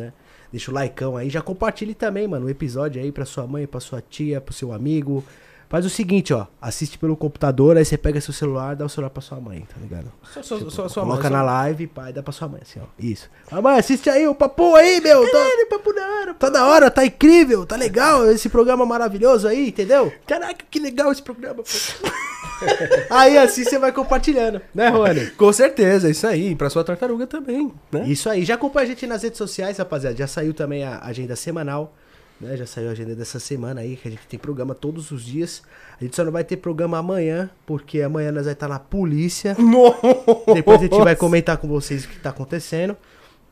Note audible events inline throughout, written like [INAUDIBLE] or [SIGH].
né? Deixa o likeão aí, já compartilhe também, mano, o episódio aí pra sua mãe, pra sua tia, pro seu amigo. Faz o seguinte, ó, assiste pelo computador, aí você pega seu celular, dá o celular pra sua mãe, tá ligado? Só, só, Tipo, só, só coloca mãe, na live, pai, dá pra sua mãe, assim, ó. Isso. Ah, mãe, assiste aí o papo aí, meu. Caralho, papo da hora. Tá da hora, tá incrível, tá legal esse programa maravilhoso aí, entendeu? Caraca, que legal esse programa. pô. [LAUGHS] Aí assim você vai compartilhando, né, Rony? [LAUGHS] Com certeza, isso aí. Pra sua tartaruga também, né? Isso aí. Já acompanha a gente nas redes sociais, rapaziada. Já saiu também a agenda semanal. Né? Já saiu a agenda dessa semana aí, que a gente tem programa todos os dias. A gente só não vai ter programa amanhã, porque amanhã nós vai estar na polícia. Depois a gente vai comentar com vocês o que tá acontecendo.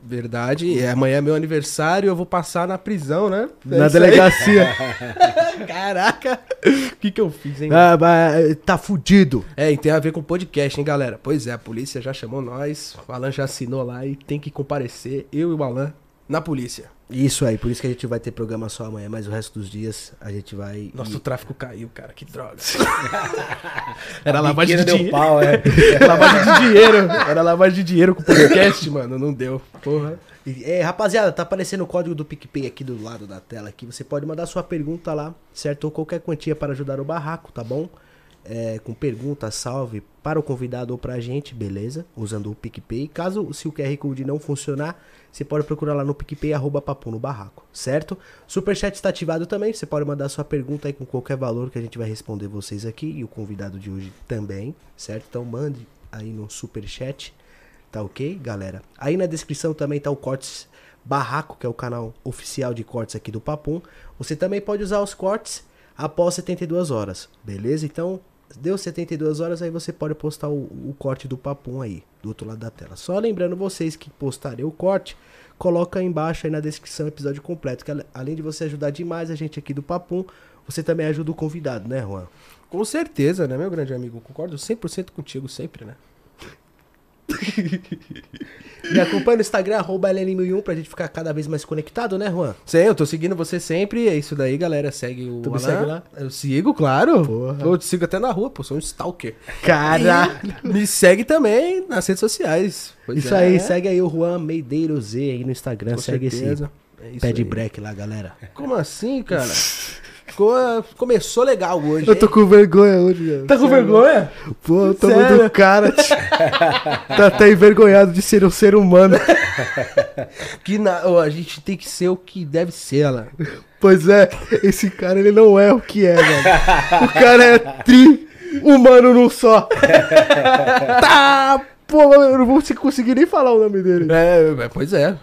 Verdade, é, amanhã é meu aniversário, eu vou passar na prisão, né? É na delegacia. [LAUGHS] Caraca, o que que eu fiz, hein? Ah, mas, tá fudido. É, e tem a ver com podcast, hein, galera? Pois é, a polícia já chamou nós, o Alan já assinou lá e tem que comparecer, eu e o Alan, na polícia. Isso aí, por isso que a gente vai ter programa só amanhã, mas o resto dos dias a gente vai. Nossa, e- o tráfico caiu, cara, que droga. [LAUGHS] Era lavagem de dinheiro. pau, é. [LAUGHS] lavagem de dinheiro. Era lavagem de dinheiro com podcast, mano. Não deu. Porra. É, rapaziada, tá aparecendo o código do PicPay aqui do lado da tela aqui. Você pode mandar sua pergunta lá, certo? Ou qualquer quantia para ajudar o barraco, tá bom? É, com pergunta, salve para o convidado ou pra gente, beleza? Usando o PicPay. Caso se o QR Code não funcionar, você pode procurar lá no PicPay, arroba papo no barraco, certo? Superchat está ativado também, você pode mandar sua pergunta aí com qualquer valor que a gente vai responder vocês aqui e o convidado de hoje também, certo? Então mande aí no Superchat. Tá ok, galera? Aí na descrição também tá o Cortes Barraco, que é o canal oficial de cortes aqui do Papum. Você também pode usar os cortes após 72 horas, beleza? Então, deu 72 horas, aí você pode postar o, o corte do Papum aí, do outro lado da tela. Só lembrando vocês que postarem o corte, coloca aí embaixo aí na descrição o episódio completo, que além de você ajudar demais a gente aqui do Papum, você também ajuda o convidado, né, Juan? Com certeza, né, meu grande amigo? Concordo 100% contigo sempre, né? [LAUGHS] Me acompanha no Instagram, arroba LN1001, pra gente ficar cada vez mais conectado, né, Juan? Sim, eu tô seguindo você sempre. É isso daí, galera. Segue o Tu me Alan. segue lá? Eu sigo, claro. Porra. Eu te sigo até na rua, pô. Sou um stalker. Caralho! [LAUGHS] E me segue também nas redes sociais. Pois Isso é, aí, segue aí o Juan Meideiro Z aí no Instagram, Com segue certeza. esse É pé de break lá, galera. Como assim, cara? [LAUGHS] Co- Começou legal hoje. Eu tô hein? com vergonha hoje, velho. Tá com vergonha? Pô, eu tô Sério? muito cara. tio. tá até envergonhado de ser um ser humano. [LAUGHS] Que na- a gente tem que ser o que deve ser, Alan. Pois é, esse cara ele não é o que é, velho. O cara é tri humano num só. [LAUGHS] tá, pô, eu não vou conseguir nem falar o nome dele. É, é, pois é.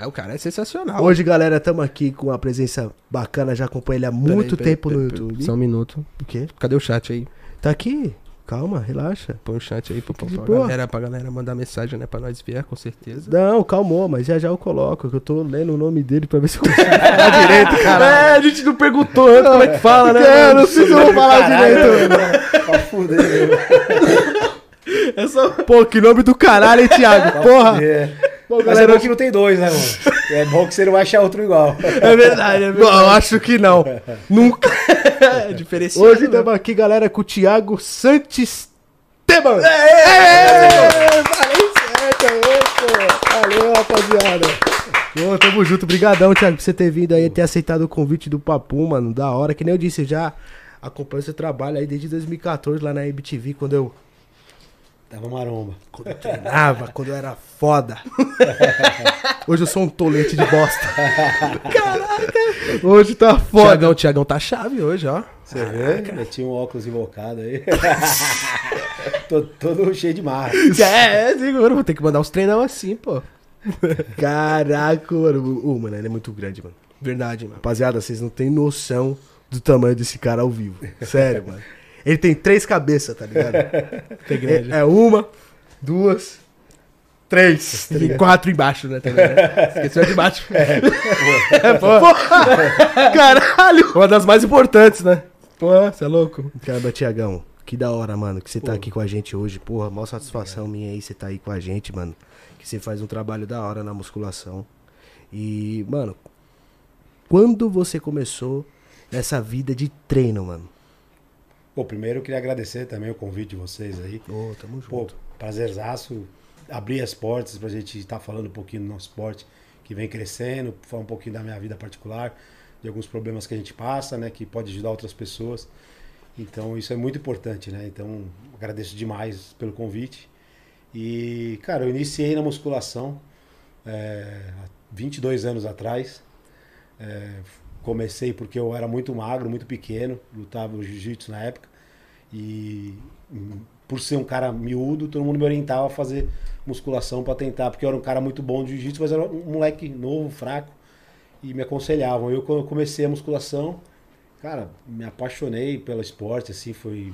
É, O cara é sensacional. Hoje, galera, estamos aqui com uma presença bacana, já acompanho ele há muito Peraí, tempo peraí, no peraí, YouTube. Só um minuto. O quê? Cadê o chat aí? Tá aqui. Calma, relaxa. Põe o chat aí pra, pra, pra galera, pra galera mandar mensagem, né? Pra nós ver, com certeza. Não, calmou, mas já já eu coloco, que eu tô lendo o nome dele pra ver se eu consigo [LAUGHS] falar direito, cara. É, a gente não perguntou antes como é que fala, né? É, eu não sei se eu vou falar direito. mano. Pra fuder, [LAUGHS] É só... Pô, que nome do caralho, hein, Thiago? [LAUGHS] Porra! É. Pô, Mas é galera, bom que não tem dois, né, mano? [LAUGHS] É bom que você não vai achar outro igual. É verdade, é Não, eu acho que não. [LAUGHS] Nunca. É diferenciado. Hoje estamos aqui, galera, com o Thiago Santos Teban. Falei certo, pô. Valeu, rapaziada. Pô, tamo junto. Brigadão, Thiago, por você ter vindo aí, ter aceitado o convite do Papu, mano. Da hora. Que nem eu disse, eu já acompanho seu trabalho aí desde 2014 lá na MTV, quando eu, Tava maromba. quando eu treinava, quando eu era foda. [LAUGHS] Hoje eu sou um tolete de bosta. [LAUGHS] Caraca. Hoje tá foda. Tiagão, Tiagão tá chave hoje, ó. Você vê? Eu tinha um óculos invocado aí. [LAUGHS] Tô todo cheio de marra. É, seguro, vou ter que mandar uns treinão assim, pô. Caraca, mano. Ô, mano, ele é muito grande, mano. Verdade, mano. Rapaziada, vocês não têm noção do tamanho desse cara ao vivo. Sério, mano. Ele tem três cabeças, tá ligado? [LAUGHS] É, é uma, duas, três. tá E quatro embaixo, né? Tá? Esqueceu de baixo. [LAUGHS] [LAUGHS] Caralho! Uma das mais importantes, né? Pô, você é louco? Caramba, Tiagão, que da hora, mano, que você tá aqui com a gente hoje. Porra, maior satisfação minha aí você tá aí com a gente, mano. Que você faz um trabalho da hora na musculação. E, mano, quando você começou nessa vida de treino, mano? Pô, primeiro eu queria agradecer também o convite de vocês aí. Ô, tamo junto. Pô, prazerzaço abrir as portas pra gente estar falando um pouquinho do nosso esporte, que vem crescendo, falar um pouquinho da minha vida particular, de alguns problemas que a gente passa, né? Que pode ajudar outras pessoas. Então isso é muito importante, né? Então agradeço demais pelo convite. E, cara, eu iniciei na musculação é, há 22 anos atrás. É, comecei porque eu era muito magro, muito pequeno, lutava jiu-jitsu na época. E por ser um cara miúdo, todo mundo me orientava a fazer musculação para tentar, porque eu era um cara muito bom de jiu-jitsu, mas era um moleque novo, fraco, e me aconselhavam. Eu, quando eu comecei a musculação, cara, me apaixonei pelo esporte, assim, foi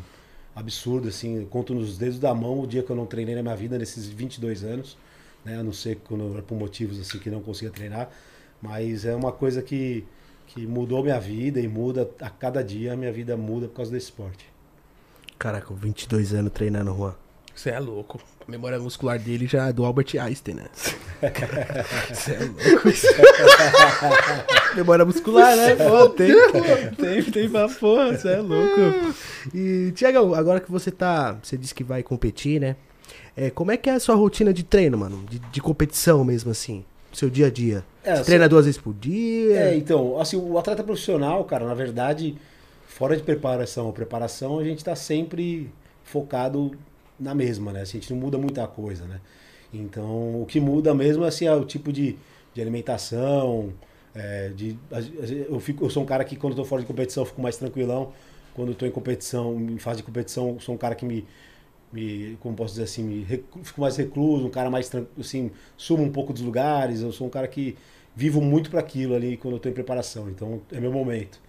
absurdo, assim, conto nos dedos da mão o dia que eu não treinei na minha vida, nesses 22 anos, né, a não ser quando, por motivos, assim, que não conseguia treinar, mas é uma coisa que, que mudou minha vida e muda a cada dia, a minha vida muda por causa desse esporte. Cara, com 22 anos treinando, Juan. Você é louco. A memória muscular dele já é do Albert Einstein, né? [LAUGHS] Você é louco. [LAUGHS] memória muscular, né? Pô, tem, tem, tem pra porra, você é louco. E, Tiagão, agora que você tá. Você disse que vai competir, né? É, como é que é a sua rotina de treino, mano? De, de competição mesmo, assim? Seu dia a dia? É, você assim, treina duas vezes por dia? É, então, assim, o atleta profissional, cara, na verdade, fora de preparação, preparação, a gente tá sempre focado na mesma, né? Assim, a gente não muda muita coisa, né? Então, o que muda mesmo assim, é o tipo de, de alimentação. É, de, eu, fico, eu sou um cara que, quando estou fora de competição, fico mais tranquilão. Quando estou em competição, em fase de competição, sou um cara que me, me como posso dizer assim, me, fico mais recluso, um cara mais assim, sumo um pouco dos lugares. Eu sou um cara que vivo muito para aquilo ali quando eu estou em preparação. Então, é meu momento.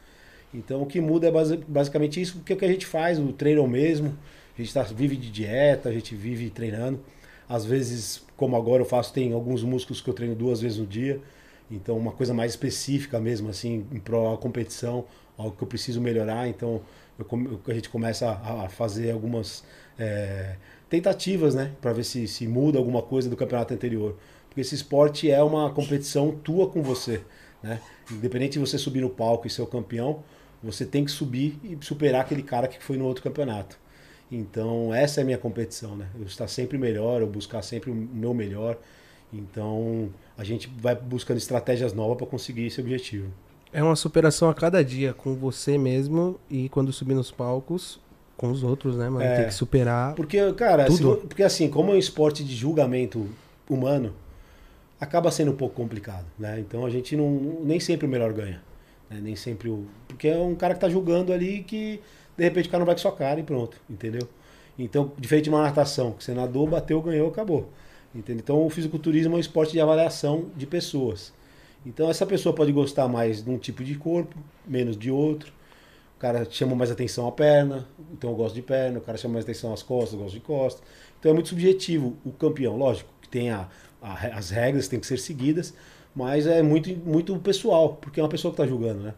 Então, o que muda é basicamente isso, porque o que a gente faz, o treino é mesmo. A gente tá, vive de dieta, a gente vive treinando. Às vezes, como agora eu faço, tem alguns músculos que eu treino duas vezes no dia. Então, uma coisa mais específica mesmo, assim, em prol da competição, algo que eu preciso melhorar. Então, eu, a gente começa a, a fazer algumas é, tentativas, né? Para ver se, se muda alguma coisa do campeonato anterior. Porque esse esporte é uma competição tua com você, né? Independente de você subir no palco e ser o campeão, você tem que subir e superar aquele cara que foi no outro campeonato. Então, essa é a minha competição, né? Eu estar sempre melhor, eu buscar sempre o meu melhor. Então, a gente vai buscando estratégias novas para conseguir esse objetivo. É uma superação a cada dia com você mesmo e quando subir nos palcos com os outros, né, mano? É, Tem que superar. Porque, cara, tudo. Se, porque assim, como é um esporte de julgamento humano, acaba sendo um pouco complicado, né? Então a gente não nem sempre o melhor ganha, né? Nem sempre o porque é um cara que tá julgando ali que de repente o cara não vai com sua cara e pronto, entendeu? Então, diferente de uma natação, que você nadou, bateu, ganhou, acabou. Entendeu? Então, o fisiculturismo é um esporte de avaliação de pessoas. Então, essa pessoa pode gostar mais de um tipo de corpo, menos de outro. O cara chama mais atenção à perna, então eu gosto de perna. O cara chama mais atenção às costas, eu gosto de costas. Então, é muito subjetivo o campeão. Lógico que tem a, a, as regras, tem que ser seguidas, mas é muito, muito pessoal, porque é uma pessoa que está julgando, né?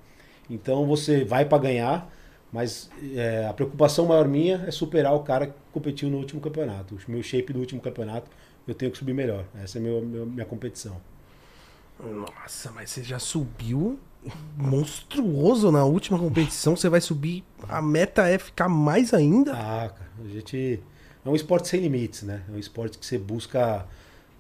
Então, você vai para ganhar mas é, a preocupação maior minha é superar o cara que competiu no último campeonato. O meu shape do último campeonato, eu tenho que subir melhor. Essa é a meu, meu, minha competição. Nossa, mas você já subiu monstruoso na última competição. Você vai subir. A meta é ficar mais ainda? Ah, cara, a gente. É um esporte sem limites, né? É um esporte que você busca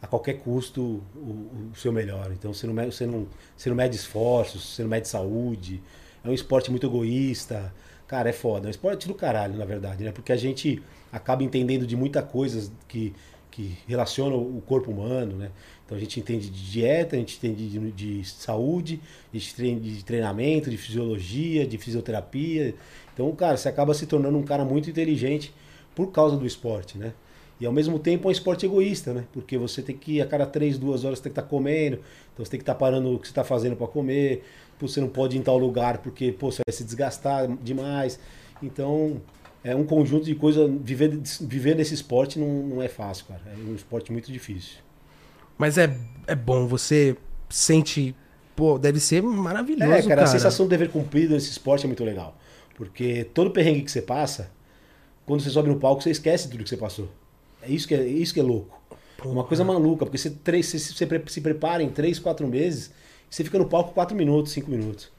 a qualquer custo o, o seu melhor. Então você não, você, não, você não mede esforços, você não mede saúde. É um esporte muito egoísta. Cara, é foda. É um esporte do caralho, na verdade, né? Porque a gente acaba entendendo de muita coisas que, que relacionam o corpo humano, né? Então a gente entende de dieta, a gente entende de, de saúde, a gente entende de treinamento, de fisiologia, de fisioterapia. Então, cara, você acaba se tornando um cara muito inteligente por causa do esporte, né? E ao mesmo tempo é um esporte egoísta, né? Porque você tem que, a cada três, duas horas, você tem que estar tá comendo, então você tem que estar tá parando o que você está fazendo para comer, você não pode ir em tal lugar porque pô, você vai se desgastar demais. Então, é um conjunto de coisas. Viver, viver nesse esporte não, não é fácil, cara. É um esporte muito difícil. Mas é, é bom, você sente. Pô, deve ser maravilhoso. É, cara, cara, a sensação de dever cumprido nesse esporte é muito legal. Porque todo perrengue que você passa, quando você sobe no palco, você esquece tudo que você passou. É isso que é, isso que é louco. Porra. Uma coisa maluca, porque você, você, você se prepara em três, quatro meses você fica no palco 4 minutos, 5 minutos.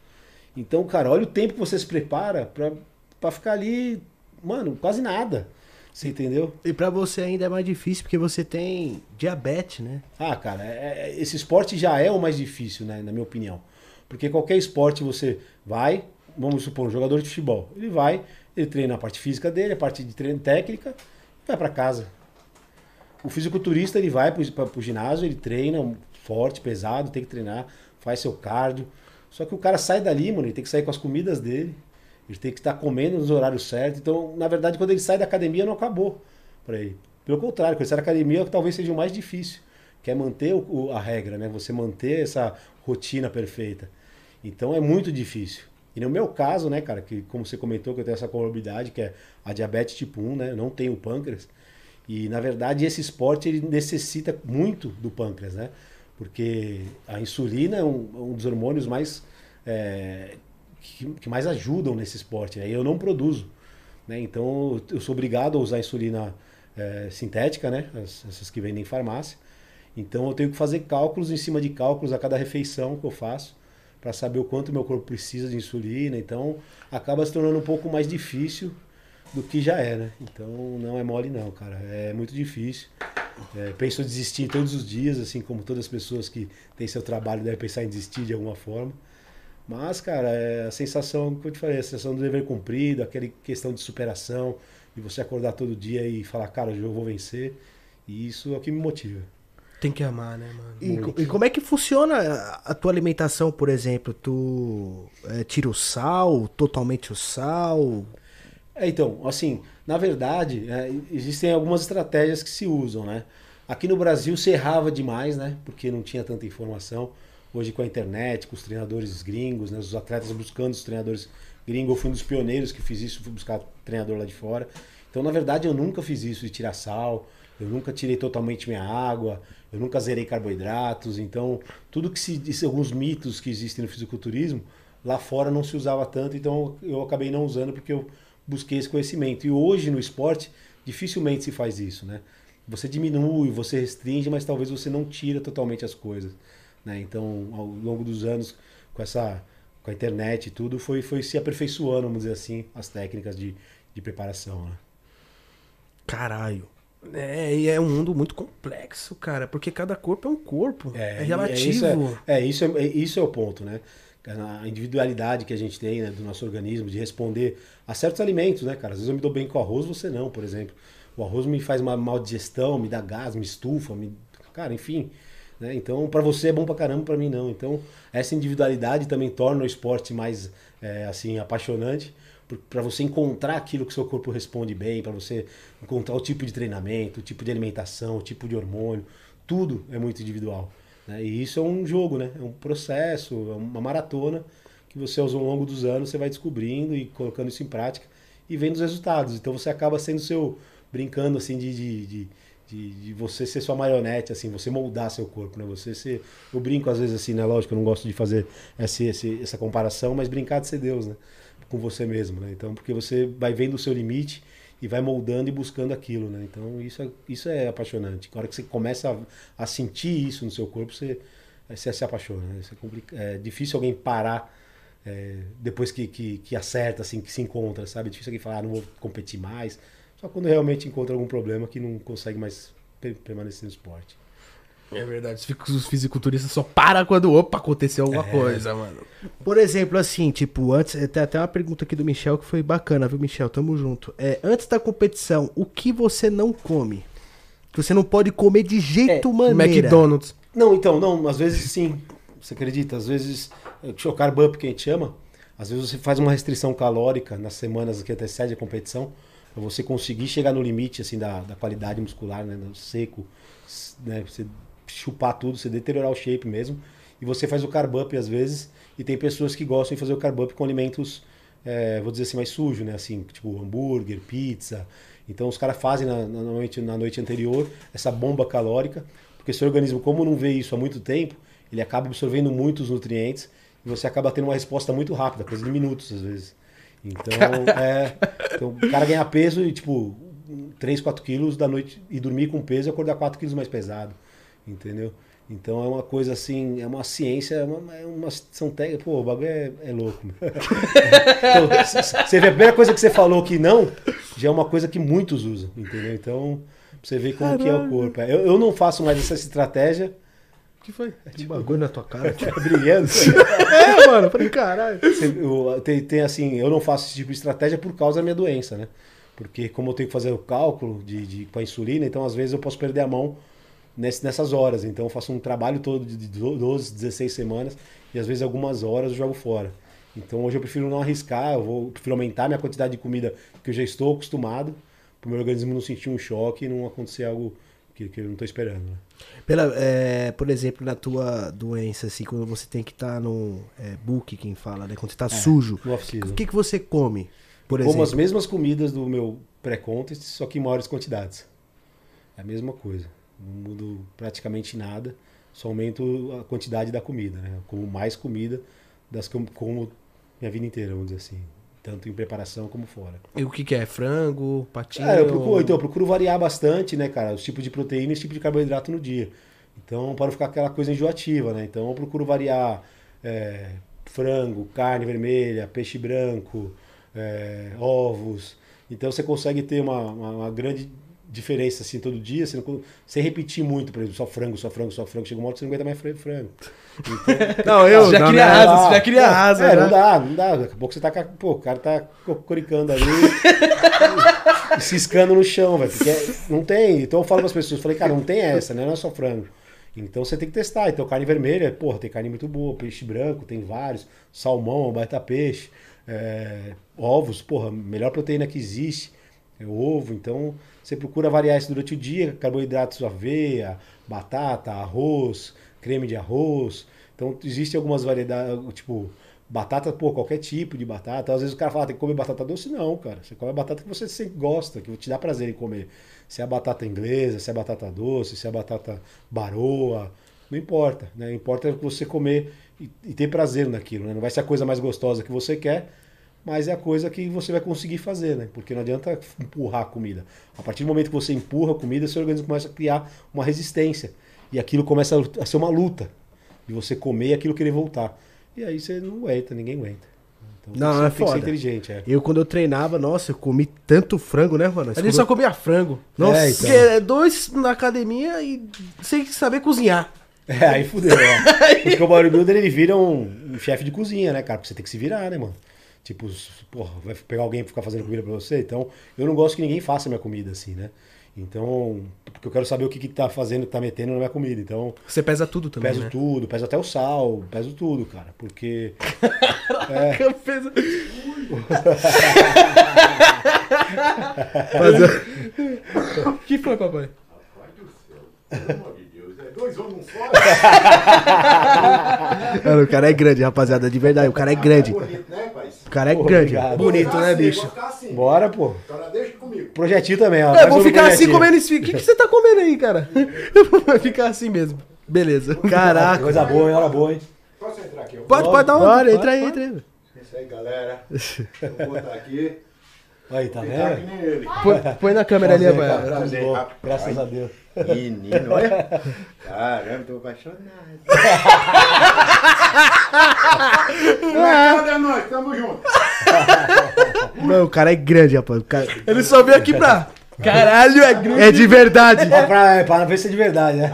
Então, cara, olha o tempo que você se prepara pra, pra ficar ali, mano, quase nada. Você entendeu? E para você ainda é mais difícil porque você tem diabetes, né? Ah, cara, é, é, esse esporte já é o mais difícil, né, na minha opinião. Porque qualquer esporte você vai, vamos supor, um jogador de futebol, ele vai, ele treina a parte física dele, a parte de treino técnica, vai para casa. O fisiculturista ele vai para o ginásio, ele treina forte, pesado, tem que treinar, faz seu cardio. Só que o cara sai dali, mano, ele tem que sair com as comidas dele, ele tem que estar comendo nos horários certos. Então, na verdade, quando ele sai da academia, não acabou para ele. Pelo contrário, quando ele sai da academia, talvez seja o mais difícil, que é manter o, a regra, né? Você manter essa rotina perfeita. Então, é muito difícil. E no meu caso, né, cara, que como você comentou que eu tenho essa comorbidade, que é a diabetes tipo 1, né? Eu não tenho pâncreas. E na verdade esse esporte ele necessita muito do pâncreas, né? Porque a insulina é um, um dos hormônios mais é, que, que, mais ajudam nesse esporte. Né? Eu não produzo, né? Então eu sou obrigado a usar insulina é, sintética, né? As, essas que vendem em farmácia. Então eu tenho que fazer cálculos em cima de cálculos a cada refeição que eu faço para saber o quanto meu corpo precisa de insulina. Então acaba se tornando um pouco mais difícil do que já é, né? Então não é mole não, cara. É muito difícil. É, penso em desistir todos os dias, assim como todas as pessoas que têm seu trabalho devem pensar em desistir de alguma forma. Mas, cara, é a sensação que eu te falei, a sensação do dever cumprido, aquela questão de superação, de você acordar todo dia e falar, cara, hoje eu vou vencer. E isso é o que me motiva. Tem que amar, né, mano? E, e, como é que funciona a tua alimentação, por exemplo? Tu é, tira o sal, totalmente o sal? É, então, assim, na verdade, é, existem algumas estratégias que se usam, né? Aqui no Brasil se errava demais, né? Porque não tinha tanta informação. Hoje com a internet, com os treinadores gringos, né? os atletas buscando os treinadores gringos. Eu fui um dos pioneiros que fiz isso, fui buscar treinador lá de fora. Então, na verdade, eu nunca fiz isso de tirar sal, eu nunca tirei totalmente minha água, eu nunca zerei carboidratos. Então, tudo que se disse, alguns mitos que existem no fisiculturismo, lá fora não se usava tanto, então eu acabei não usando porque eu busquei esse conhecimento. E hoje no esporte, dificilmente se faz isso, né? Você diminui, você restringe, mas talvez você não tira totalmente as coisas. Né? Então, ao longo dos anos, com essa com a internet e tudo, foi, foi se aperfeiçoando, vamos dizer assim, as técnicas de, de preparação. Né? Caralho. É, e é um mundo muito complexo, cara, porque cada corpo é um corpo. É, é relativo. É, isso é, é, isso é, isso é o ponto, né? a individualidade que a gente tem né, do nosso organismo de responder a certos alimentos, né, cara? Às vezes eu me dou bem com arroz, você não, por exemplo. O arroz me faz uma mal digestão, me dá gás, me estufa, me... cara, enfim. Né? Então, para você é bom pra caramba, para mim não. Então, essa individualidade também torna o esporte mais, é, assim, apaixonante para você encontrar aquilo que seu corpo responde bem, para você encontrar o tipo de treinamento, o tipo de alimentação, o tipo de hormônio, tudo é muito individual. Né? E isso é um jogo, né? É um processo, é uma maratona que você ao longo dos anos você vai descobrindo e colocando isso em prática e vendo os resultados. Então você acaba sendo seu brincando assim de, de, de, de, de você ser sua marionete, assim, você moldar seu corpo, né? Você ser, eu brinco às vezes assim, né? Lógico, eu não gosto de fazer esse, essa comparação, mas brincar de ser Deus, né? Com você mesmo, né? Então, porque você vai vendo o seu limite e vai moldando e buscando aquilo, né? Então isso é, isso é apaixonante. Na hora que você começa a, a sentir isso no seu corpo, você, você se apaixona. Né? É, é, difícil alguém parar é, depois que, que, que, acerta, assim, que se encontra, sabe? É difícil alguém falar, ah, não vou competir mais. Só quando realmente encontra algum problema que não consegue mais permanecer no esporte. É verdade, os fisiculturistas só param quando, opa, aconteceu alguma é. coisa, mano. Por exemplo, assim, tipo, antes, tem até uma pergunta aqui do Michel que foi bacana, viu, Michel? Tamo junto. É, antes da competição, o que você não come? Que você não pode comer de jeito é, maneira. McDonald's. Não, então, não, às vezes sim. Você acredita? Às vezes, o carb up que a gente chama, às vezes você faz uma restrição calórica nas semanas que antecede a competição, você conseguir chegar no limite, assim, da, da qualidade muscular, né, no seco, né, você chupar tudo, você deteriorar o shape mesmo. E você faz o carb up às vezes, e tem pessoas que gostam de fazer o carb up com alimentos, é, vou dizer assim, mais sujos, né? Assim, tipo hambúrguer, pizza. Então os caras fazem na, na, noite, na noite anterior essa bomba calórica, porque seu organismo, como não vê isso há muito tempo, ele acaba absorvendo muitos nutrientes e você acaba tendo uma resposta muito rápida, coisa de minutos às vezes. Então, é, então o cara ganhar peso e tipo 3, 4 quilos da noite e dormir com peso e acordar 4 quilos mais pesado entendeu? Então é uma coisa assim, é uma ciência, é uma, é uma são técnicas, pô, o bagulho é, é louco. [LAUGHS] então, você vê a primeira coisa que você falou que não, já é uma coisa que muitos usam, entendeu? Então, pra você ver como que é o corpo. Eu, eu não faço mais essa estratégia. O que foi? Que bagulho na tua cara. [LAUGHS] Tá brilhando. É, mano, eu falei, caralho. Tem, tem assim, eu não faço esse tipo de estratégia por causa da minha doença, né? Porque como eu tenho que fazer o cálculo de, de, com a insulina, então às vezes eu posso perder a mão nessas horas. Então eu faço um trabalho todo de 12, 16 semanas e às vezes algumas horas eu jogo fora. Então hoje eu prefiro não arriscar, eu vou eu prefiro aumentar minha quantidade de comida que eu já estou acostumado, para o meu organismo não sentir um choque e não acontecer algo que, que eu não estou esperando. Né? Pela, é, por exemplo, na tua doença, assim, quando você tem que estar no é, book, quem fala, né? Quando você tá sujo, No off-season. o que, que você come, por Como exemplo? as mesmas comidas do meu pré-contest, só que em maiores quantidades. É a mesma coisa. Não mudo praticamente nada, só aumento a quantidade da comida. Né? Eu como mais comida das que eu como minha vida inteira, vamos dizer assim. Tanto em preparação como fora. E o que que é? Frango, patinho? É, eu procuro, então, eu procuro variar bastante, né, cara? Os tipos de proteína e os tipos de carboidrato no dia. Então, para não ficar aquela coisa enjoativa, né? Então, eu procuro variar é, frango, carne vermelha, peixe branco, é, ovos. Então, você consegue ter uma, uma, uma grande diferença assim todo dia, você não- repetir muito, por exemplo, só frango, só frango, só frango. Chega uma hora que você não aguenta mais fran- frango. Então, Não, eu Já não, queria né? asa, você já queria asa. É, né? não dá, não dá. Daqui a pouco você tá. Pô, o cara tá coricando ali. ciscando no chão, velho. Porque não tem. Então eu falo pras pessoas, eu falei, cara, não tem essa, né? Não é só frango. Então você tem que testar. Então carne vermelha, porra, tem carne muito boa, peixe branco, tem vários, salmão, baita peixe, é, ovos, porra, melhor proteína que existe, é o ovo. Então você procura variar isso durante o dia, carboidratos, aveia, batata, arroz, creme de arroz. Então existem algumas variedades, tipo, batata, pô, qualquer tipo de batata. Às vezes o cara fala, tem que comer batata doce. Não, cara. Você come a batata que você sempre gosta, que te dá prazer em comer. Se é a batata inglesa, se é a batata doce, se é a batata baroa, não importa, né? Importa é você comer e, e ter prazer naquilo, né? Não vai ser a coisa mais gostosa que você quer, mas é a coisa que você vai conseguir fazer, né? Porque não adianta empurrar a comida. A partir do momento que você empurra a comida, seu organismo começa a criar uma resistência. E aquilo começa a ser uma luta. De você comer e aquilo querer voltar. E aí você não aguenta, ninguém aguenta. Então, Não, é que ser- tem que foda. ser inteligente, é. Eu, quando eu treinava, nossa, eu comi tanto frango, né, mano? Gente só comia frango. Nossa, É, então. Porque é dois na academia e sem saber cozinhar. É, aí fudeu, é. [LAUGHS] Porque o bodybuilder ele vira um, um chefe de cozinha, né, cara? Porque você tem que se virar, né, mano? Tipo, porra, vai pegar alguém pra ficar fazendo comida pra você? Então, eu não gosto que ninguém faça minha comida assim, né? Então, porque eu quero saber o que, que tá fazendo, que tá metendo na minha comida. Então, Você pesa tudo também, peso né? tudo, peso até o sal, peso tudo, cara. Porque. [LAUGHS] Eu peso- [LAUGHS] [LAUGHS] O que foi, papai? De Deus, é dois homens só. [LAUGHS] Mano, o cara é grande, rapaziada, de verdade. O cara é grande. Bonito, né? O cara é Pô, grande. obrigado. Bonito, né, bicho? Assim. Bora, pô. Então deixa comigo. Projetinho também, ó. É, Mais vou um ficar assim projetinho. comendo esfirra. O que, que você tá comendo aí, cara? [LAUGHS] Vai ficar assim mesmo. Beleza. Caraca. [LAUGHS] Coisa boa, hein? Hora boa, hein? Posso entrar aqui? ó? Pode, pode dar uma. Bora, entra aí, entra aí. Isso aí, galera. Vou botar aqui. Aí, tá que vendo? Põe, põe na câmera ali, rapaz. Graças a Deus. Menino, olha. Caramba, tô apaixonado. [LAUGHS] Molecada, é nós, tamo junto. Mano, o cara é grande, rapaz. Cara... Ele só veio aqui pra. Caralho, é grande. É de verdade. Pra, pra, pra ver se é de verdade, né?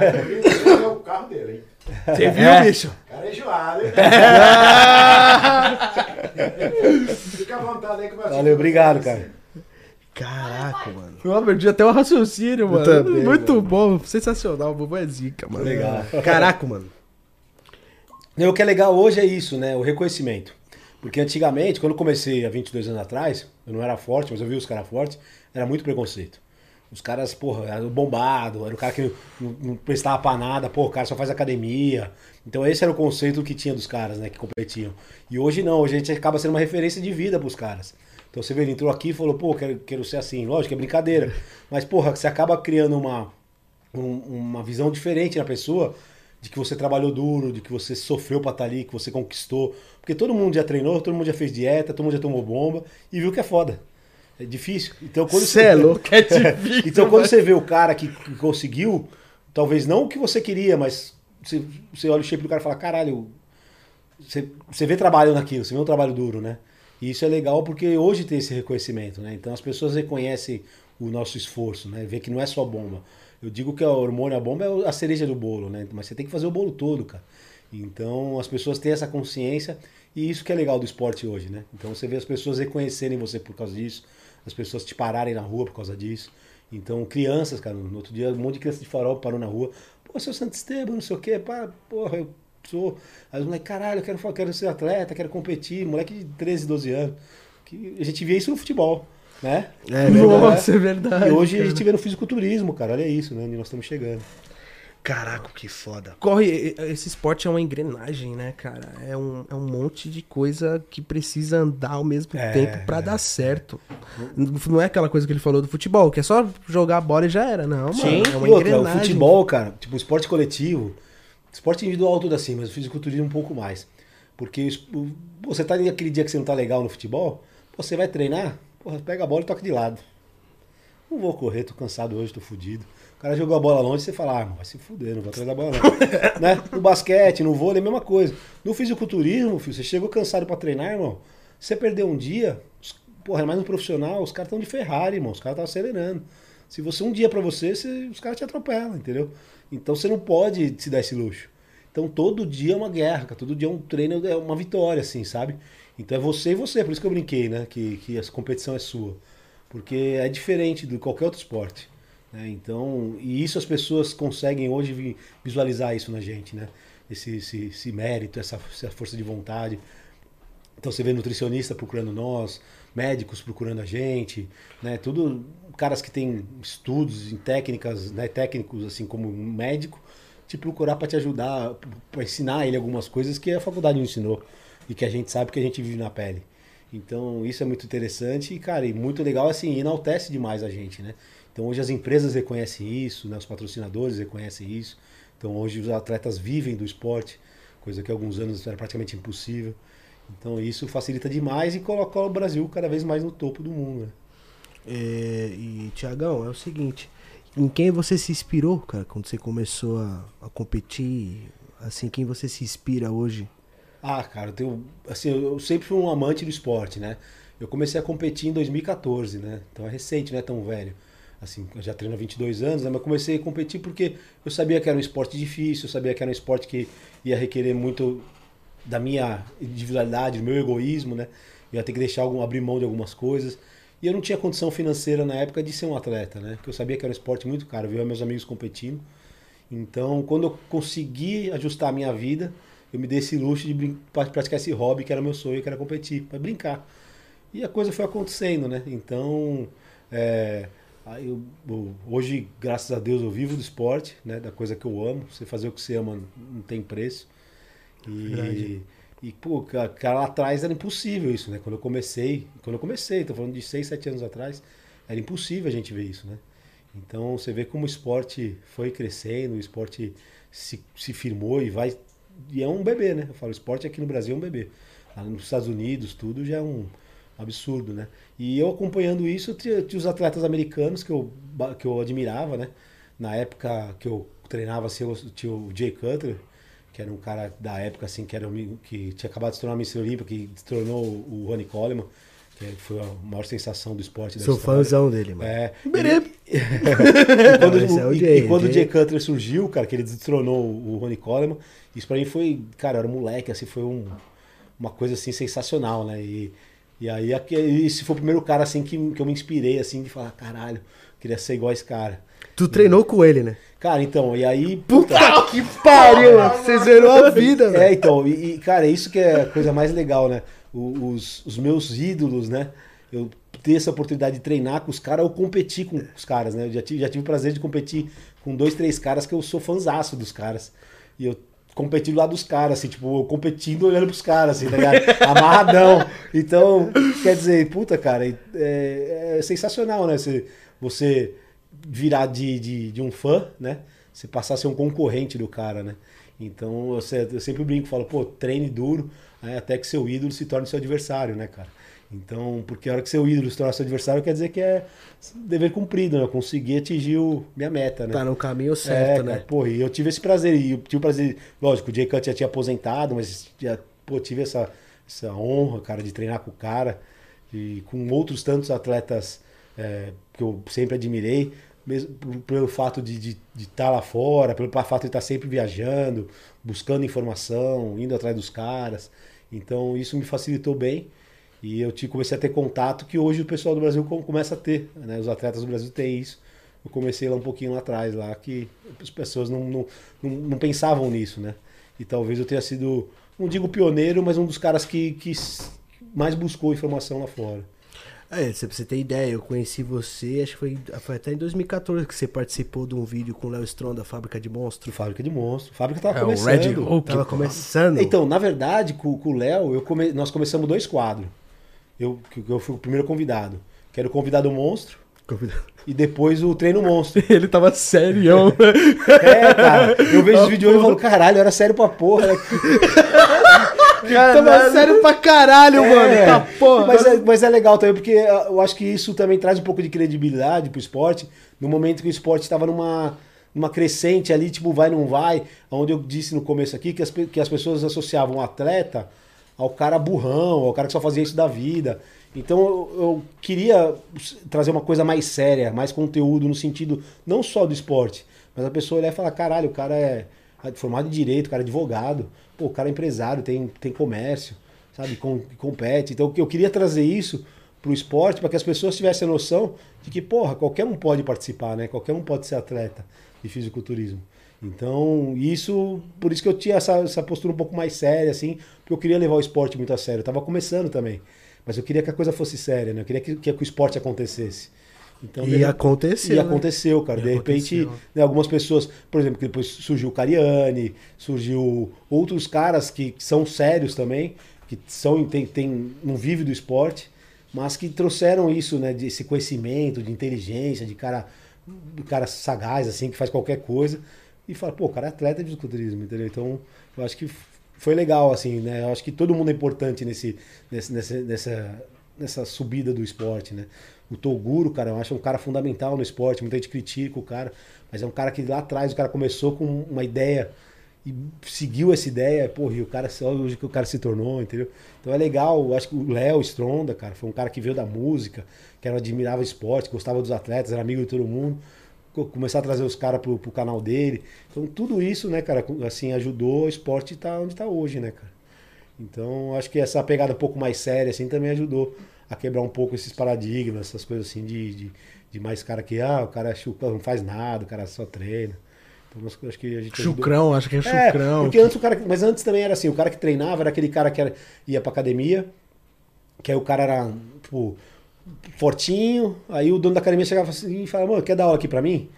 É o carro dele, hein? Você viu, bicho? O cara é enjoado, hein? [LAUGHS] Fica à vontade aí que vai Valeu, obrigado, cara. Caraca, mano. Eu perdi até o raciocínio, mano. também, Muito bom, sensacional. O é zica, mano. Legal. Caraca, mano. E o que é legal hoje é isso, né? O reconhecimento. Porque antigamente, quando eu comecei há 22 anos atrás, eu não era forte, mas eu vi os caras fortes, era muito preconceito. Os caras, porra, era bombado, era o cara que não, não prestava pra nada, pô, o cara só faz academia. Então esse era o conceito que tinha dos caras, né, que competiam. E hoje não, hoje a gente acaba sendo uma referência de vida pros caras. Então você vê, ele entrou aqui e falou, pô, quero, quero ser assim. Lógico, é brincadeira. [LAUGHS] Mas, porra, você acaba criando uma, um- uma visão diferente na pessoa de que você trabalhou duro, de que você sofreu pra estar ali, que você conquistou. Porque todo mundo já treinou, todo mundo já fez dieta, todo mundo já tomou bomba e viu que é foda. É difícil. Então quando Cê é louco. [LAUGHS] É difícil. então quando você vê o cara que, que conseguiu, talvez não o que você queria, mas você, você olha o shape do cara e fala, caralho, você, você vê trabalho naquilo, você vê um trabalho duro, né? E isso é legal porque hoje tem esse reconhecimento, né? Então as pessoas reconhecem o nosso esforço, né? Vê que não é só bomba. Eu digo que a hormônio, a bomba é a cereja do bolo, né? Mas você tem que fazer o bolo todo, cara. Então as pessoas têm essa consciência e isso que é legal do esporte hoje, né? Então você vê as pessoas reconhecerem você por causa disso, as pessoas te pararem na rua por causa disso. Então, crianças, cara, no outro dia um monte de criança de farol parou na rua. Pô, seu Santo Esteban, não sei o quê, pá, porra, eu sou. Aí os moleques, caralho, eu quero, quero ser atleta, quero competir, moleque de 13, 12 anos. Que a gente via isso no futebol, né? É Nossa, é verdade. E hoje cara. a gente vê no fisiculturismo, cara, olha isso, né? Onde nós estamos chegando. Caraca, que foda. Corre, esse esporte é uma engrenagem, né, cara? É um, é um monte de coisa que precisa andar ao mesmo é, tempo para é. dar certo. Não é aquela coisa que ele falou do futebol, que é só jogar a bola e já era, não, Sim, mano. É uma outra, engrenagem. O futebol, cara, tipo, esporte coletivo, esporte individual tudo assim, mas o fisiculturismo um pouco mais. Porque você tá naquele dia que você não tá legal no futebol, você vai treinar, porra, pega a bola e toca de lado. Não vou correr, tô cansado hoje, tô fudido. O cara jogou a bola longe, você fala, ah, vai se fuder, não vou atrás da bola não. [LAUGHS] né? No basquete, no vôlei, a mesma coisa. No fisiculturismo, filho, você chegou cansado para treinar, irmão. Você perdeu um dia, porra, é mais um profissional, os caras estão de Ferrari, irmão. Os caras estão acelerando. Se você um dia para você, você, os caras te atropelam, entendeu? Então você não pode se dar esse luxo. Então todo dia é uma guerra, todo dia é um treino, é uma vitória, assim, sabe? Então é você e você, por isso que eu brinquei, né? Que, que essa competição é sua. Porque é diferente de qualquer outro esporte. Né? Então, e isso as pessoas conseguem hoje visualizar isso na gente, né? Esse, esse, esse mérito, essa, essa força de vontade. Então você vê nutricionista procurando nós, médicos procurando a gente, né? Tudo caras que têm estudos em técnicas, né? Técnicos assim como um médico, te procurar para te ajudar, para ensinar ele algumas coisas que a faculdade não ensinou e que a gente sabe que a gente vive na pele. Então isso é muito interessante e cara, e muito legal assim, enaltece demais a gente, né? Então hoje as empresas reconhecem isso, né? os patrocinadores reconhecem isso. Então hoje os atletas vivem do esporte, coisa que há alguns anos era praticamente impossível. Então isso facilita demais e coloca o Brasil cada vez mais no topo do mundo. Né? É, e Tiagão, é o seguinte, em quem você se inspirou, cara, quando você começou a, a competir? Assim, quem você se inspira hoje? Ah, cara, eu, tenho, assim, eu sempre fui um amante do esporte, né? Eu comecei a competir em 2014, né? Então é recente, não é tão velho assim, já treino há 22 anos, né, mas comecei a competir porque eu sabia que era um esporte difícil, eu sabia que era um esporte que ia requerer muito da minha individualidade, do meu egoísmo, né? Eu ia ter que deixar algum, abrir mão de algumas coisas. E eu não tinha condição financeira na época de ser um atleta, né? Porque eu sabia que era um esporte muito caro, via meus amigos competindo. Então, quando eu consegui ajustar a minha vida, eu me dei esse luxo de praticar esse hobby que era meu sonho, que era competir, para brincar. E a coisa foi acontecendo, né? Então, é, Aí eu, hoje, graças a Deus, eu vivo do esporte, né? Da coisa que eu amo. Você fazer o que você ama não tem preço. E, e pô, cara, lá atrás era impossível isso, né? Quando eu comecei, quando eu comecei, tô falando de 6, 7 anos atrás, era impossível a gente ver isso, né? Então você vê como o esporte foi crescendo, o esporte se, se firmou e vai. E é um bebê, né? Eu falo, esporte aqui no Brasil é um bebê. Lá nos Estados Unidos, tudo já é um absurdo, né? E eu acompanhando isso, tinha, tinha, os atletas americanos que eu, que eu admirava, né? Na época que eu treinava, assim, eu tinha o Jay Cutler, que era um cara da época, assim, que, era, que tinha acabado de se tornar Mr. Olímpia, que se tornou o Ronnie Coleman, que foi a maior sensação do esporte da Sou história. fãzão dele, mano. É. [LAUGHS] e quando, Não, é o Jay, e quando o Jay Cutler surgiu, cara, que ele destronou o Ronnie Coleman, isso pra mim foi, cara, era um moleque, assim, foi um, uma coisa, assim, sensacional, né? E e aí esse foi o primeiro cara assim que, que eu me inspirei assim de falar, caralho, queria ser igual a esse cara. Tu e, treinou com ele, né? Cara, então, e aí. Puta, puta que pariu! Você zerou a vida, velho. É, então, e, e, cara, isso que é a coisa mais legal, né? Os, os meus ídolos, né? Eu ter essa oportunidade de treinar com os caras ou competir com os caras, né? Eu já tive, já tive o prazer de competir com dois, três caras que eu sou fãzaço dos caras. E eu competindo lá dos caras, assim, tipo, competindo olhando pros caras, assim, tá ligado? [LAUGHS] Amarradão. Então, quer dizer, puta, cara, é, é sensacional, né? Você, você virar de, de, de, um fã, né? Você passar a ser um concorrente do cara, né? Então, eu, eu sempre brinco, falo, pô, treine duro, né? até que seu ídolo se torne seu adversário, né, cara? Então, porque a hora que seu ídolo se torna seu adversário, quer dizer que é dever cumprido, né? Eu consegui atingir o, minha meta, né? Tá no caminho certo, é, né? pô, e eu tive esse prazer. E eu tive o prazer, lógico, o Jay Cut já tinha aposentado, mas já, pô, tive essa, essa honra, cara, de treinar com o cara e com outros tantos atletas é, que eu sempre admirei, mesmo pelo fato de estar de, de tá lá fora, pelo fato de estar tá sempre viajando, buscando informação, indo atrás dos caras. Então isso me facilitou bem e eu comecei a ter contato que hoje o pessoal do Brasil começa a ter, né? Os atletas do Brasil têm isso. Eu comecei lá um pouquinho lá atrás, lá que as pessoas não, não, não, não pensavam nisso, né? E talvez eu tenha sido, não digo pioneiro, mas um dos caras que, que mais buscou informação lá fora. É, pra você ter ideia, eu conheci você, acho que foi, foi até em 2014 que você participou de um vídeo com o Léo Stron da Fábrica de Monstros. Fábrica de Monstros. Fábrica tava é, começando. O Red Hulk. Tava começando. Então, na verdade, com, com o Léo, eu come, nós começamos dois quadros. Eu, eu fui o primeiro convidado. Que era o convidado monstro. Convidado. E depois o treino monstro. [LAUGHS] Ele tava sério. [LAUGHS] é, cara. Eu vejo os vídeos e falo, caralho, era sério pra porra. [LAUGHS] Caralho. Tava sério pra caralho, é, mano. Tá porra. Mas é, mas é legal também, porque eu acho que isso também traz um pouco de credibilidade pro esporte. No momento que o esporte estava numa, numa crescente ali, tipo, vai, não vai. Onde eu disse no começo aqui que as, que as pessoas associavam o atleta ao cara burrão, ao cara que só fazia isso da vida. Então eu, eu, queria trazer uma coisa mais séria, mais conteúdo no sentido não só do esporte, mas a pessoa olhar e falar, caralho, o cara é formado em direito, o cara é advogado, pô, o cara é empresário, tem, tem comércio, sabe, com, compete. Então eu queria trazer isso pro esporte para que as pessoas tivessem a noção de que, porra, qualquer um pode participar, né? Qualquer um pode ser atleta de fisiculturismo. Então, isso, por isso que eu tinha essa, essa postura um pouco mais séria, assim, porque eu queria levar o esporte muito a sério. Eu tava começando também. Mas eu queria que a coisa fosse séria, né? Eu queria que, que, o esporte acontecesse. Então, e aconteceu. E né? aconteceu, cara. E de aconteceu. repente, né, algumas pessoas, por exemplo, que depois surgiu o Cariani, surgiu outros caras que, que são sérios também, que são tem, tem, não vive do esporte, mas que trouxeram isso, né? Desse conhecimento, de inteligência, de cara, de cara sagaz, assim, que faz qualquer coisa. E fala, pô, o cara é atleta de fisiculturismo, entendeu? Então, eu acho que foi legal, assim, né? Eu acho que todo mundo é importante nesse, nesse, nessa, nessa, subida do esporte, né? O Toguro, cara, eu acho um cara fundamental no esporte, muita gente critica o cara, mas é um cara que lá atrás o cara começou com uma ideia e seguiu essa ideia, porra, e o cara, hoje que o cara se tornou, entendeu? Então é legal, eu acho que o Léo Stronda, cara, foi um cara que veio da música, que era, admirava esporte, gostava dos atletas, era amigo de todo mundo começar a trazer os caras pro, pro canal dele. Então tudo isso, né, cara, assim, ajudou o esporte estar tá onde está hoje, né, cara. Então acho que essa pegada um pouco mais séria, assim, também ajudou a quebrar um pouco esses paradigmas, essas coisas assim de, de, de mais cara que, ah, o cara é não faz nada, o cara só treina. Então acho que a gente Chucrão, acho que é, é chucrão. porque antes o cara, mas antes também era assim, o cara que treinava era aquele cara que era, ia pra academia, que aí o cara era, tipo, fortinho. Aí o dono da academia chegava assim e falava, mano, quer dar aula aqui pra mim?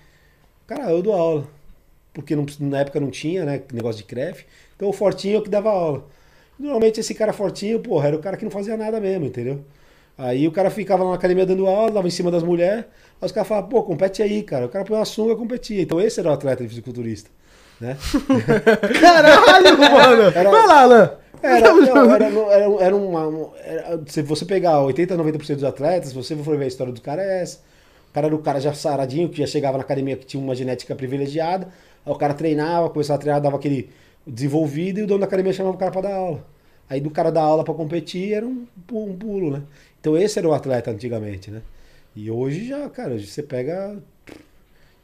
Cara, eu dou aula. Porque não, na época não tinha, né? Negócio de CREF. Então o fortinho é o que dava aula. Normalmente esse cara fortinho, porra, era o cara que não fazia nada mesmo, entendeu? Aí o cara ficava na academia dando aula, dava em cima das mulheres. Aí os caras falavam, pô, compete aí, cara. O cara põe uma sunga e competia. Então esse era o atleta de fisiculturista. Né? [LAUGHS] Caralho, mano! Era... Vai lá, Alan! Era, não, era, era, era uma. Era, se você pegar 80, 90% dos atletas, você for ver a história do cara, é essa. O cara era o cara já saradinho, que já chegava na academia que tinha uma genética privilegiada. Aí o cara treinava, começava a treinar, dava aquele desenvolvido e o dono da academia chamava o cara para dar aula. Aí do cara dar aula para competir era um, um pulo, né? Então esse era o atleta antigamente, né? E hoje já, cara, hoje você pega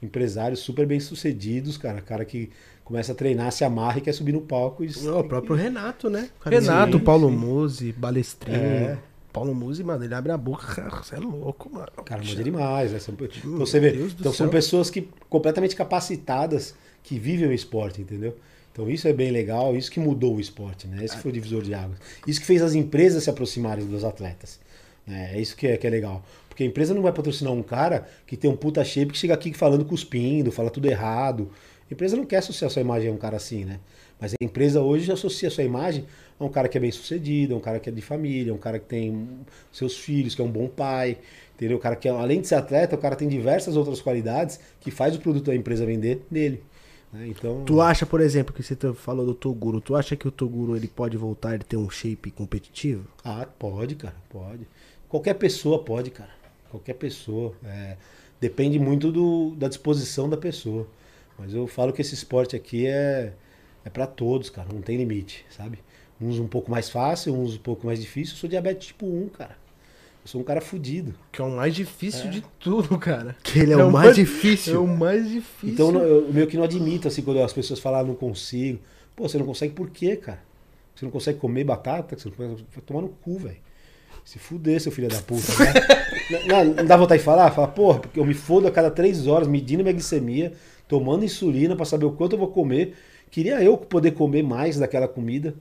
empresários super bem sucedidos, cara, cara que começa a treinar, se amarra e quer subir no palco. E... o próprio Renato, né? Renato, sim, Paulo sim. Musi, Balestrinho. É. Paulo Musi, mano, ele abre a boca, você é louco, mano. Cara, manda demais, né? São, então, você vê, então são pessoas que completamente capacitadas que vivem o esporte, entendeu? Então isso é bem legal, isso que mudou o esporte, né? Esse foi o divisor de águas. Isso que fez as empresas se aproximarem dos atletas. Né? É isso que é, que é legal. Porque a empresa não vai patrocinar um cara que tem um puta shape que chega aqui falando cuspindo, fala tudo errado. A empresa não quer associar sua imagem a um cara assim, né? Mas a empresa hoje associa sua imagem a um cara que é bem sucedido, a um cara que é de família, um cara que tem seus filhos, que é um bom pai, entendeu? O cara que, além de ser atleta, o cara tem diversas outras qualidades que faz o produto da empresa vender nele. Né? Então... Tu acha, por exemplo, que você falou do Toguro, tu acha que o Toguro ele pode voltar e ter um shape competitivo? Ah, pode, cara, pode. Qualquer pessoa pode, cara. Qualquer pessoa. É, depende muito do, da disposição da pessoa. Mas eu falo que esse esporte aqui é, é para todos, cara, não tem limite, sabe? Uns um pouco mais fácil, uns um pouco mais difícil. Eu sou diabetes tipo 1, cara. Eu sou um cara fudido. Que é o mais difícil é. de tudo, cara. Que ele é, é o mais, mais difícil. É o mais difícil. Então eu meio que não admito, assim, quando as pessoas falam, ah, não consigo. Pô, você não consegue por quê, cara? Você não consegue comer batata? Você não consegue... Vai tomar no cu, velho. Se fuder, seu filho da puta. Né? [LAUGHS] não, não, dá vontade de falar? Fala, porra, porque eu me fodo a cada três horas, medindo minha glicemia, tomando insulina para saber o quanto eu vou comer. Queria eu poder comer mais daquela comida.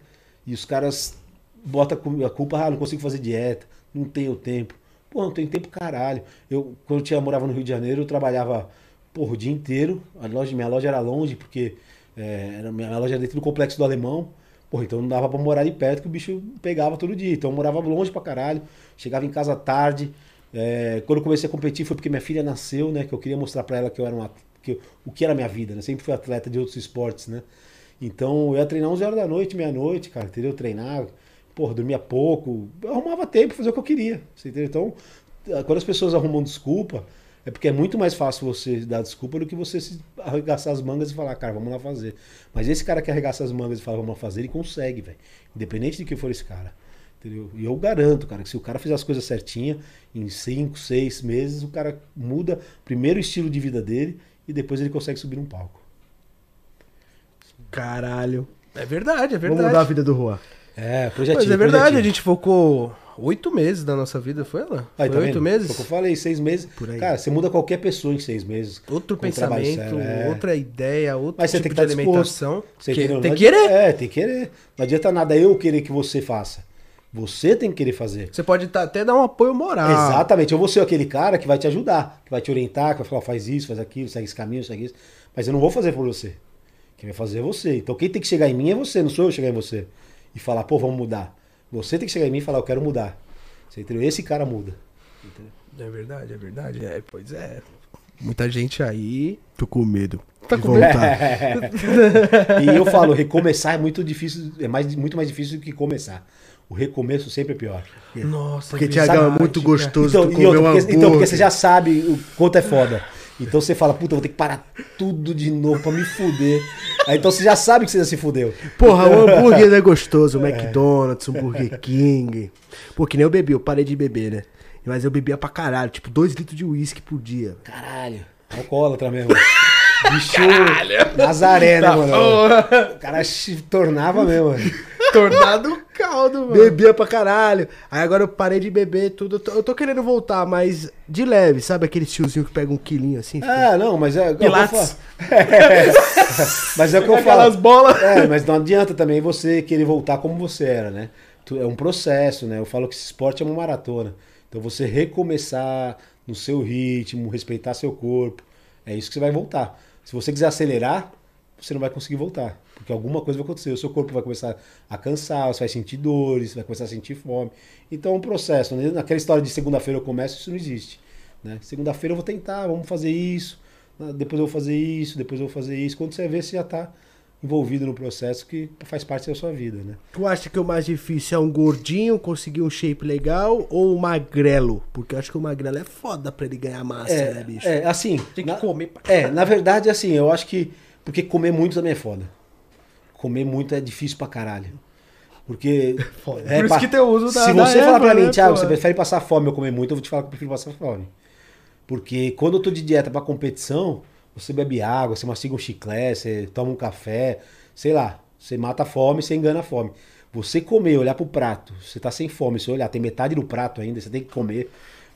E os caras botam a culpa, ah, não consigo fazer dieta, não tenho tempo. Pô, não tenho tempo caralho. Eu, quando eu tinha, morava no Rio de Janeiro, eu trabalhava porra, o dia inteiro. A loja, minha loja era longe, porque é, minha loja era dentro do complexo do Alemão. Porra, então não dava pra morar ali perto que o bicho pegava todo dia. Então eu morava longe pra caralho. Chegava em casa tarde. É, quando eu comecei a competir foi porque minha filha nasceu, né? Que eu queria mostrar pra ela que eu era uma. Que o que era minha vida, né? Sempre fui atleta de outros esportes, né? Então eu ia treinar 11 horas da noite, meia-noite, cara, entendeu? Treinar, porra, dormia pouco. Eu arrumava tempo pra fazer o que eu queria. Você entendeu? Então, quando as pessoas arrumam desculpa, é porque é muito mais fácil você dar desculpa do que você se arregaçar as mangas e falar, cara, vamos lá fazer. Mas esse cara que arregaça as mangas e fala, vamos lá fazer, ele consegue, velho. Independente de quem for esse cara. Entendeu? E eu garanto, cara, que se o cara fizer as coisas certinha, em 5, 6 meses, o cara muda primeiro o estilo de vida dele e depois ele consegue subir num palco. Caralho. É verdade, é verdade. Vamos mudar a vida do Juan. É, projetinho. Mas é verdade, projetinho. a gente focou oito meses da nossa vida, foi ela? Aí, foi tá oito meses? Foi o que eu falei, seis meses. Por aí. Cara, você muda qualquer pessoa em seis meses. Outro pensamento, é. outra ideia, outro Mas tipo você tem que de alimentação. Você que, tem que querer. É, tem que querer. Não adianta nada eu querer que você faça. Você tem que querer fazer. Você pode tá, até dar um apoio moral. Exatamente. Eu vou ser aquele cara que vai te ajudar, que vai te orientar, que vai falar, faz isso, faz aquilo, segue esse caminho, segue isso. Mas eu não vou fazer por você. Quem vai fazer é você. Então quem tem que chegar em mim é você, não sou eu chegar em você. E falar, pô, vamos mudar. Você tem que chegar em mim e falar, eu quero mudar. Você entendeu? Esse cara muda. Entendeu? É verdade, é verdade. É, pois é. Muita gente aí. Tô com medo. Tá com medo? [LAUGHS] e eu falo, recomeçar é muito difícil, é mais, muito mais difícil do que começar. O recomeço sempre é pior. Nossa, porque Tiagão é muito gostoso. Então, e outra, porque, então, porque você já sabe o quanto é foda. Então você fala, puta, vou ter que parar tudo de novo pra me fuder. Aí então você já sabe que você já se fudeu. Porra, o hambúrguer é gostoso, o [LAUGHS] McDonald's, o Burger King. Pô, que nem eu bebi, eu parei de beber, né? Mas eu bebia pra caralho, tipo, dois litros de uísque por dia. Caralho. Alcoólatra mesmo. Bicho Caralho. Nazaré, né, tá mano? O cara se tornava mesmo, mano. Tornado caldo, mano. Bebia pra caralho. Aí agora eu parei de beber tudo. Eu tô, eu tô querendo voltar, mas de leve, sabe? Aquele tiozinho que pega um quilinho assim. É, não, mas é. Pilates. É, [LAUGHS] mas é o que eu falo. Aquelas bolas. É, mas não adianta também você querer voltar como você era, né? É um processo, né? Eu falo que esse esporte é uma maratona. Então você recomeçar no seu ritmo, respeitar seu corpo. É isso que você vai voltar. Se você quiser acelerar, você não vai conseguir voltar. Porque alguma coisa vai acontecer. O seu corpo vai começar a cansar, você vai sentir dores, vai começar a sentir fome. Então é um processo. Né? Naquela história de segunda-feira eu começo, isso não existe. Né? Segunda-feira eu vou tentar, vamos fazer isso. Ah, depois eu vou fazer isso, depois eu vou fazer isso. Quando você vê, você já está envolvido no processo que faz parte da sua vida, né? Tu acha que o mais difícil é um gordinho conseguir um shape legal ou um magrelo? Porque eu acho que o magrelo é foda pra ele ganhar massa, é, né, bicho? É, assim... Tem que na, comer pra É, na verdade, assim, eu acho que... Porque comer muito também é foda. Comer muito é difícil pra caralho. Porque... [LAUGHS] Foda. É, Por isso que tem o uso da Se você falar pra mim, né, Thiago, você prefere passar fome ou comer muito, eu vou te falar que eu prefiro passar fome. Porque quando eu tô de dieta pra competição você bebe água, você mastiga um chiclete, você toma um café, sei lá, você mata a fome, você engana a fome. Você comer, olhar pro prato, você tá sem fome, você olhar, tem metade do prato ainda, você tem que comer.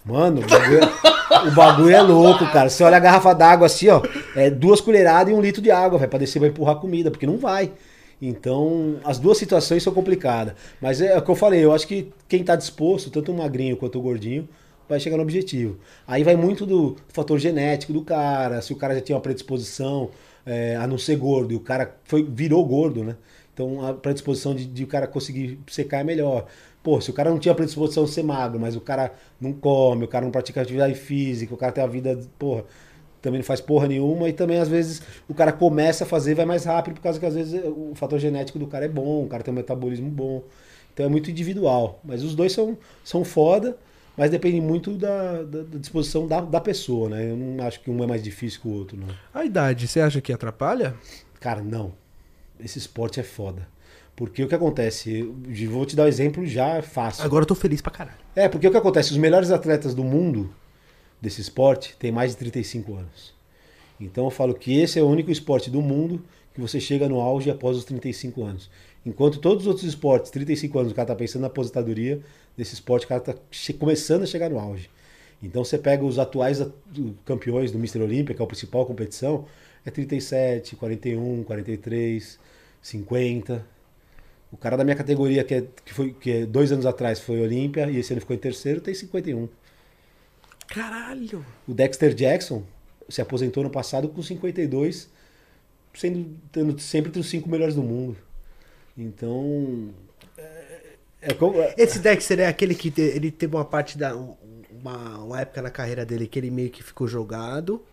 Mano, o bagulho, é, o bagulho é louco, cara. Você olha a garrafa d'água assim, ó, é duas colheradas e um litro de água, vai pra descer, vai empurrar comida, porque não vai. Então, as duas situações são complicadas. Mas é, é o que eu falei, eu acho que quem tá disposto, tanto o magrinho quanto o gordinho, vai chegar no objetivo. Aí vai muito do fator genético do cara, se o cara já tinha uma predisposição é, a não ser gordo, e o cara foi, virou gordo, né? Então a predisposição de, de o cara conseguir secar é melhor. Pô, se o cara não tinha predisposição a ser magro, mas o cara não come, o cara não pratica atividade física, o cara tem a vida, porra, também não faz porra nenhuma, e também às vezes o cara começa a fazer e vai mais rápido, por causa que às vezes o fator genético do cara é bom, o cara tem um metabolismo bom. Então é muito individual. Mas os dois são, são foda. Mas depende muito da, da, da disposição da, da, pessoa, né? Eu não acho que um é mais difícil que o outro, não. A idade, você acha que atrapalha? Cara, não. Esse esporte é foda. Porque o que acontece? Eu vou te dar um exemplo já fácil. Agora eu tô feliz pra caralho. É, porque o que acontece? Os melhores atletas do mundo desse esporte têm mais de 35 anos. Então eu falo que esse é o único esporte do mundo que você chega no auge após os 35 anos. Enquanto todos os outros esportes, 35 anos, o cara tá pensando na aposentadoria, nesse esporte o cara tá começando a chegar no auge. Então você pega os atuais campeões do Mr. Olímpia, que é a principal competição, é 37, 41, 43, 50. O cara da minha categoria, que, é, que foi que é dois anos atrás foi Olímpia e esse ano ficou em terceiro, tem 51. Caralho! O Dexter Jackson se aposentou no passado com 52, sendo tendo sempre entre os cinco melhores do mundo. Então. É, como... Esse Dexter é aquele que te, ele teve uma parte da. Uma, uma época na carreira dele que ele meio que ficou jogado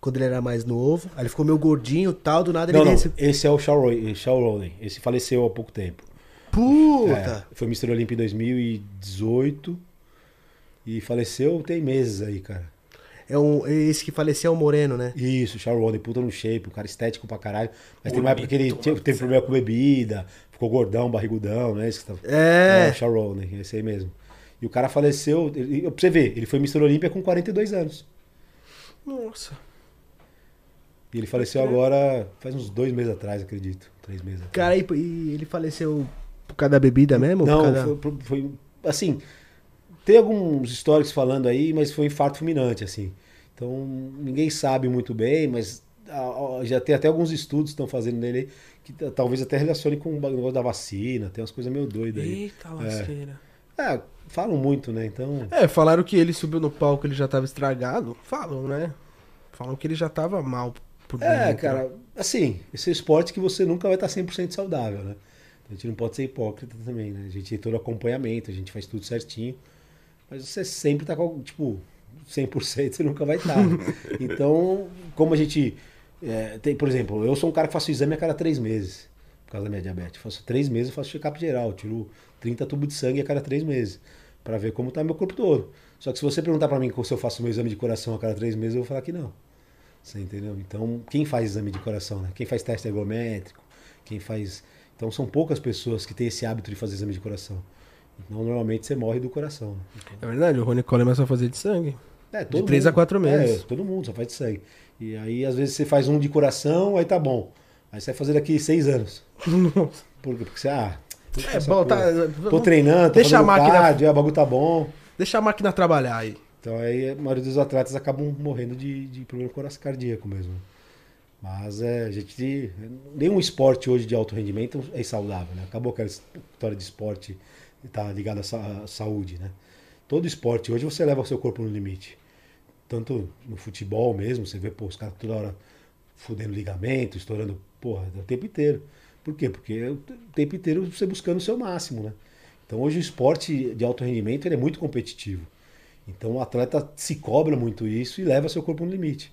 quando ele era mais novo. Aí ele ficou meio gordinho tal, do nada não, ele... Não, esse é o Shaw Rowley. Esse faleceu há pouco tempo. Puta! É, foi Mr. Olympia em 2018 e faleceu tem meses aí, cara. É um, é esse que faleceu é o Moreno, né? Isso, Shaw Rowley, puta no shape, um cara estético pra caralho. Mas tem uma época que ele teve problema com bebida, ficou gordão, barrigudão, né? Esse que tá... É. É o Shaw Rowley, esse aí mesmo. E o cara faleceu, ele, pra você ver, ele foi Mr. Olímpia com 42 anos. Nossa. E ele faleceu agora, faz uns dois meses atrás, acredito. Três meses atrás. Cara, e, ele faleceu por causa da bebida mesmo? Não, foi, foi, Assim, tem alguns históricos falando aí, mas foi um infarto fulminante, assim. Então, ninguém sabe muito bem, mas já tem até alguns estudos que estão fazendo nele que talvez até relacione com o negócio da vacina, tem umas coisas meio doidas aí. Eita lasqueira. É. é, falam muito, né? Então. É, falaram que ele subiu no palco, ele já estava estragado. Falam, né? Falam que ele já estava mal por É, dentro. cara, assim, esse é um esporte que você nunca vai estar 100% saudável, né? A gente não pode ser hipócrita também, né? A gente tem todo acompanhamento, a gente faz tudo certinho. Mas você sempre tá com, tipo, 100% você nunca vai estar. [LAUGHS] então, como a gente é, tem, por exemplo, eu sou um cara que faço exame a cada três meses, por causa da minha diabetes. Eu faço três meses, eu faço check-up geral, tiro 30 tubos de sangue a cada três meses, para ver como tá meu corpo todo. Só que se você perguntar para mim se eu faço meu exame de coração a cada três meses, eu vou falar que não. Você entendeu? Então, quem faz exame de coração, né? Quem faz teste ergométrico, quem faz. Então, são poucas pessoas que têm esse hábito de fazer exame de coração. Então, normalmente você morre do coração. Né? Então... É verdade, o Rony Coleman só fazer de sangue. É, de 3 a 4 meses. É, todo mundo só faz de sangue. E aí, às vezes, você faz um de coração, aí tá bom. Aí você vai fazer daqui seis anos. Nossa. Por? Porque você, ah. É bom, tá. Tô treinando, tô deixa a máquina. Cardio, o bagulho tá bom. Deixa a máquina trabalhar aí. Então aí a maioria dos atletas acabam morrendo de, de problema coração cardíaco mesmo. Mas é, a gente. Nenhum esporte hoje de alto rendimento é saudável, né? Acabou aquela história de esporte tá ligada à saúde, né? Todo esporte hoje você leva o seu corpo no limite. Tanto no futebol mesmo, você vê pô, os caras toda hora fudendo ligamento, estourando, porra, o tempo inteiro. Por quê? Porque é o tempo inteiro você buscando o seu máximo, né? Então hoje o esporte de alto rendimento ele é muito competitivo. Então o atleta se cobra muito isso e leva seu corpo no limite.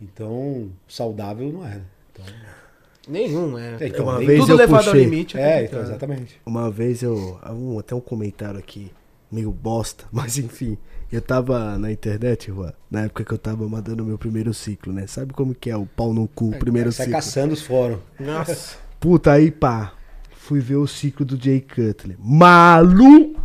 Então, saudável não é. Né? Então... Nenhum, é. é então, uma vez tudo eu levado puxei. ao limite. É, é então, exatamente. Uma vez eu. Um, até um comentário aqui, meio bosta, [LAUGHS] mas enfim. Eu tava na internet, Juan, na época que eu tava mandando o meu primeiro ciclo, né? Sabe como que é o pau no cu, é, primeiro sai ciclo? Sai caçando os fóruns. Nossa. Puta, aí pá. Fui ver o ciclo do Jay Cutler. Maluco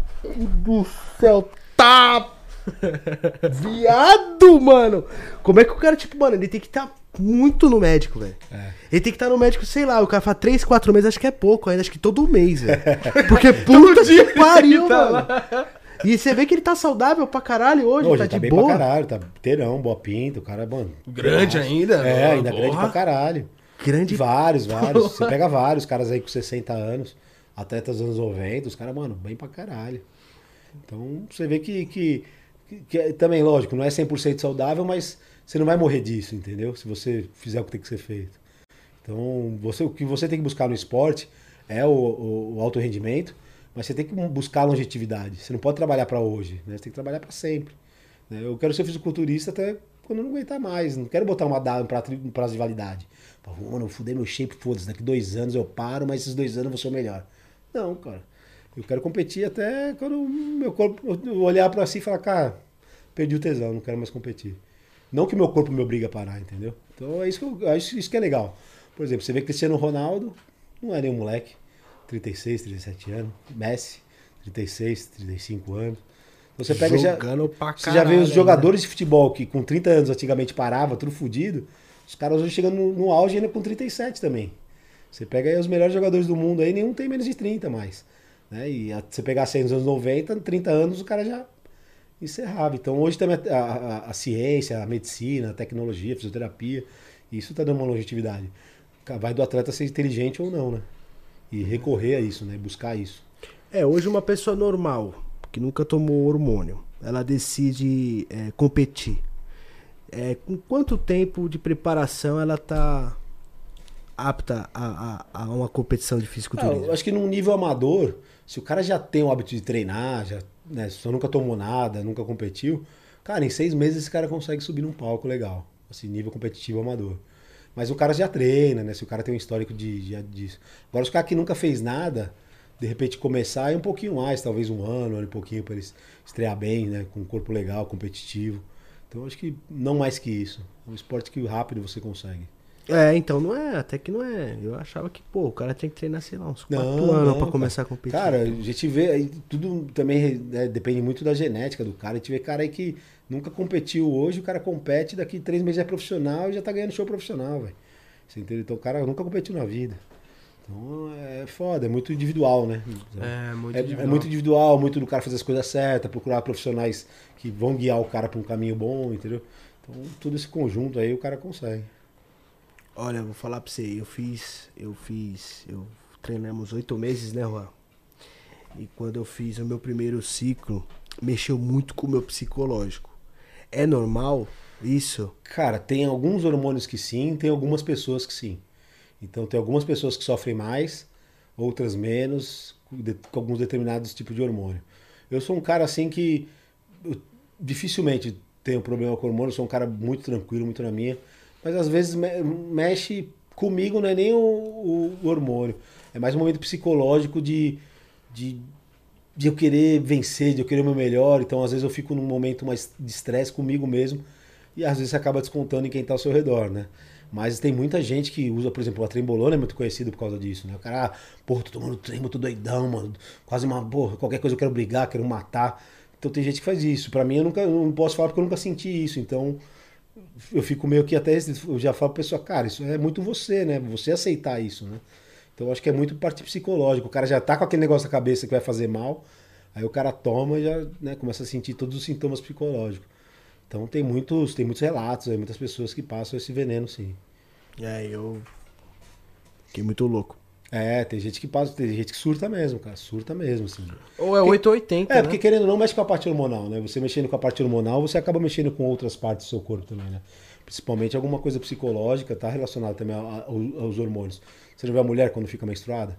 do céu, tá [LAUGHS] Viado, mano! Como é que o cara, tipo, mano, ele tem que estar tá muito no médico, velho. É. Ele tem que estar tá no médico, sei lá, o cara fala 3, 4 meses, acho que é pouco ainda, acho que todo mês, velho. [LAUGHS] Porque puta que pariu, tá mano. E você vê que ele tá saudável pra caralho hoje, hoje tá, tá de bem boa. pra caralho, tá inteirão, boa pinta, o cara, mano. Grande ainda? É, ainda porra. grande pra caralho. Grande. Vários, vários. Você pega vários caras aí com 60 anos, atletas dos anos 90, os caras, mano, bem pra caralho. Então, você vê que, que que, que é, também, lógico, não é 100% saudável, mas você não vai morrer disso, entendeu? Se você fizer o que tem que ser feito. Então, você, o que você tem que buscar no esporte é o, o, o alto rendimento, mas você tem que buscar longevidade. Você não pode trabalhar para hoje, né? Você tem que trabalhar para sempre. Né? Eu quero ser fisiculturista até quando eu não aguentar mais. Não quero botar uma data, um prazo de validade. Mano, eu fudei meu shape, foda-se, daqui dois anos eu paro, mas esses dois anos eu vou ser o melhor. Não, cara. Eu quero competir até quando meu corpo olhar para si e falar, cara, perdi o tesão, não quero mais competir. Não que meu corpo me obriga a parar, entendeu? Então é isso que eu acho isso que é legal. Por exemplo, você vê Cristiano Ronaldo, não é nem um moleque. 36, 37 anos. Messi, 36, 35 anos. Você pega Jogando já. pra Você já vê os caralho, jogadores de futebol que com 30 anos antigamente parava, tudo fudido. Os caras hoje chegando no, no auge ainda com 37 também. Você pega aí os melhores jogadores do mundo aí, nenhum tem menos de 30 mais. Né? E a, você pegar 100 nos anos 90, 30 anos o cara já encerrava. Então hoje também a, a, a ciência, a medicina, a tecnologia, a fisioterapia, isso tá dando uma longevidade. Vai do atleta ser inteligente ou não, né? E recorrer a isso, né? Buscar isso. É, hoje uma pessoa normal, que nunca tomou hormônio, ela decide é, competir. É, com quanto tempo de preparação ela tá apta a, a, a uma competição de Ah, fisiculturismo? eu acho que num nível amador, se o cara já tem o hábito de treinar, já, né, só nunca tomou nada, nunca competiu, cara, em seis meses esse cara consegue subir num palco legal. Assim, nível competitivo amador. Mas o cara já treina, né? Se o cara tem um histórico de, de, disso. Agora, os caras que nunca fez nada, de repente começar é um pouquinho mais, talvez um ano, um pouquinho, para eles estrear bem, né? Com um corpo legal, competitivo. Então, acho que não mais que isso. É um esporte que rápido você consegue. É, então não é, até que não é. Eu achava que, pô, o cara tinha que treinar, sei lá, uns quatro Não, anos não, pra cara. começar a competir. Cara, a gente vê, tudo também né, depende muito da genética do cara. A gente vê cara aí que nunca competiu hoje, o cara compete, daqui três meses é profissional e já tá ganhando show profissional, velho. Você entendeu? Então o cara nunca competiu na vida. Então é foda, é muito individual, né? É, muito É, é individual. muito individual, muito do cara fazer as coisas certas, procurar profissionais que vão guiar o cara pra um caminho bom, entendeu? Então, tudo esse conjunto aí o cara consegue. Olha, eu vou falar pra você, eu fiz, eu fiz, eu treinamos oito meses, né, Juan? E quando eu fiz o meu primeiro ciclo, mexeu muito com o meu psicológico. É normal isso? Cara, tem alguns hormônios que sim, tem algumas pessoas que sim. Então tem algumas pessoas que sofrem mais, outras menos, com alguns determinados tipos de hormônio. Eu sou um cara assim que dificilmente tenho problema com hormônio, sou um cara muito tranquilo, muito na minha. Mas às vezes me- mexe comigo, não é nem o, o- o hormônio. É mais um momento psicológico de, de, de eu querer vencer, de eu querer o meu melhor. Então às vezes eu fico num momento mais de estresse comigo mesmo. E às vezes você acaba descontando em quem está ao seu redor, né? Mas tem muita gente que usa, por exemplo, a trembolona é muito conhecido por causa disso, né? O cara, ah, porra, tô tomando trembo, tô doidão, mano. Quase uma, porra, qualquer coisa eu quero brigar, quero matar. Então tem gente que faz isso. Pra mim eu nunca, eu não posso falar porque eu nunca senti isso. Então eu fico meio que até, eu já falo pra pessoa, cara, isso é muito você, né? Você aceitar isso, né? Então eu acho que é muito parte psicológica. O cara já tá com aquele negócio na cabeça que vai fazer mal. Aí o cara toma e já né, começa a sentir todos os sintomas psicológicos. Então tem muitos, tem muitos relatos, aí, muitas pessoas que passam esse veneno, sim. É, eu fiquei muito louco. É, tem gente que passa, tem gente que surta mesmo, cara, surta mesmo, assim. Ou é 880, É, né? porque querendo ou não, mexe com a parte hormonal, né? Você mexendo com a parte hormonal, você acaba mexendo com outras partes do seu corpo também, né? Principalmente alguma coisa psicológica, tá relacionada também a- a- aos hormônios. Você já viu a mulher quando fica menstruada?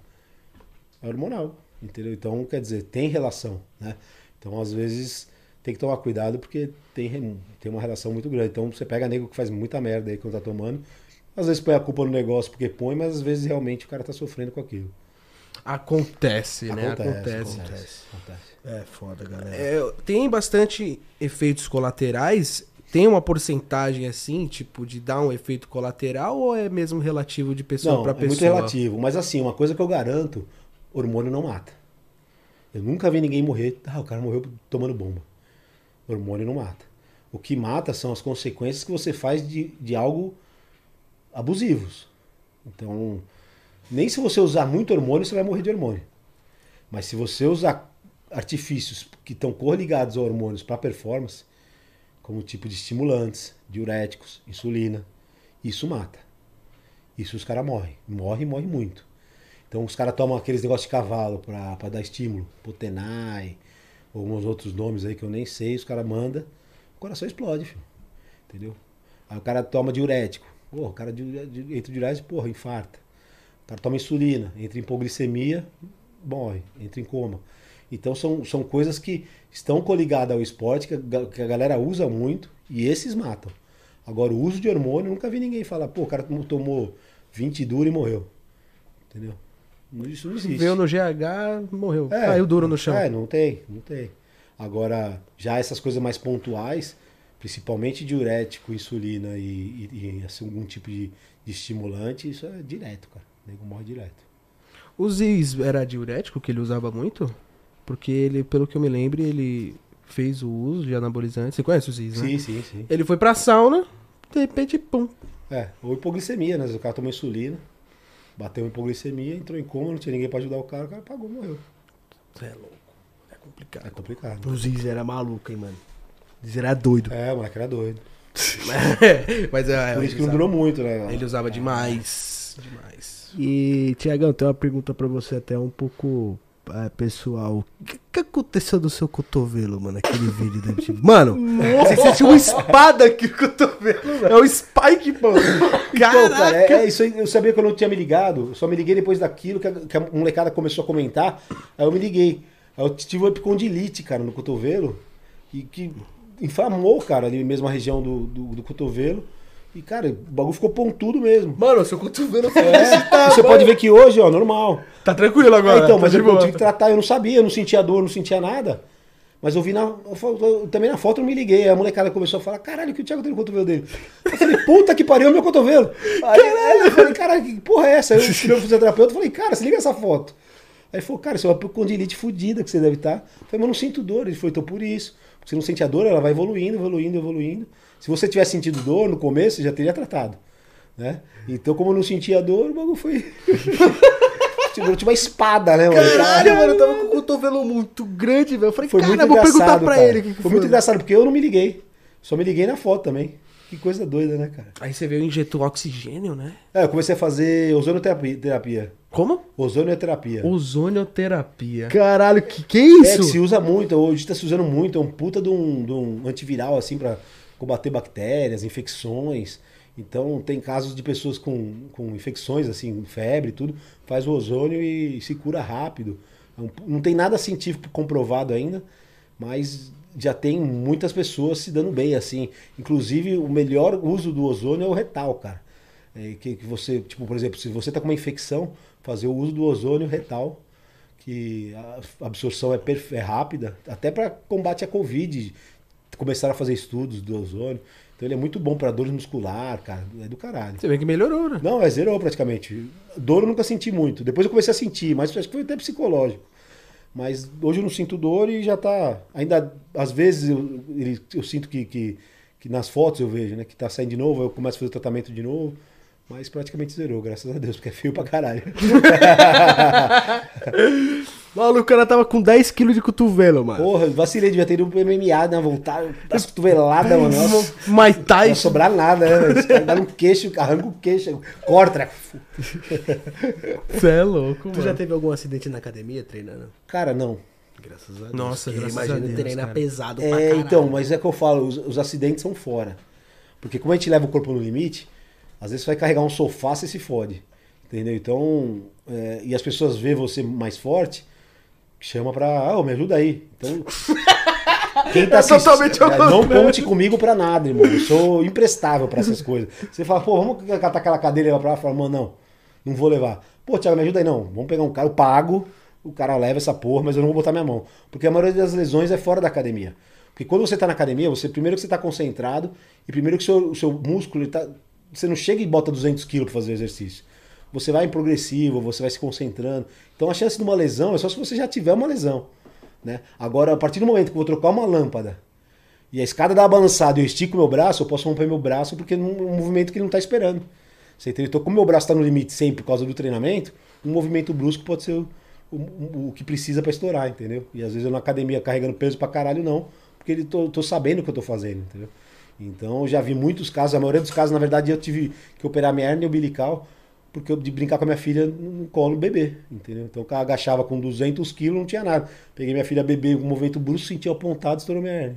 É hormonal, entendeu? Então, quer dizer, tem relação, né? Então, às vezes, tem que tomar cuidado porque tem, tem uma relação muito grande. Então, você pega nego que faz muita merda aí quando tá tomando, às vezes põe a culpa no negócio porque põe, mas às vezes realmente o cara tá sofrendo com aquilo. Acontece, né? Acontece, Acontece. acontece. acontece. É foda, galera. É, tem bastante efeitos colaterais. Tem uma porcentagem assim, tipo, de dar um efeito colateral ou é mesmo relativo de pessoa Não, pra é pessoa? muito relativo. Mas assim, uma coisa que eu garanto, hormônio não mata. Eu nunca vi ninguém morrer. Ah, o cara morreu tomando bomba. Hormônio não mata. O que mata são as consequências que você faz de, de algo abusivos. Então, nem se você usar muito hormônio, você vai morrer de hormônio. Mas se você usar artifícios que estão correligados a hormônios para performance, como tipo de estimulantes, diuréticos, insulina, isso mata. Isso os caras morrem. Morre morre muito. Então os caras tomam aqueles negócios de cavalo pra dar estímulo. Potenai, ou uns outros nomes aí que eu nem sei. Os caras mandam, o coração explode, filho. Entendeu? Aí o cara toma diurético. Porra, o cara entra diurético, porra, infarta. O cara toma insulina, entra em hipoglicemia, morre, entra em coma. Então são, são coisas que estão coligadas ao esporte, que a, que a galera usa muito, e esses matam. Agora, o uso de hormônio, nunca vi ninguém falar, pô, o cara tom- tomou 20 duro e morreu. Entendeu? Isso não existe. Veio no GH, morreu. É, Caiu duro no chão. É, não tem, não tem. Agora, já essas coisas mais pontuais, principalmente diurético, insulina e, e- e, assim, algum tipo de, de estimulante, isso é direto, cara. O nego morre direto. O Ziz era diurético que ele usava muito? Porque ele, pelo que eu me lembro, ele fez o uso de anabolizante. Você conhece o Ziz, né? Sim, sim, sim. Ele foi pra sauna, de repente, pum. É, ou hipoglicemia, né? O cara tomou insulina, bateu hipoglicemia, entrou em coma, não tinha ninguém pra ajudar o cara, o cara pagou, morreu. Você é louco. É complicado. É complicado. O Ziz era maluco, hein, mano. O Ziz era doido. É, o moleque era doido. [LAUGHS] Mas é, Por isso que não durou muito, né? Ele usava demais. Demais. E, Tiagão, tem uma pergunta pra você até um pouco é, pessoal. O que, que aconteceu do seu cotovelo, mano? Aquele vídeo da MTV. Mano, você tinha uma espada aqui no cotovelo, velho. É o Spike, pô. Então, cara, é, é isso aí. Eu sabia que eu não tinha me ligado. Eu só me liguei depois daquilo que a, que a molecada começou a comentar. Aí eu me liguei. Aí eu tive uma epicondilite, cara, no cotovelo. E que inflamou, cara, ali mesmo a região do, do, do cotovelo. E, cara, o bagulho ficou pontudo mesmo. Mano, seu cotovelo foi É, tá, você pode ver que hoje, ó, normal. Tá tranquilo agora. É, então, tá mas eu, eu tive que tratar, eu não sabia, eu não sentia dor, não sentia nada. Mas eu vi na. eu também na foto eu me liguei. Aí a molecada começou a falar: caralho, que o Thiago tem no cotovelo dele. Eu falei, puta que pariu, é meu cotovelo. Aí eu falei, caralho, que porra é essa? Aí eu fui no fisioterapeuta e falei, cara, se liga essa foto. Aí ele falou, cara, isso é uma condilite fudida que você deve estar. Eu falei, mas eu não sinto dor. Ele falou, então por isso. Porque você não sente a dor, ela vai evoluindo, evoluindo, evoluindo. Se você tivesse sentido dor no começo, você já teria tratado. Né? Então, como eu não sentia dor, o bagulho foi. tipo, eu tinha uma espada, né, mano? Caralho, mano, eu tava com o cotovelo muito grande, velho. Eu falei, Foi cara, muito vou perguntar engraçado, pra cara. ele que, que foi muito engraçado, porque eu não me liguei. Só me liguei na foto também. Que coisa doida, né, cara? Aí você veio e injetou oxigênio, né? É, eu comecei a fazer ozonioterapia. terapia. Como? Ozonioterapia. Ozonioterapia. Caralho, que que é É, isso? que se usa muito, hoje tá se usando muito, é um puta de um, de um antiviral, assim, pra combater bactérias, infecções. Então, tem casos de pessoas com, com infecções, assim, febre tudo, faz o ozônio e se cura rápido. É Não tem nada científico comprovado ainda, mas já tem muitas pessoas se dando bem, assim. Inclusive, o melhor uso do ozônio é o retal, cara. É, que, que você, tipo, por exemplo, se você tá com uma infecção, fazer o uso do ozônio retal, que a absorção é, é rápida, até para combate à Covid. Começaram a fazer estudos do ozônio. Então ele é muito bom para dor muscular, cara. É do caralho. Você vê que melhorou, né? Não, é zerou praticamente. Dor eu nunca senti muito. Depois eu comecei a sentir, mas acho que foi até psicológico. Mas hoje eu não sinto dor e já tá. Ainda, às vezes, eu, ele- eu sinto que, que, que nas fotos eu vejo, né? Que tá saindo de novo, eu começo a fazer o tratamento de novo. Mas praticamente zerou, graças a Deus, porque é feio pra caralho. [LAUGHS] Maluco, o cara tava com 10kg de cotovelo, mano. Porra, eu vacilei, devia ter ido pro MMA, né? Voltar, dar as cotoveladas, mano. Nossa, Mai não sobrar nada, né? Os caras dão um queixo, arranca o queixo, corta. né? Você é louco, Tu já teve algum acidente na academia treinando? Cara, não. Graças a Deus. Nossa, graças a imagina Deus, treinar cara. pesado pra É, caralho. então, mas é que eu falo, os, os acidentes são fora. Porque como a gente leva o corpo no limite, às vezes você vai carregar um sofá, você se fode. Entendeu? Então, é, e as pessoas vê você mais forte, chama pra, ah, me ajuda aí. Então, [LAUGHS] quem tá É totalmente ao é, não contrário. conte comigo pra nada, irmão. Eu sou imprestável pra essas coisas. Você fala, pô, vamos catar aquela cadeira e levar pra lá? Fala, mano, não, não vou levar. Pô, Thiago, me ajuda aí, não. Vamos pegar um cara, eu pago, o cara leva essa porra, mas eu não vou botar minha mão. Porque a maioria das lesões é fora da academia. Porque quando você tá na academia, você primeiro que você tá concentrado e primeiro que o seu, o seu músculo, ele tá, você não chega e bota 200 quilos pra fazer exercício. Você vai em progressivo, você vai se concentrando. Então a chance de uma lesão é só se você já tiver uma lesão. Né? Agora, a partir do momento que eu vou trocar uma lâmpada e a escada dá uma balançada e eu estico meu braço, eu posso romper meu braço porque é um movimento que ele não está esperando. Você entendeu? Então, como meu braço está no limite sempre por causa do treinamento, um movimento brusco pode ser o, o, o que precisa para estourar, entendeu? E às vezes eu na academia carregando peso pra caralho, não, porque ele tô, tô sabendo o que eu tô fazendo, entendeu? Então, eu já vi muitos casos, a maioria dos casos, na verdade, eu tive que operar minha hernia umbilical porque eu de brincar com a minha filha no colo bebê, entendeu? Então, eu agachava com 200 quilos, não tinha nada. Peguei minha filha bebê com um movimento brusco, senti apontado, estourou minha hernia.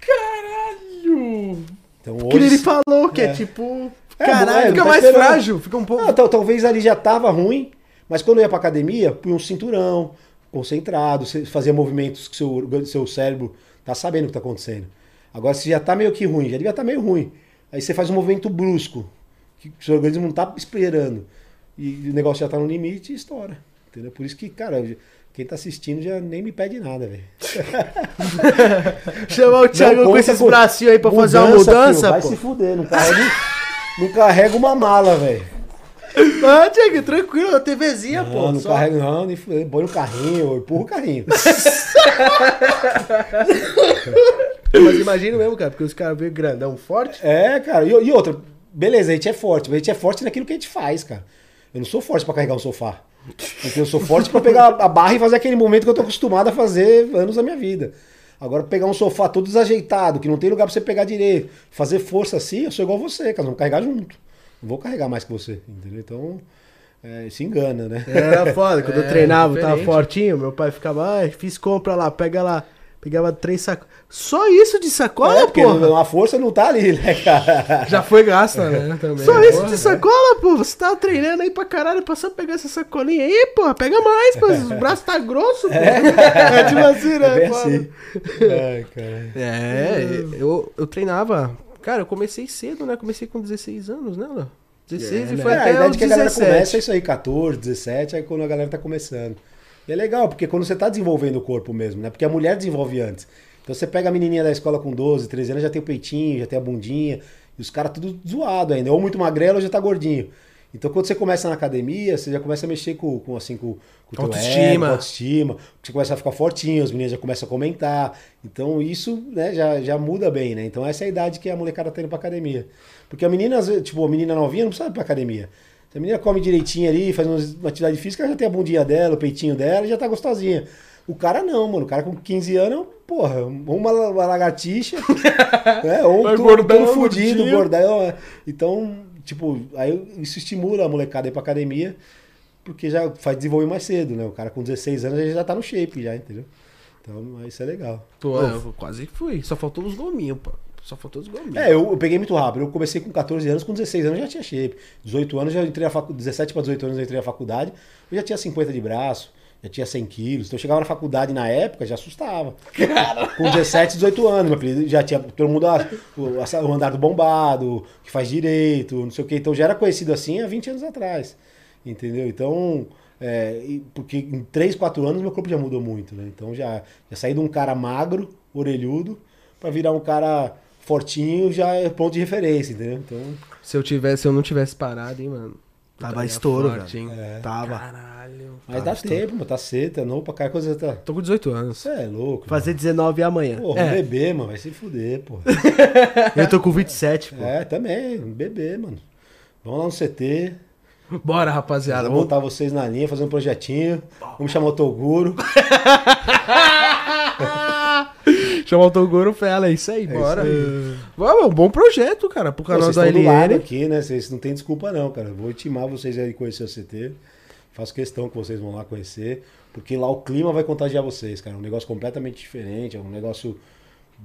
Caralho! Então, Que hoje... ele falou que é, É. tipo. É, Caralho, não é, fica não tá mais esperando. frágil, fica um pouco. Ah, tal- talvez ali já tava ruim, mas quando eu ia pra academia, punha um cinturão, concentrado, fazia movimentos que seu, seu cérebro tá sabendo o que tá acontecendo. Agora, se já tá meio que ruim, já devia estar meio ruim. Aí você faz um movimento brusco, que o seu organismo não tá esperando. E o negócio já tá no limite e estoura. Entendeu? Por isso que, cara, quem tá assistindo já nem me pede nada, velho. [LAUGHS] Chamar o Thiago Não com esses bracinhos aí pra fazer uma mudança, filho, vai pô. se fuder, não carrega, não carrega uma mala, velho. Ah, Diego, tranquilo, a TVzinha, Não, pô. não só- carrega, não, nem f- põe no carrinho, eu empurro o carrinho. [LAUGHS] Mas imagina mesmo, cara, porque os caras veem grandão forte. É, cara, e, e outra, beleza, a gente é forte, mas a gente é forte naquilo que a gente faz, cara. Eu não sou forte pra carregar um sofá. Porque eu sou forte pra pegar a barra e fazer aquele momento que eu tô acostumado a fazer anos da minha vida. Agora, pegar um sofá todo desajeitado, que não tem lugar pra você pegar direito, fazer força assim, eu sou igual você, cara, vamos carregar junto. Não vou carregar mais que você, entendeu? Então, é, se engana, né? Era foda, quando eu É, treinava, tava diferente. fortinho, meu pai ficava, ai, fiz compra lá, pega lá. Pegava três sacos. Só isso de sacola, é, porra? a força não tá ali, né, cara? [LAUGHS] Já foi gasta, né? [LAUGHS] Também. Só isso de sacola, pô. Você tava treinando aí pra caralho, passou a pegar essa sacolinha aí, porra. Pega mais, pô. Os braços tá grosso, pô. [LAUGHS] É, tipo assim, né? É bem assim. Ai, cara. É, eu, eu treinava. Cara, eu comecei cedo, né? Comecei com 16 anos, né, Léo? 16 É, e né? foi É, a até idade os que a galera 17. começa é isso aí, 14, 17, aí quando a galera tá começando. E é legal, porque quando você tá desenvolvendo o corpo mesmo, né? Porque a mulher desenvolve antes. Então você pega a menininha da escola com 12, 13 anos, já tem o peitinho, já tem a bundinha, e os caras tudo zoado ainda, ou muito magrelo ou já tá gordinho. Então quando você começa na academia, você já começa a mexer com, com assim, com, com o teu Autoestima. ego, com autoestima, você começa a ficar fortinho, as meninas já começam a comentar. Então isso, né, já, já muda bem, né? Então essa é a idade que a molecada tá indo pra academia. Porque a menina, tipo, a menina novinha não precisa ir pra academia. Se a menina come direitinho ali, faz uma atividade física, ela já tem a bundinha dela, o peitinho dela, e já tá gostosinha. O cara não, mano. O cara com 15 anos, porra, ou uma, uma lagartixa, [LAUGHS] né? ou tu, gordão, fudido, gordão. é. Então, tipo, aí isso estimula a molecada a ir pra academia, porque já faz desenvolver mais cedo, né? O cara com 16 anos ele já tá no shape, já, entendeu? Então, isso é legal. Pô, eu quase fui. Só faltou os gominhos, pô. Só faltou os gominhos. É, eu, eu peguei muito rápido. Eu comecei com 14 anos, com 16 anos eu já tinha shape. 18 anos eu entrei na faculdade, 17 para 18 anos eu entrei na faculdade, eu já tinha 50 de braço, já tinha 100 quilos. Então eu chegava na faculdade na época, já assustava. Com 17, 18 anos, meu filho, já tinha todo mundo ah, o, o andar do bombado, que faz direito, não sei o que. Então já era conhecido assim há 20 anos atrás. Entendeu? Então, é, porque em 3, 4 anos meu corpo já mudou muito, né? Então já, já saí de um cara magro, orelhudo, para virar um cara fortinho, já é ponto de referência, entendeu? Então, Se eu tivesse, se eu não tivesse parado, hein, mano. Tava estouro, forte, velho. É. Tava. Caralho. mas dá tempo, mano, tá cedo, tá novo pra cada coisa, tá... Tô com 18 anos. Você é louco. Fazer 19 amanhã. Porra, É. um bebê, mano, vai se fuder, porra. [LAUGHS] Eu tô com 27, pô. É, também, um bebê, mano. Vamos lá no CT, Bora, rapaziada. Vamos... botar vocês na linha, fazer um projetinho. Vamos chamar o Toguro. [LAUGHS] Chamar o Toguro Fela, é isso aí, bora. isso Vamos, é um bom projeto, cara, pro Pô, canal vocês da estão do lado LN. aqui, né? Vocês não tem desculpa não, cara. Vou intimar vocês aí conhecer o CT. Faço questão que vocês vão lá conhecer, porque lá o clima vai contagiar vocês, cara. É um negócio completamente diferente, é um negócio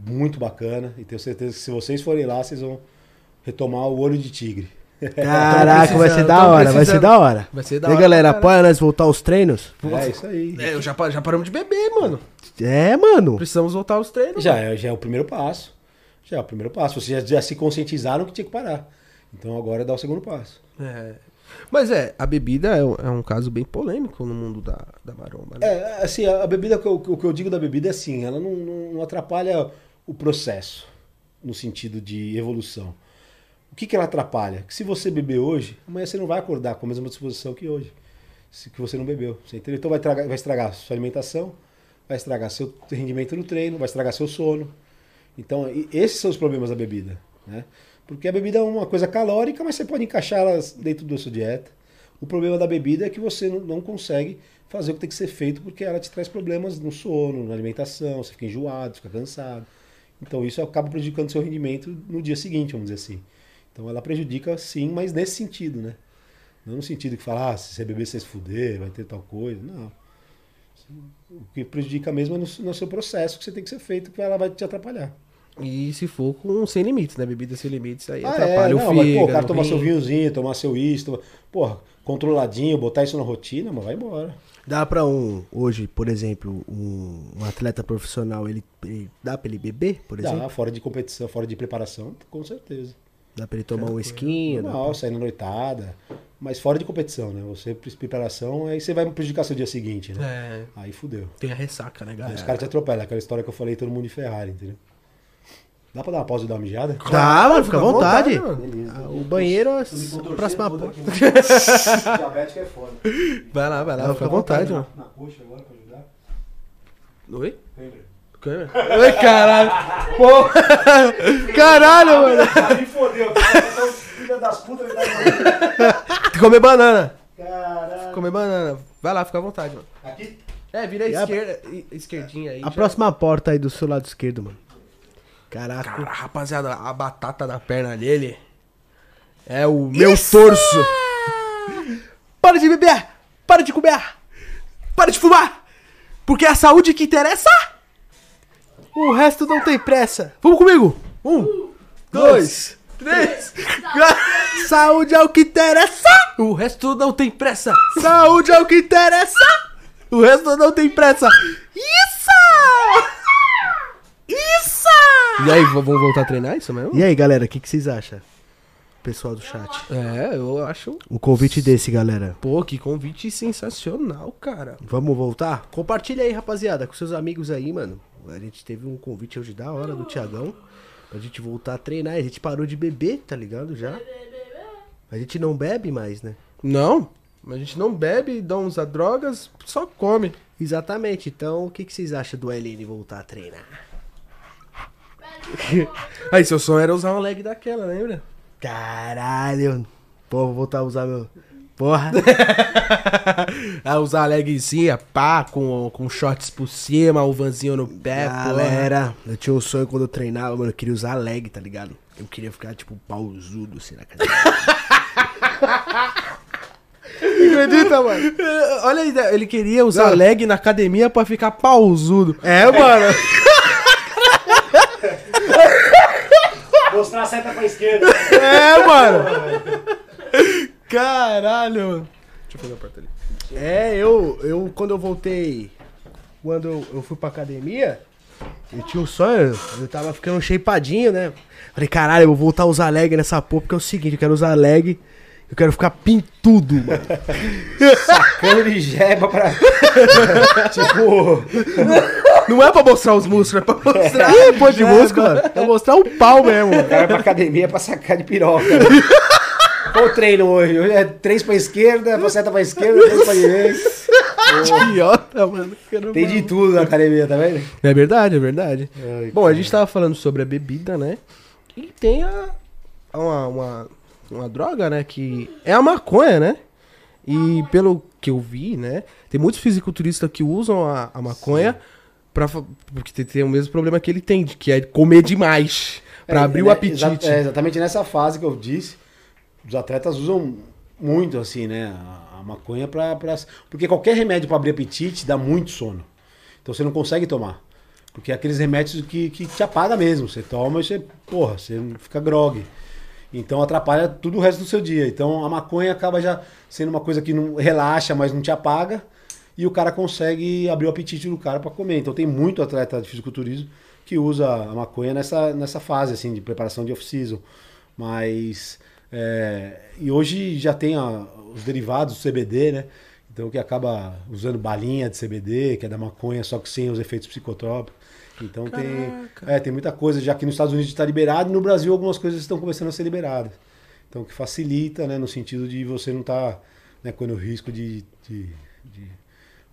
muito bacana. E tenho certeza que se vocês forem lá, vocês vão retomar o olho de tigre. Caraca, vai ser da hora, vai ser da hora. Vai ser da E aí, hora galera, pra apoia nós voltar aos treinos? É isso aí. É, eu já, já paramos de beber, mano. É, mano. Precisamos voltar aos treinos. Já é, já é o primeiro passo. Já é o primeiro passo. Vocês já, já se conscientizaram que tinha que parar. Então agora dá o segundo passo. É. Mas é, a bebida é um, é um caso bem polêmico no mundo da, da maromba, né? É, assim, a a bebida, o que eu- o que eu digo da bebida é assim, ela não, não- não atrapalha o processo, no sentido de evolução. O que, que ela atrapalha? Que se você beber hoje, amanhã você não vai acordar com a mesma disposição que hoje. Se que você não bebeu. Você entendeu? Então vai, tragar- vai estragar sua alimentação, vai estragar seu rendimento no treino, vai estragar seu sono. Então, esses são os problemas da bebida. Né? Porque a bebida é uma coisa calórica, mas você pode encaixá-la dentro da sua dieta. O problema da bebida é que você não, consegue fazer o que tem que ser feito porque ela te traz problemas no sono, na alimentação, você fica enjoado, fica cansado. Então isso acaba prejudicando seu rendimento no dia seguinte, vamos dizer assim. Então ela prejudica sim, mas nesse sentido, né? Não no sentido que fala, ah, se você beber, você se fuder, vai ter tal coisa. Não. O que prejudica mesmo é no, no seu processo que você tem que ser feito, que ela vai te atrapalhar. E se for com sem limites, né? Bebida sem limites, aí Ah, atrapalha é, o não, fígado. mas, pô, o cara tomar seu vinhozinho, tomar seu isto, toma- porra, controladinho, botar isso na rotina, mas vai embora. Dá pra um, hoje, por exemplo, um, um atleta profissional, ele, ele- dá pra ele beber, por exemplo? Dá, fora de competição, fora de preparação, com certeza. Dá pra ele tomar um esquinho? dá Normal, sair na noitada, mas fora de competição, né? Você, preparação, aí você vai prejudicar seu dia seguinte, né? É, Aí fudeu. tem a ressaca, né, Aí galera? os caras te atropelam, aquela história que eu falei, todo mundo de Ferrari, entendeu? Dá pra dar uma pausa e dar uma mijada? Dá, mano, fica à vontade. Ah, o banheiro é a próxima porta. [LAUGHS] Diabético é foda. Vai lá, vai lá, Não, fica à vontade, vontade, mano. Na coxa agora pra ajudar? Oi? Lembra? Oi, caralho. [LAUGHS] Pô. [LAUGHS] Caralho, mano. Me fodeu. Filha das putas. [LAUGHS] Tem que comer banana. Caralho. Comer banana. Vai lá, fica à vontade, mano. Aqui? É, vira a E a- esquerda, esquerdinha aí. A já. próxima porta aí do seu lado esquerdo, mano. Caraca. Cara, rapaziada, a batata da perna dele é o meu torso. Para de beber! Para de comer! Para de fumar! Porque é a saúde que interessa! O resto não tem pressa. Vamos comigo! Um, dois, três! Saúde é o que interessa. O resto não tem pressa! Saúde é o que interessa. O resto não tem pressa! Isso! Isso! E aí, vamos voltar a treinar isso mesmo? E aí, galera, o que, que vocês acham? Pessoal do chat. É, eu acho. O convite desse, galera. Pô, que convite sensacional, cara. Vamos voltar? Compartilha aí, rapaziada, com seus amigos aí, mano. A gente teve um convite hoje da hora do Tiagão. Pra gente voltar a treinar. A gente parou de beber, tá ligado? Já. A gente não bebe mais, né? Não, a gente não bebe, não usa drogas, só come. Exatamente. Então, o que, que vocês acham do LN voltar a treinar? [LAUGHS] Aí, seu sonho era usar uma leg daquela, lembra? Caralho. Pô, vou voltar a usar meu. Porra. [LAUGHS] ah, usar a legzinha, pá, com, com shorts por cima, o vanzinho no pé, Galera, eu tinha um sonho quando eu treinava, mano. Eu queria usar leg, tá ligado? Eu queria ficar, tipo, pausudo, assim, na academia. [LAUGHS] Acredita, mano? porra. Olha a ideia, ele queria usar leg na academia pra ficar pausudo. É, mano. Mostrar a seta pra esquerda. É, mano. Caralho. Deixa eu fazer a porta ali. É, eu, eu quando eu voltei, quando eu, eu fui pra academia, eu tinha um sonho, eu tava ficando shapeadinho, né? Falei, caralho, eu vou voltar a usar leg nessa porra, porque é o seguinte, eu quero usar leg, eu quero ficar pintudo, mano. [LAUGHS] Sacando de jeba pra. [LAUGHS] tipo. Não é pra mostrar os músculos, é pra mostrar. Ih, pô, de músculo, mano. É mostrar o pau mesmo. O cara vai pra academia pra sacar de piroca. Qual o treino hoje? É três pra esquerda, pra seta pra esquerda, três pra direita. [LAUGHS] Idiota, mano. Tem de tudo na academia, tá vendo? É verdade, é verdade. Ai, Bom, a gente tava falando sobre a bebida, né? E tem a, uma, uma, uma droga, né? Que é a maconha, né? E pelo que eu vi, né? Tem muitos fisiculturistas que usam a, a maconha pra, porque tem, tem o mesmo problema que ele tem, que é comer demais. Pra É, abrir o né, apetite. exa- é, exatamente nessa fase que eu disse, os atletas usam muito, assim, né? A, maconha pra, pra. Porque qualquer remédio pra abrir apetite dá muito sono. Então você não consegue tomar. Porque é aqueles remédios que, que te apaga mesmo. Você toma e você, porra, você fica grog. Então atrapalha tudo o resto do seu dia. Então a maconha acaba já sendo uma coisa que não relaxa, mas não te apaga. E o cara consegue abrir o apetite do cara para comer. Então tem muito atleta de fisiculturismo que usa a maconha nessa, nessa fase assim de preparação de off-season. Mas é, e hoje já tem a- os derivados do CBD, né? Então que acaba usando balinha de CBD, que é da maconha, só que sem os efeitos psicotrópicos. Então tem, é, tem muita coisa, já que nos Estados Unidos está liberado, e no Brasil algumas coisas estão começando a ser liberadas. Então que facilita, né, no sentido de você não estar né, correndo o risco de, de, de,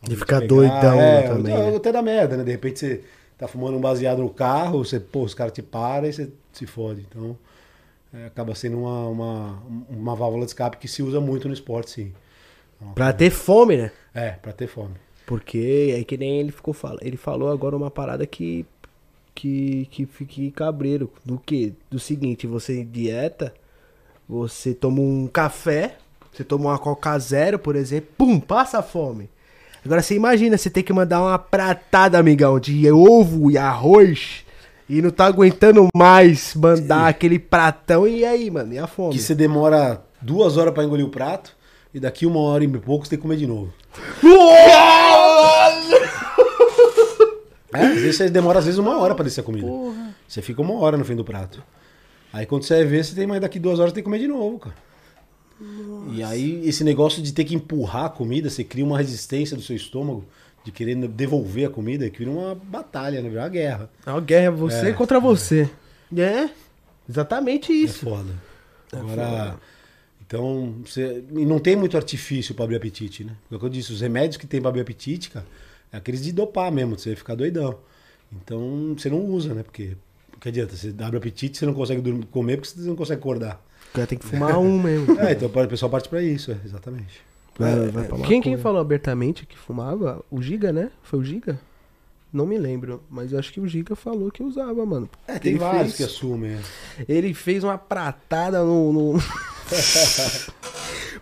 De ficar pegar, doidão é, também, né? Até da merda, né? De repente você tá fumando um baseado no carro, você, pô, os caras te param e você se fode. Então é, acaba sendo uma, uma, uma válvula de escape que se usa muito no esporte, sim. Pra ter fome, né? É, pra ter fome. Porque é que nem ele ficou falando. Ele falou agora uma parada que. Que, que fique cabreiro. Do que? Do seguinte, você dieta, você toma um café, você toma uma Coca Zero, por exemplo, pum, passa fome. Agora você imagina, você tem que mandar uma pratada, amigão, de ovo e arroz. E não tá aguentando mais mandar aquele pratão. E aí, mano? E a fome? Que você demora duas horas pra engolir o prato e daqui uma hora e pouco você tem que comer de novo. É, às vezes você demora às vezes uma hora pra descer a comida. Você fica uma hora no fim do prato. Aí quando você vai ver, você tem mais daqui duas horas você tem que comer de novo, cara. E aí esse negócio de ter que empurrar a comida, você cria uma resistência do seu estômago de querer devolver a comida, que vira uma batalha, né? Vira uma guerra. É uma guerra, você É, contra você. É, exatamente É isso. foda. Agora, então, você, e não tem muito artifício pra abrir apetite, né? Porque, como eu disse, os remédios que tem pra abrir apetite, cara, é aqueles de dopar mesmo, de você ficar doidão. Então, você não usa, né? Porque, o que adianta? Você abre apetite, você não consegue dormir, comer porque você não consegue acordar. O cara tem que fumar um mesmo. [LAUGHS] É, então o pessoal parte pra isso, é, exatamente. Vai, vai pra Quem, quem falou abertamente que fumava? O Giga, né? Foi o Giga? Não me lembro, mas eu acho que o Giga falou que usava, mano. É, tem Ele vários fez- que assumem. é. Ele fez uma pratada no. no- [LAUGHS]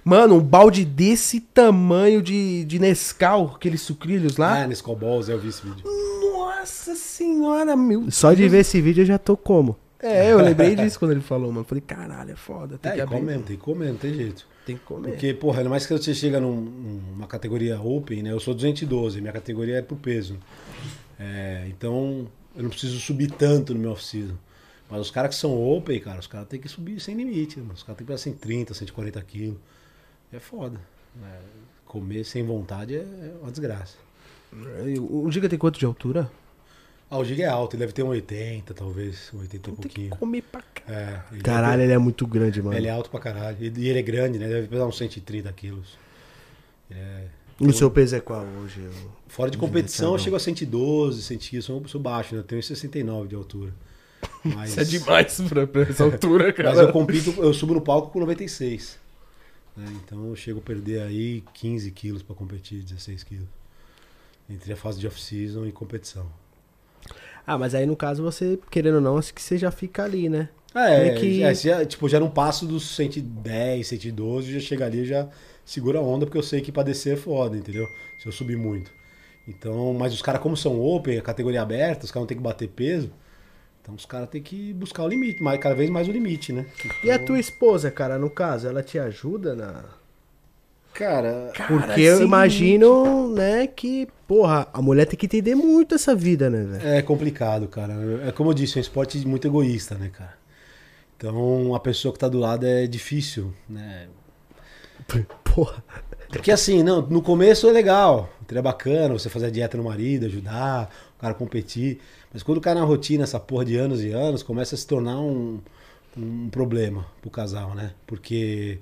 Mano, um balde desse tamanho de, de Nescau, aqueles sucrilhos lá. Ah, nesse Balls, eu vi esse vídeo. Nossa senhora, meu. Só de ver esse vídeo eu já tô como. É, eu lembrei disso quando ele falou, mano. Falei, caralho, é foda. Tem É, que abrir. tem que comer, não tem jeito. Tem que comer. Porque, porra, ainda mais que você chega num- numa categoria open, né? Eu sou 212, minha categoria é pro peso. É, então, eu não preciso subir tanto no meu off-season. Mas os caras que são open, cara, os caras têm que subir sem limite. né? Os caras têm que pegar 130, 140 quilos. É foda. É, comer sem vontade é é uma desgraça. O Giga tem quanto de altura? Ah, o Giga é alto, ele deve ter um 80, talvez, um 80 e que pouquinho. comer pra cá. É, ele Caralho, ele é muito grande, mano. Ele é alto pra caralho. E ele é grande, né? Deve pesar uns 130 quilos. Ele é- E o seu peso é qual hoje? Eu- Fora de competição, eu chego a 112, 100 eu sou, sou baixo, né? Eu tenho 69 de altura. Mas, [LAUGHS] Isso é demais pra, pra essa altura, [LAUGHS] cara. mas eu compito, eu subo no palco com 96. né? Então eu chego a perder aí 15 quilos pra competir, 16 quilos. Entre a fase de off-season e competição. Ah, mas aí no caso você, querendo ou não, acho que você já fica ali, né? É, que- é, já, tipo, já não passo dos 110, 112, já chega ali já segura a onda, porque eu sei que pra descer é foda, entendeu? Se eu subir muito. Então, mas os caras, como são open, a categoria aberta, os caras não tem que bater peso. Então os caras têm que buscar o limite, mais, cada vez mais o limite, né? E a Então, tua esposa, cara, no caso, ela te ajuda na. Cara, Porque eu imagino, né, que, porra, a mulher tem que entender muito essa vida, né, velho? é complicado, cara. É como eu disse, é um esporte muito egoísta, né, cara? Então a pessoa que tá do lado é difícil, né? [LAUGHS] Porra. Porque assim, não, no começo é legal, é bacana você fazer a dieta no marido, ajudar o cara a competir. Mas quando cai na rotina, essa porra de anos e anos, começa a se tornar um, um problema pro casal, né? Porque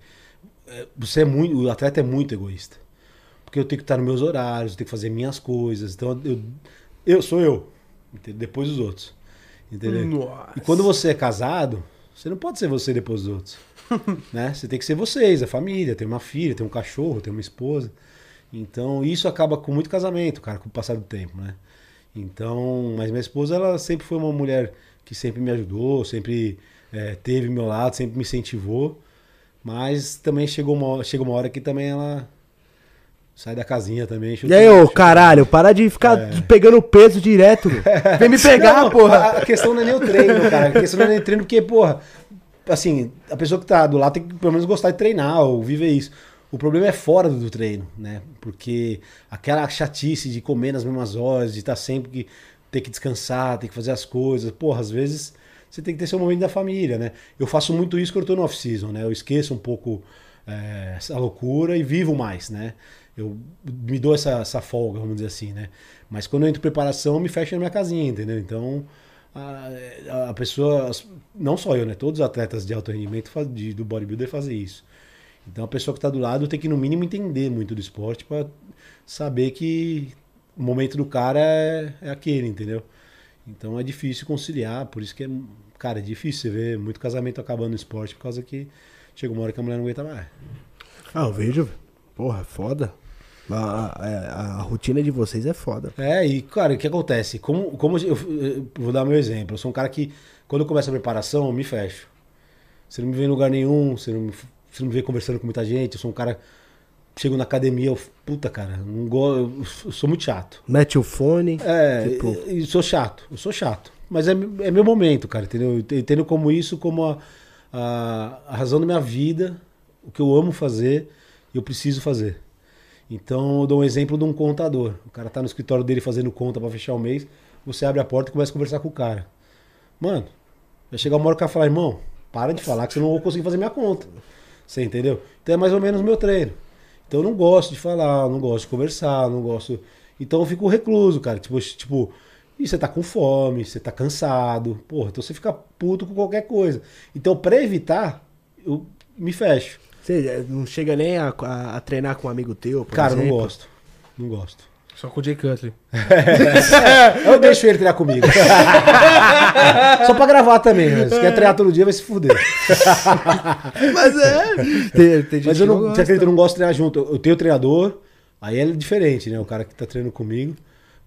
você é muito, o atleta é muito egoísta. Porque eu tenho que estar nos meus horários, eu tenho que fazer minhas coisas. Então eu, eu sou eu, depois os outros. Entendeu? Nossa. E quando você é casado, você não pode ser você depois dos outros. [LAUGHS] né? Você tem que ser vocês, a família, tem uma filha, tem um cachorro, tem uma esposa. Então isso acaba com muito casamento, cara, com o passar do tempo, né? Então, mas minha esposa, ela sempre foi uma mulher que sempre me ajudou, sempre eh, teve meu lado, sempre me incentivou. Mas também chegou uma, chega uma hora que também ela sai da casinha também. E aí, ô, caralho, para de ficar pegando peso direto. [LAUGHS] Vem me pegar, Não, porra. A, questão não é nem o treino, cara. A questão não é nem o treino, porque, porra, assim, a pessoa que tá do lado tem que pelo menos gostar de treinar ou viver isso. O problema é fora do treino, né? Porque aquela chatice de comer nas mesmas horas, de estar sempre que ter que descansar, ter que fazer as coisas, porra, às vezes você tem que ter seu momento da família, né? Eu faço muito isso quando eu tô no off-season, né? Eu esqueço um pouco é, essa loucura e vivo mais, né? Eu me dou essa, essa folga, vamos dizer assim, né? Mas quando eu entro em preparação, eu me fecho na minha casinha, entendeu? Então, a, a pessoa, não só eu, né? Todos os atletas de alto rendimento faz- de- do bodybuilder fazem isso. Então, a pessoa que está do lado tem que, no mínimo, entender muito do esporte para saber que o momento do cara é, é aquele, entendeu? Então, é difícil conciliar, por isso que é, cara, é difícil você ver muito casamento acabando no esporte, por causa que chega uma hora que a mulher não aguenta mais. Ah, eu vejo. Porra, é foda. A, a- a rotina de vocês é foda. É, e, cara, o que acontece? Como, como eu, eu vou dar meu exemplo. Eu sou um cara que, quando eu começo a preparação, eu me fecho. Você não me vê em lugar nenhum, você não, você não me vê conversando com muita gente. Eu sou um cara. Chego na academia, eu. Puta, cara, não go, eu, eu sou muito chato. Mete o fone. É, Tipo- e, e sou chato, eu sou chato. Mas é, é meu momento, cara, entendeu? Eu entendo como isso, como a, a, a razão da minha vida, o que eu amo fazer, eu preciso fazer. Então eu dou um exemplo de um contador. O cara tá no escritório dele fazendo conta pra fechar o mês, você abre a porta e começa a conversar com o cara. Mano, vai chegar uma hora que o cara fala, irmão, para de falar que você não vou conseguir fazer minha conta. Você entendeu? Então é mais ou menos o meu treino. Então eu não gosto de falar, não gosto de conversar, não gosto. Então eu fico recluso, cara. Tipo, tipo E você tá com fome, você tá cansado, porra, então você fica puto com qualquer coisa. Então, pra evitar, eu me fecho. Você eh, não chega nem a, a- a treinar com um amigo teu, por Cara, não exemplo? gosto. Não gosto. Só com o Jay Cutler. [LAUGHS] Eu deixo ele treinar comigo. [LAUGHS] Só pra gravar também. né? Se quer treinar todo dia, vai se fuder. [LAUGHS] Mas é. Tem, tem gente Mas eu que não, gosta. você acredita, eu não gosto de treinar junto. Eu tenho treinador, aí é diferente, né? O cara que tá treinando comigo.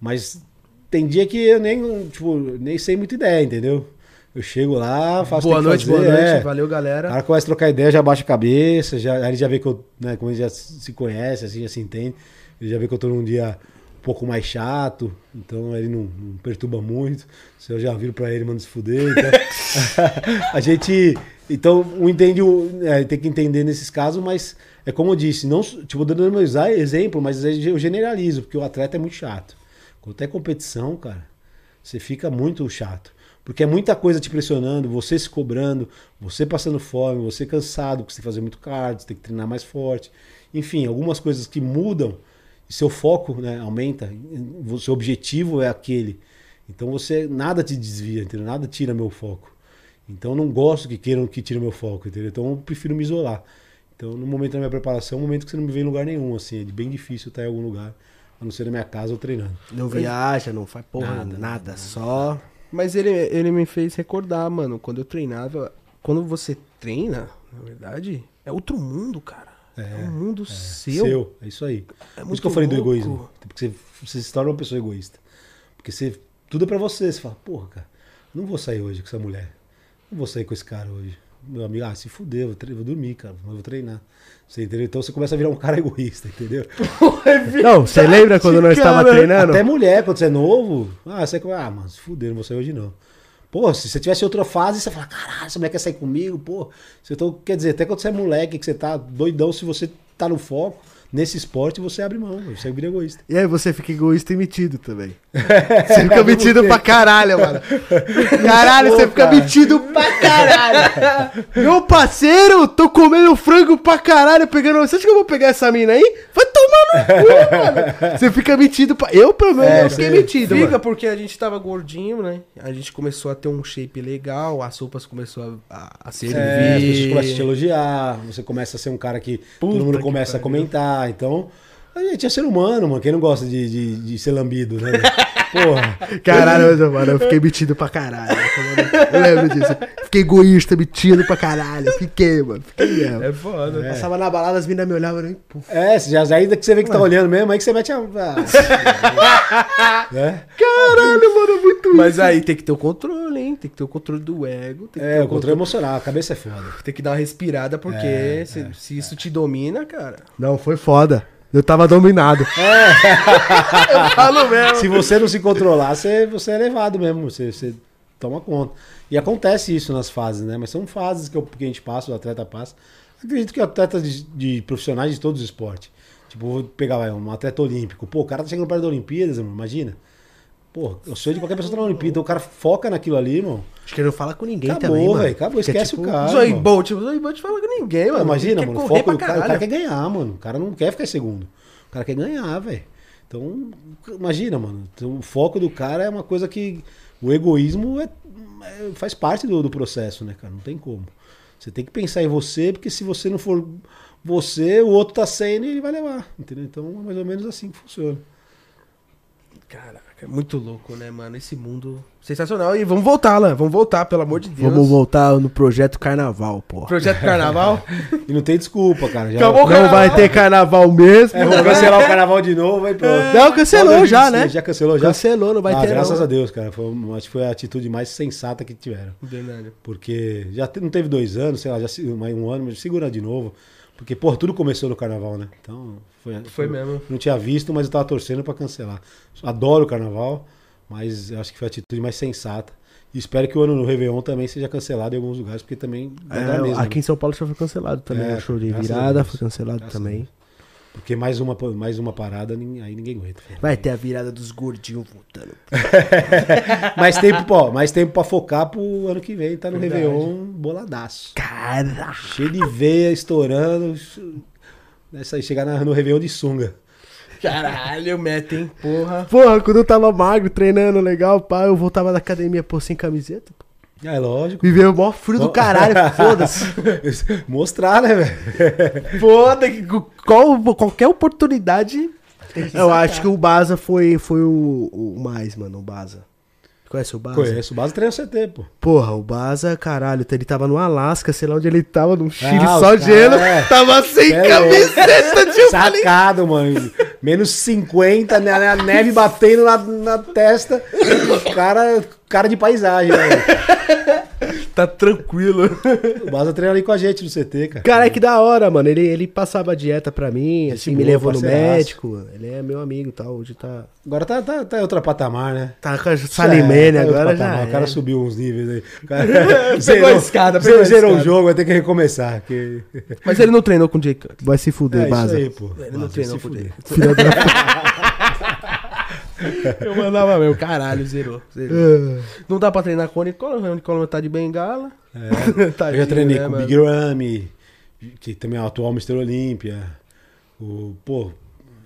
Mas tem dia que eu nem, tipo, nem sei muita ideia, entendeu? Eu chego lá, faço Boa o noite, fazer, boa noite. é. Valeu, O galera. cara começa a trocar ideia, já baixa a cabeça, já, aí ele já vê que eu, né, como ele já se conhece, assim, já se entende, ele já vê que eu tô num dia pouco mais chato, então ele não, não perturba muito. Se eu já viro pra ele, manda se fuder. Então, [LAUGHS] a gente. Então, um entende, é, tem que entender nesses casos, mas é como eu disse, não, tipo, dando meu exemplo, mas eu generalizo, porque o atleta é muito chato. Quando tem competição, cara, você fica muito chato. Porque é muita coisa te pressionando, você se cobrando, você passando fome, você cansado, porque você tem que fazer muito cardio, você tem que treinar mais forte. Enfim, algumas coisas que mudam seu foco né, aumenta, o seu objetivo é aquele. Então você nada te desvia, entendeu? Nada tira meu foco. Então eu não gosto que queiram que tire meu foco, entendeu? Então eu prefiro me isolar. Então no momento da minha preparação, é um momento que você não me vê em lugar nenhum, assim, é bem difícil estar em algum lugar, a não ser na minha casa ou treinando. Não viaja, não faz porra, nada, Nada, só. Mas ele, ele me fez recordar, mano, quando eu treinava. Quando você treina, na verdade, é outro mundo, cara. É, um mundo seu. Seu, é isso aí. É Por muito isso que eu falei do louco. egoísmo. Porque você, você se torna uma pessoa egoísta. Porque você, tudo é pra você. Você fala, porra, cara, não vou sair hoje com essa mulher. Não vou sair com esse cara hoje. Meu amigo, ah, se fuder, vou, vou dormir, cara, mas vou treinar. Você entendeu? Então você começa a virar um cara [LAUGHS] egoísta, entendeu? [LAUGHS] Não, você lembra quando nós estava treinando? Até mulher, quando você é novo, ah, você ah, mano, se fuder, não vou sair hoje não. Pô, se você tivesse outra fase, você fala, caralho, essa mulher quer sair comigo, pô. Você tô, quer dizer, até quando você é moleque, que você tá doidão, se você tá no foco, nesse esporte, você abre mão, você vira egoísta. E aí você fica egoísta e metido também. [LAUGHS] Você fica metido pra caralho, mano. [LAUGHS] Caralho, Pô, você fica cara. metido pra caralho. Meu parceiro, tô comendo frango pra caralho, pegando. Você acha que eu vou pegar essa mina aí? Vai tomar no cu, [LAUGHS] mano. Você fica metido pra. Eu, pelo menos, É, eu fiquei metido, Fica mano. porque a gente tava gordinho, né? A gente começou a ter um shape legal, as roupas começou a, a, a servir. É, as pessoas começam a te elogiar, você começa a ser um cara que Puta todo mundo que começa a comentar. Então, a gente é ser humano, mano. Quem não gosta de, de, de ser lambido, né? [LAUGHS] Porra. [LAUGHS] Caralho, mas, mano, eu fiquei metido pra caralho. Eu lembro disso. Fiquei egoísta, metido pra caralho. Fiquei, mano. Fiquei mesmo. É foda. Passava na balada, as minas me olhavam e puf. É, já, já ainda que você vê que tá olhando mesmo, aí que você mete a. Ah, [LAUGHS] né? Caralho, mano, muito Mas aí tem que ter o controle, hein? Tem que ter o controle do ego. Tem que ter É, o controle emocional, a cabeça é foda. Tem que dar uma respirada, porque É, se, se isso te domina, cara. Não, foi foda. Eu tava dominado. [LAUGHS] Eu falo mesmo. Se você não se controlar, você, você é levado mesmo, você, você toma conta. E acontece isso nas fases, né? Mas são fases que, eu- que a gente passa, o atleta passa. Acredito que atletas de, de profissionais de todos os esportes. Tipo, vou pegar vai, um atleta olímpico. Pô, o cara tá chegando perto da Olimpíadas, imagina. Pô, eu sei de qualquer pessoa que tá na Olimpíada, o cara foca naquilo ali, irmão. Acho que ele não fala com ninguém Acabou, também, mano. velho, acabou, esquece o cara. Zoe mano. Bolt, o Zoe Bolt fala com ninguém, mano. Imagina, mano, o foco do cara, o cara quer ganhar, mano. O cara não quer ficar em segundo. O cara quer ganhar, velho. Então, imagina, mano. Então, o foco do cara é uma coisa que. O egoísmo é, é- faz parte do, do processo, né, cara? Não tem como. Você tem que pensar em você, porque se você não for você, o outro tá sendo e ele vai levar. Entendeu? Então é mais ou menos assim que funciona. Caraca, é muito louco, né, mano? Esse mundo sensacional. E vamos voltar, Lan. Vamos voltar, pelo amor de Deus. Vamos voltar no projeto Carnaval, porra. Projeto Carnaval. [LAUGHS] E não tem desculpa, cara. Já, Acabou o Não carnaval. vai ter carnaval mesmo. É, vamos cancelar o carnaval de novo, aí pronto. Não, cancelou já, 2026, né? Já cancelou já? Cancelou, não vai ah, ter graças não. a Deus, cara. Foi, acho que foi a atitude mais sensata que tiveram. Verdade. Porque já te- não teve dois anos, sei lá, já mais um ano, mas segura de novo. Porque, pô, tudo começou no carnaval, né? Então, foi, Foi mesmo. Não tinha visto, mas eu tava torcendo pra cancelar. Adoro o carnaval, mas eu acho que foi a atitude mais sensata. E espero que o ano no Réveillon também seja cancelado em alguns lugares, porque também É, mesmo. aqui né? em São Paulo já foi cancelado também. É, o show de virada foi cancelado Graças a também. Porque mais uma, mais uma parada, aí ninguém aguenta. Vai ter a virada dos gordinhos voltando. [LAUGHS] mais tempo, pô, mais tempo pra focar pro ano que vem, tá no Verdade. Réveillon boladaço. Cara, Cheio de veia, estourando. Essa aí, chegar na- no Réveillon de sunga. Caralho, mete, hein? Porra. Porra, quando eu tava magro, treinando legal, pá, eu voltava da academia, pô, sem camiseta. pô. É lógico. Viveu o maior frio do caralho, foda-se. [LAUGHS] Mostrar, né, velho? [LAUGHS] Foda, que qual, qualquer oportunidade. Eu acho que o Baza foi, foi o, o mais, mano, o Baza. Conhece o Baza? Conheço. O base treina CT, pô. Porra, o Baza, caralho, ele tava no Alasca, sei lá onde ele tava, no Chile, Ah, só gelo. é. Tava sem É, camiseta, tio. falei, Sacado, mano. Menos 50, né, a neve batendo na, na testa. Cara, cara de paisagem, né? Tá tranquilo. O Baza treina ali com a gente no CT, cara. Cara, que da hora, mano. Ele, ele passava dieta pra mim, Gente assim, me boa, levou no médico. Ele é meu amigo e tal. Hoje tá. Agora tá, tá, tá em outra patamar, né? Tá com a Salimene É, tá outro agora já. patamar. O cara é. subiu uns níveis aí. O [LAUGHS] cara Pegou a escada, pegou zerou o escada. jogo, vai ter que recomeçar. Que... Mas ele não treinou com o Jay Cutler. Vai se fuder, É isso Baza. aí, pô. Ele não Baza, treinou se com o fuder. Jay. Filha da [LAUGHS] [LAUGHS] Eu mandava meu, caralho, zerou. zerou. É. Não dá pra treinar com o Nicola, o Nicola tá de bengala. É. [LAUGHS] Tadinho, Eu já treinei né, com o? Big Ramy, que também é o atual Mr. Olímpia. O, pô,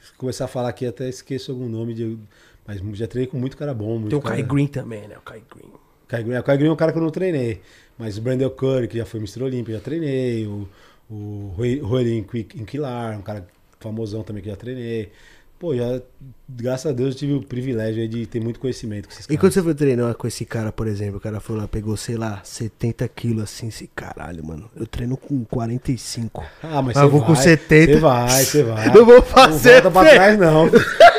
se começar a falar aqui até esqueço algum nome, de, mas já treinei com muito cara bom. Muito Tem o cara, Kai Green também, né? O Kai Green. Kai Green, o Kai Green é um cara que eu não treinei. Mas o Brandon Curry, que já foi Mr. Olímpia, já treinei. O, o Roelin Inquilar, um cara famosão também que já treinei. Pô, já, graças a Deus, eu tive o privilégio aí de ter muito conhecimento com esses E caras. quando você foi treinar com esse cara, por exemplo, o cara foi lá, pegou, sei lá, 70 quilos assim, esse caralho, mano. Eu treino com 45. Ah, mas Ah, você vou com vai, 70. Você vai, você vai. [LAUGHS] Eu vou fazer, Não volta pra trás, não.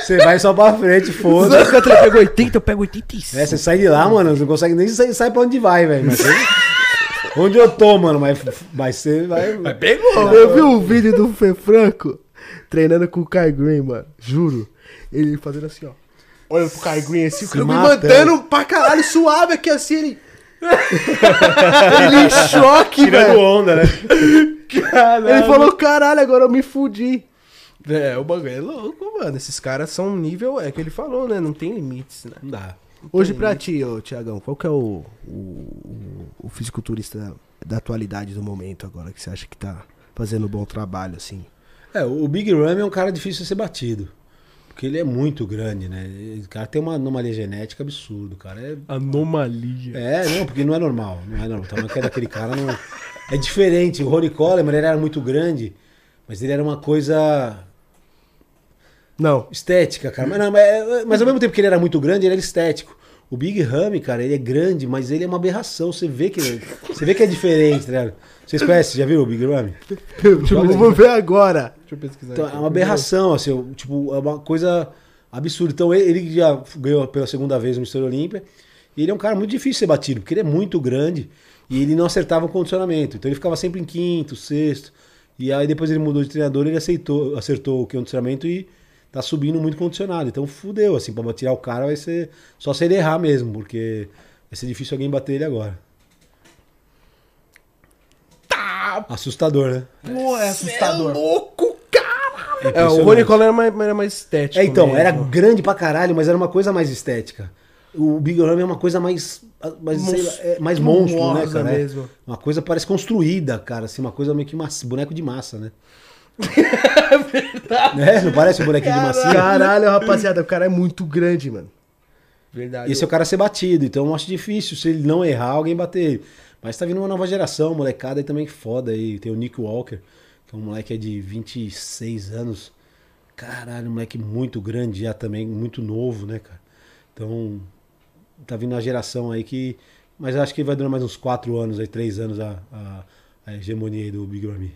Você vai só pra frente, foda. O Cutler pegou 80, eu pego 85. É, você sai de lá, mano, você não consegue nem sair, sair pra onde vai, velho. Mas [LAUGHS] Onde eu tô, mano, mas, mas você vai. Mas pegou. Eu vi um vídeo do Fê Franco treinando com o Kai Green, mano. Juro. Ele fazendo assim, ó. Olha pro Kai Green assim, o Kai Green matando. mantendo pra caralho, suave aqui assim, ele. [LAUGHS] ele em choque, Tirando velho. onda, né? [LAUGHS] Ele falou, caralho, agora eu me fudi. É, o bagulho é louco, mano. Esses caras são nível, é que ele falou, né? Não tem limites, né? Não dá. Hoje pra ti, ô Tiagão, qual que é o, o, o- o fisiculturista da atualidade do momento agora que você acha que tá fazendo um bom trabalho, assim? É, o Big Ram é um cara difícil de ser batido. Porque ele é muito grande, né? O cara tem uma anomalia genética absurda, cara. É, Anomalia. é não, porque não é normal. Não é normal. O tamanho que é daquele cara não. É diferente. O Ronnie Coleman ele era muito grande, mas ele era uma coisa Não. estética, cara. Mas, não, mas, mas ao mesmo tempo que ele era muito grande, ele era estético. O Big Ramy, cara, ele é grande, mas ele é uma aberração. Você vê que, ele- você vê que é diferente, ligado? Vocês conhecem, já viram o Big Ramy? Tipo, vou ver agora. Deixa eu pesquisar. Então, aqui. é uma aberração, assim, tipo, é uma coisa absurda. Então, ele já ganhou pela segunda vez o Mr. Olímpia. E ele é um cara muito difícil de ser batido, porque ele é muito grande e ele não acertava o condicionamento. Então, ele ficava sempre em quinto, sexto. E aí, depois ele mudou de treinador, ele aceitou, acertou o condicionamento e tá subindo muito condicionado. Então, fudeu, assim, pra tirar o cara vai ser só se ele errar mesmo, porque vai ser difícil alguém bater ele agora. Tá, Assustador, né? pô, é assustador. louco, cara! É, o impressionante. Rony Coleman era mais, era mais estético. É, então, mesmo. era grande pra caralho, mas era uma coisa mais estética. O Big Ram é uma coisa mais. mais, sei lá, é mais monstro, né, cara? É mesmo. Uma coisa parece construída, cara. Assim, uma coisa meio que massa, boneco de massa, né? É, não parece um bonequinho de massinha? Caralho, rapaziada, o cara é muito grande, mano. Verdade. Esse é o cara ser batido, então eu acho difícil se ele não errar, alguém bater ele. Mas tá vindo uma nova geração, molecada aí também foda aí. Tem o Nick Walker, que é um moleque de 26 anos. Caralho, um moleque muito grande já também, muito novo, né, cara? Então, tá vindo uma geração aí que. Mas eu acho que vai durar mais uns 4 anos aí, 3 anos a, a, a hegemonia aí do Big Ramy.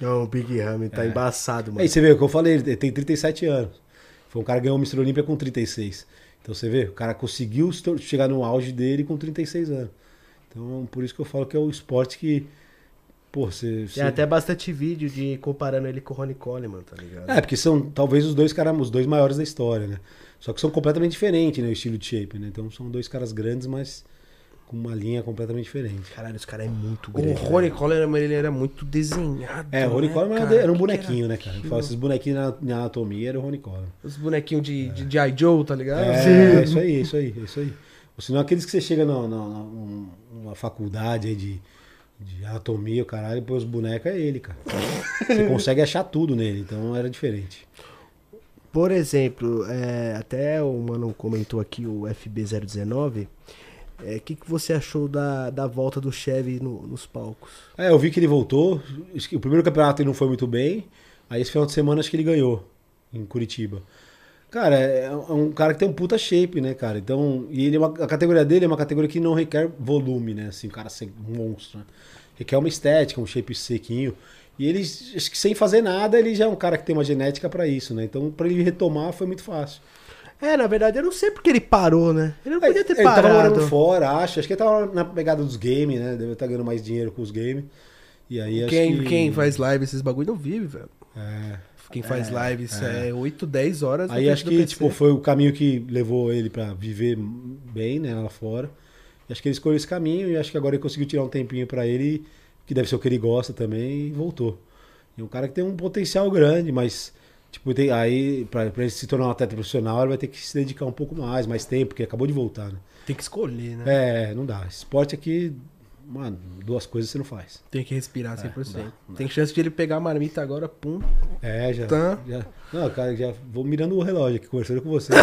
Não, o Big Ram tá embaçado, mano. Aí você vê o que eu falei, ele tem 37 anos. Foi um cara que ganhou o Mr. Olímpia com 36. Então você vê, o cara conseguiu chegar no auge dele com 36 anos. Então, por isso que eu falo que é o esporte que. Pô, você. você- Tem até bastante vídeo de comparando ele com o Ronnie Coleman, tá ligado? É, porque são talvez os dois caras, os dois maiores da história, né? Só que são completamente diferentes, né? O estilo de shape, né? Então são dois caras grandes, mas com uma linha completamente diferente. Caralho, esse cara é muito O grande. Rony Coleman, ele era muito desenhado. É, o Rony né, Coleman cara? era um bonequinho, que né, era cara? Fala, esses bonequinhos na, na anatomia era o Rony Coleman. Os bonequinhos de, de G.I. Joe, tá ligado? É, é isso aí, é isso aí, é isso aí. Ou senão aqueles que você chega na, na, um- numa faculdade aí de, de anatomia, o caralho, põe os bonecos, é ele, cara. Você [LAUGHS] consegue achar tudo nele, então era diferente. Por exemplo, é, até o mano comentou aqui, o FB019. O é, que, que você achou da, da volta do Chevy no, nos palcos? É, eu vi que ele voltou. O primeiro campeonato ele não foi muito bem. Aí esse final de semana acho que ele ganhou em Curitiba. Cara, é, é um cara que tem um puta shape, né, cara? Então, e ele é uma, a categoria dele é uma categoria que não requer volume, né? Assim, o cara ser um monstro, né? Requer uma estética, um shape sequinho. E ele, acho que sem fazer nada, ele já é um cara que tem uma genética para isso, né? Então, para ele retomar foi muito fácil. É, na verdade, eu não sei porque ele parou, né? Ele não podia ter ele parado. Ele tava morando fora, acho. Acho que ele tava na pegada dos games, né? Deve estar ganhando mais dinheiro com os games. E aí quem, que... quem faz live esses bagulho não vive, velho. É. Quem faz é, live, isso é. é 8, 10 horas. Aí acho que tipo, foi o caminho que levou ele para viver bem, né, lá fora. E acho que ele escolheu esse caminho e acho que agora ele conseguiu tirar um tempinho para ele, que deve ser o que ele gosta também, e voltou. E um cara que tem um potencial grande, mas tipo, tem, aí para ele se tornar um atleta profissional, ele vai ter que se dedicar um pouco mais, mais tempo, porque acabou de voltar, né? Tem que escolher, né? É, não dá. Esporte aqui Mano, duas coisas você não faz. Tem que respirar 100%. É, não dá, não Tem chance de ele pegar a marmita agora, pum. É, já. Tá. já não, cara, já vou mirando o relógio aqui, conversando com você. [LAUGHS]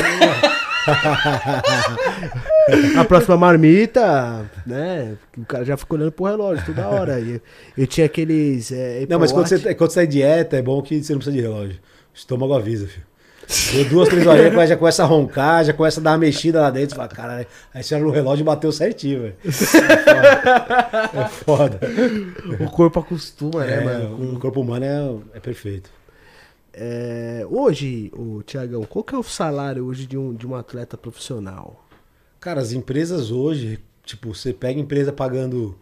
a próxima marmita, né? O cara já ficou olhando pro relógio toda hora. Eu, eu tinha aqueles. É, não, mas quando você, quando você tá em dieta, é bom que você não precisa de relógio. Estômago avisa, filho. Deu duas, três horinhas, já começa a roncar, já começa a dar uma mexida lá dentro. Fala, cara, aí você olha no relógio e bateu certinho, velho. [LAUGHS] É foda. O corpo acostuma, né, é, mano? O corpo humano é, é perfeito. É, hoje, o Tiagão, qual que é o salário hoje de um, de um atleta profissional? Cara, as empresas hoje, tipo, você pega empresa pagando.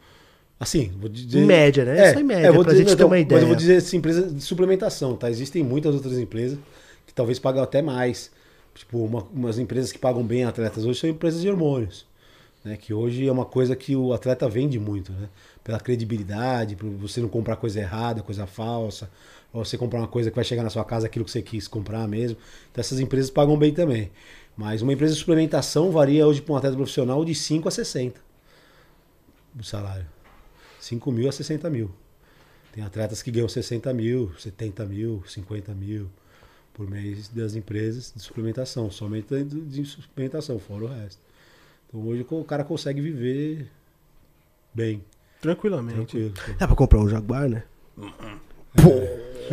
Assim, vou dizer. Em média, né? É, Só em média, é, vou pra dizer, gente ter uma ideia. Mas eu vou dizer assim, empresa de suplementação, tá? Existem muitas outras empresas que talvez pagam até mais. Tipo, uma, umas empresas que pagam bem atletas hoje são empresas de hormônios. Né? Que hoje é uma coisa que o atleta vende muito, né? Pela credibilidade, por você não comprar coisa errada, coisa falsa, ou você comprar uma coisa que vai chegar na sua casa aquilo que você quis comprar mesmo. Então essas empresas pagam bem também. Mas uma empresa de suplementação varia hoje para um atleta profissional de 5 a 60 o salário. 5 mil a 60 mil. Tem atletas que ganham 60 mil, 70 mil, 50 mil por mês das empresas de suplementação, somente de suplementação, fora o resto. Então hoje o cara consegue viver bem. Tranquilamente. Tranquilo. Dá pra comprar um Jaguar, né? Pô,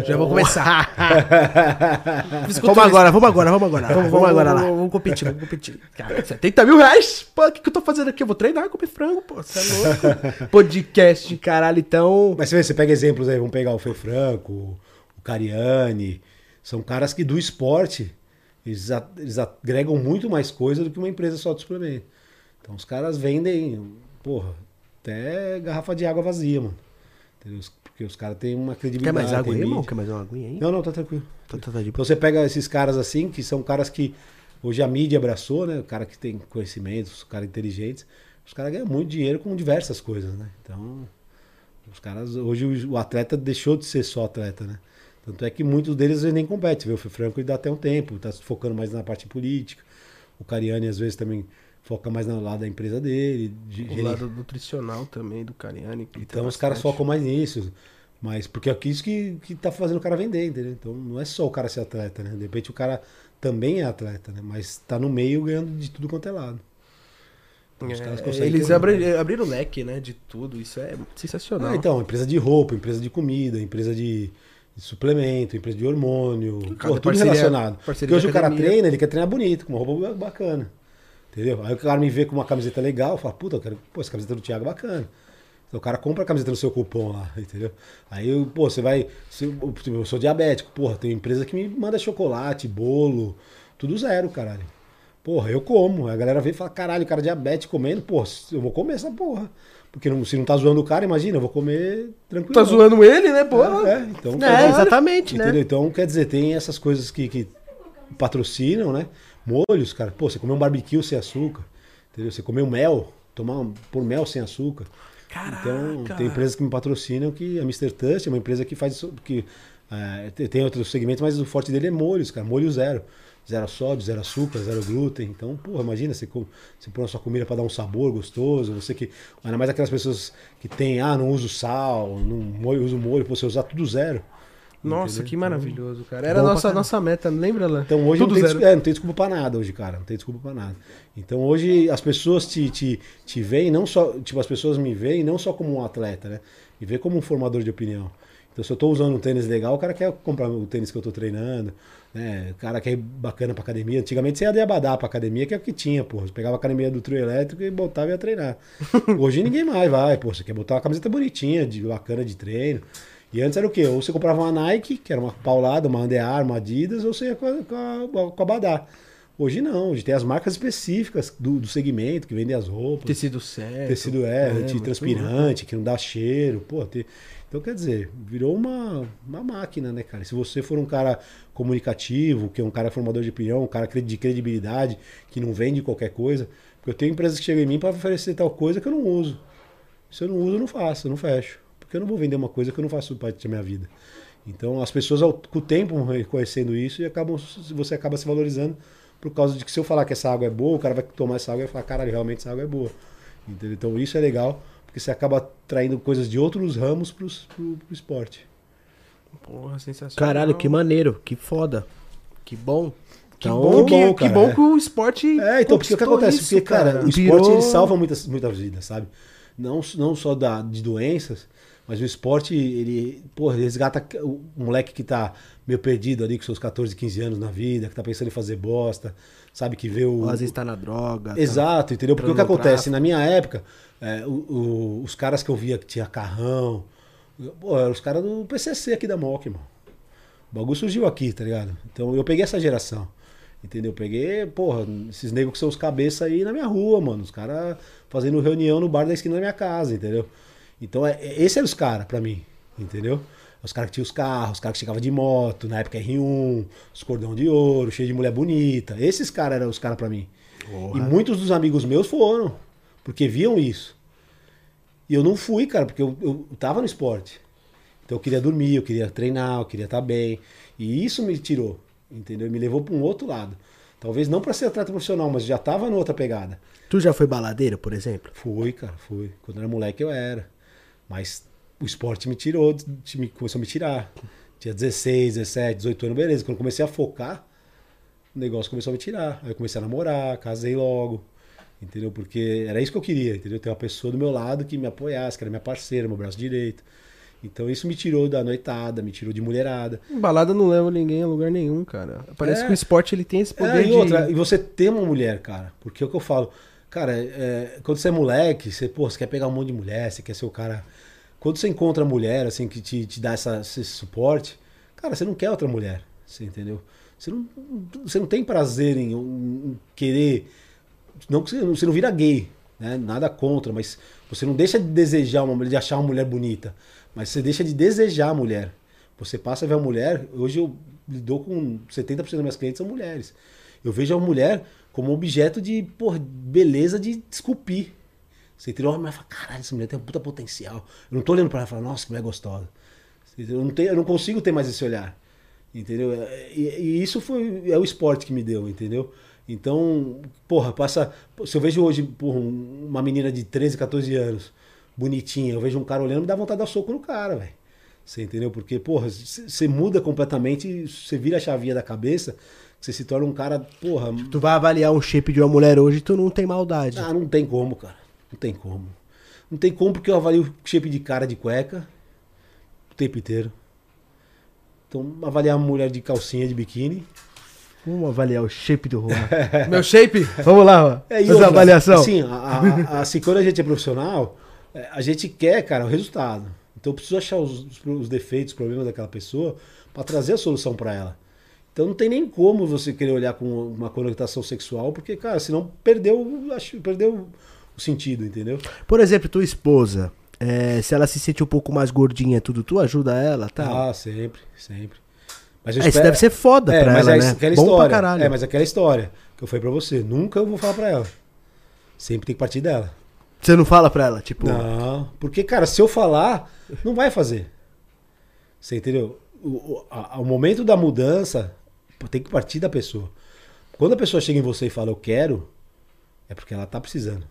já vou começar. [LAUGHS] vamos agora, vamos agora, vamos agora. Vamos, vamos agora lá. Vamos competir, vamos competir. Cara, [LAUGHS] 70 mil reais? Pô, o que, que eu tô fazendo aqui? Eu vou treinar, comer frango, pô. Você é louco? [LAUGHS] Podcast, caralho, então. Mas você, vê, você pega exemplos aí, vamos pegar o Fê Franco, o Cariani. São caras que do esporte eles, eles agregam muito mais coisa do que uma empresa só de suplemento. Então os caras vendem, porra, até garrafa de água vazia, mano. Entendeu? Porque os caras têm uma credibilidade. Quer mais água aí, irmão? Quer mais uma aguinha aí? Não, não, tá tranquilo. Tá, tá, tá então você pega esses caras assim, que são caras que hoje a mídia abraçou, né? O cara que tem conhecimentos, caras inteligentes. Os caras ganham muito dinheiro com diversas coisas, né? Então, os caras. Hoje o atleta deixou de ser só atleta, né? Tanto é que muitos deles nem competem, viu? O Franco ele dá até um tempo, está focando mais na parte política. O Cariani às vezes também foca mais no lado da empresa dele. De, o lado nutricional também do Cariani. Então os caras focam mais nisso. Mas porque é isso que, que tá fazendo o cara vender, entendeu? Então não é só o cara ser atleta, né? De repente o cara também é atleta, né? Mas tá no meio ganhando de tudo quanto é lado. Então, é, eles abri, abriram o leque, né? De tudo. Isso é sensacional. Ah, então, empresa de roupa, empresa de comida, empresa de de suplemento, empresa de hormônio, pô, tudo parceria, relacionado. Parceria Porque hoje o cara treina, ele quer treinar bonito, com uma roupa bacana. Entendeu? Aí o cara me vê com uma camiseta legal, fala, puta, eu quero, pô, essa camiseta do Thiago é bacana. Então o cara compra a camiseta no seu cupom lá, [LAUGHS] entendeu? Aí, pô, você vai. Eu sou diabético, porra, tem empresa que me manda chocolate, bolo, tudo zero, caralho. Porra, eu como. Aí a galera vem e fala, caralho, o cara é diabético comendo, porra, eu vou comer essa porra. Porque não, se não tá zoando o cara, imagina, eu vou comer tranquilo. Tá zoando ele, né, pô? É, é, então, é exatamente, né? Entendeu? Então, quer dizer, tem essas coisas que, que patrocinam, né? Molhos, cara. Pô, você comer um barbecue sem açúcar, entendeu? Você comer um mel, tomar um, por mel sem açúcar. Caraca. Então, tem empresas que me patrocinam que a Mr. Touch é uma empresa que faz que é, tem outros segmentos, mas o forte dele é molhos, cara, molho zero zero sódio, zero açúcar, zero glúten. Então, porra, imagina você, você põe a sua comida para dar um sabor gostoso. Você que. Ainda mais aquelas pessoas que tem, ah, não uso sal, não molho, uso molho, você usar tudo zero. Nossa, entendeu? que Então, maravilhoso, cara. Era a nossa, nossa meta, lembra, Lan? Então hoje Tudo não tem, zero. desculpa, é, não tem desculpa pra nada hoje, cara. Não tem desculpa pra nada. Então hoje as pessoas te, te, te veem, não só. Tipo, as pessoas me veem não só como um atleta, né? Me veem como um formador de opinião. Então se eu tô usando um tênis legal, o cara quer comprar o tênis que eu tô treinando. Né? O cara quer ir bacana pra academia. Antigamente você ia de abadá pra academia, que é o que tinha, pô. Você pegava a academia do trio elétrico e botava e ia treinar. [LAUGHS] Hoje ninguém mais vai, pô. Você quer botar uma camiseta bonitinha, de bacana de treino. E antes era o quê? Ou você comprava uma Nike, que era uma paulada, uma Armour, uma Adidas, ou você ia com a, com a, com a Badá. Hoje não, hoje tem as marcas específicas do, do segmento, que vendem as roupas. Tecido certo. Tecido é, antitranspirante, que não dá cheiro, pô. Então, quer dizer, virou uma, uma máquina, né, cara? Se você for um cara comunicativo, que é um cara formador de opinião, um cara de credibilidade, que não vende qualquer coisa. Porque eu tenho empresas que chegam em mim para oferecer tal coisa que eu não uso. Se eu não uso, eu não faço, eu não fecho. Porque eu não vou vender uma coisa que eu não faço parte da minha vida. Então, as pessoas, ao- com o tempo, vão reconhecendo isso e acabam, você acaba se valorizando por causa de que se eu falar que essa água é boa, o cara vai tomar essa água e vai falar, caralho, realmente essa água é boa. Entendeu? Então, isso é legal, porque você acaba traindo coisas de outros ramos pro, pro esporte. Porra, sensacional. Caralho, que maneiro, que foda. Que bom. Que Então, bom, que, bom, que cara, bom que o esporte. É, então, porque o que acontece? isso, porque, cara, o esporte Virou- ele salva muitas, muitas vidas, sabe? Não, não só da, de doenças, mas o esporte, ele, porra, resgata o moleque que tá meio perdido ali com seus 14, 15 anos na vida, que tá pensando em fazer bosta, sabe? Que vê o. Ou às vezes tá na droga. tá- Exato, entendeu? Porque o que acontece? tráfico. Na minha época, é, o- o- os caras que eu via que tinha carrão, pô, eram os caras do PCC aqui da MOC, mano. O bagulho surgiu aqui, tá ligado? Então eu peguei essa geração. Entendeu? Eu peguei, porra, esses negros com seus cabeças aí na minha rua, mano. Os caras fazendo reunião no bar da esquina da minha casa, entendeu? Então, é, é- esse eram os caras pra mim, entendeu? Os caras que tinham os carros, os caras que chegavam de moto, na época R1, os cordão de ouro, cheio de mulher bonita. Esses caras eram os caras pra mim. E muitos dos amigos meus foram, porque viam isso. E eu não fui, cara, porque eu, eu tava no esporte. Então eu queria dormir, eu queria treinar, eu queria estar bem. E isso me tirou, entendeu? Me levou para um outro lado. Talvez não para ser atleta profissional, mas já tava em outra pegada. Tu já foi baladeiro, por exemplo? Fui, cara, fui. Quando eu era moleque eu era. Mas o esporte me tirou, me- começou a me tirar. Tinha 16, 17, 18 anos, beleza. Quando comecei a focar, o negócio começou a me tirar. Aí eu comecei a namorar, casei logo. Entendeu? Porque era isso que eu queria, entendeu? Ter uma pessoa do meu lado que me apoiasse, que era minha parceira, meu braço direito. Então isso me tirou da noitada, me tirou de mulherada. Balada não leva ninguém a lugar nenhum, cara. Parece É. que o esporte ele tem esse poder É, e de. outra, e você ter uma mulher, cara. Porque é o que eu falo, cara, é, quando você é moleque, você, pô, você quer pegar um monte de mulher, você quer ser o cara. Quando você encontra mulher, assim, que te, te dá essa, esse suporte, cara, você não quer outra mulher. Você entendeu? Você não, você não tem prazer em, em querer. Não você, não vira gay, né? Nada contra, mas você não deixa de desejar uma mulher, de achar uma mulher bonita. Mas você deixa de desejar a mulher. Você passa a ver a mulher. Hoje eu lido com 70% das minhas clientes são mulheres. Eu vejo a mulher como objeto de porra, beleza de esculpir. Você entendeu? Mulher fala, caralho, essa mulher tem um puta potencial. Eu não tô olhando pra ela e falando, nossa, que mulher gostosa. Eu não, tenho, eu não consigo ter mais esse olhar. Entendeu? E, e isso foi é o esporte que me deu, entendeu? Então, porra, passa. Se eu vejo hoje porra, um- uma menina de 13, 14 anos, bonitinha, eu vejo um cara olhando, me dá vontade de dar soco no cara, velho. Você entendeu? Porque, porra, você muda completamente, você vira a chavinha da cabeça, você se torna um cara, porra. Tu vai avaliar um shape de uma mulher hoje, tu não tem maldade. Ah, não tem como, cara. Não tem como. Não tem como porque eu avalio o shape de cara de cueca o tempo inteiro. Então, avaliar uma mulher de calcinha, de biquíni. Vamos avaliar o shape do Juan. [LAUGHS] Meu shape? Vamos lá, Juan. É, e Fazer outra, uma avaliação. Assim, a, a- assim, quando a gente é profissional, é, a gente quer, cara, o resultado. Então eu preciso achar os, os- os defeitos, os problemas daquela pessoa para trazer a solução para ela. Então não tem nem como você querer olhar com uma conotação sexual, porque, cara, senão perdeu, acho, perdeu o sentido, entendeu? Por exemplo, tua esposa, é, se ela se sente um pouco mais gordinha, tudo, tu ajuda ela, tá? Ah, sempre, sempre. Mas eu É, isso espero- deve ser foda é, pra mas ela, é né? aquela Bom pra história. caralho. É, mas aquela história que eu falei pra você, nunca eu vou falar pra ela. Sempre tem que partir dela. Você não fala pra ela, tipo... Não, porque, cara, se eu falar, não vai fazer. Você entendeu? O, o, a- o momento da mudança tem que partir da pessoa. Quando a pessoa chega em você e fala, eu quero, é porque ela tá precisando.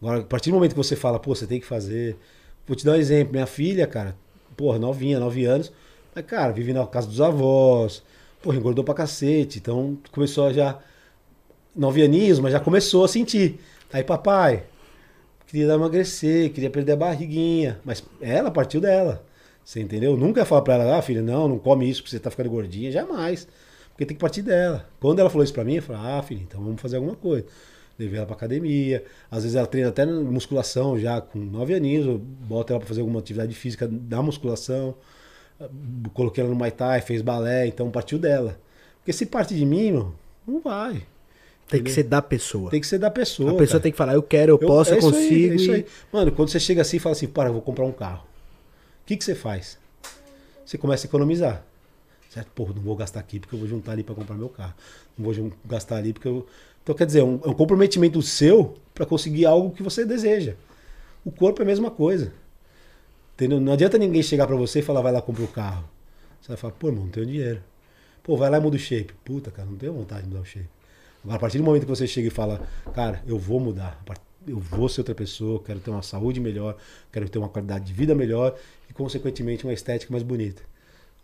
Agora, a partir do momento que você fala, pô, você tem que fazer. Vou te dar um exemplo. Minha filha, cara, porra, novinha, nove anos, Mas, cara, vive na casa dos avós, porra, engordou pra cacete. Então começou a já. Nove aninhos, mas já começou a sentir. Aí, papai, queria emagrecer, queria perder a barriguinha. Mas ela partiu dela. Você entendeu? Nunca falar pra ela, ah, filha, não, não come isso porque você tá ficando gordinha. Jamais. Porque tem que partir dela. Quando ela falou isso pra mim, eu falei, ah, filha, então vamos fazer alguma coisa. Levei ela pra academia. Às vezes ela treina até musculação já com nove aninhos. Eu boto ela pra fazer alguma atividade física da musculação. Coloquei ela no Muay Thai, fez balé, então partiu dela. Porque se parte de mim, meu, não vai. Tem que ser da pessoa. Tem que ser da pessoa. A pessoa cara. tem que falar, eu quero, eu, posso, eu é isso aí, consigo. é isso e- aí. Mano, quando você chega assim e fala assim, para, eu vou comprar um carro. O que, que você faz? Você começa a economizar. Certo? Porra, não vou gastar aqui porque eu vou juntar ali para comprar meu carro. Não vou gastar ali porque eu. Então, quer dizer, é um, é um comprometimento seu para conseguir algo que você deseja. O corpo é a mesma coisa. Entendeu? Não adianta ninguém chegar para você e falar, vai lá comprar o carro. Você vai falar, pô, irmão, não tenho dinheiro. Pô, vai lá e muda o shape. Puta, cara, não tenho vontade de mudar o shape. Agora, a partir do momento que você chega e fala, cara, eu vou mudar, eu vou ser outra pessoa, quero ter uma saúde melhor, quero ter uma qualidade de vida melhor e, consequentemente, uma estética mais bonita.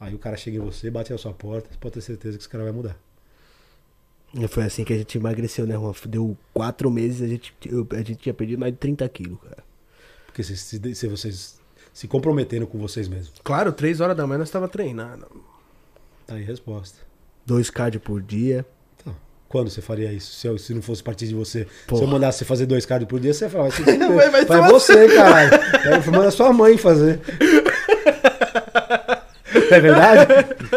Aí o cara chega em você, bate na sua porta, você pode ter certeza que esse cara vai mudar. E Foi assim que a gente emagreceu, né, Juan? Deu quatro meses, a gente, eu- a gente tinha perdido mais de 30 quilos, cara. Porque se, se, se vocês se comprometendo com vocês mesmos, Claro, três horas da manhã nós tava treinando. tá aí a resposta. Dois cardio por dia. Então, quando você faria isso? Se, eu- se não fosse partir de você, se Porra. eu mandasse você fazer dois cardio por dia, você ia falar, vai [LAUGHS] Vai- vai. Vai você, caralho. Manda sua mãe fazer. É verdade?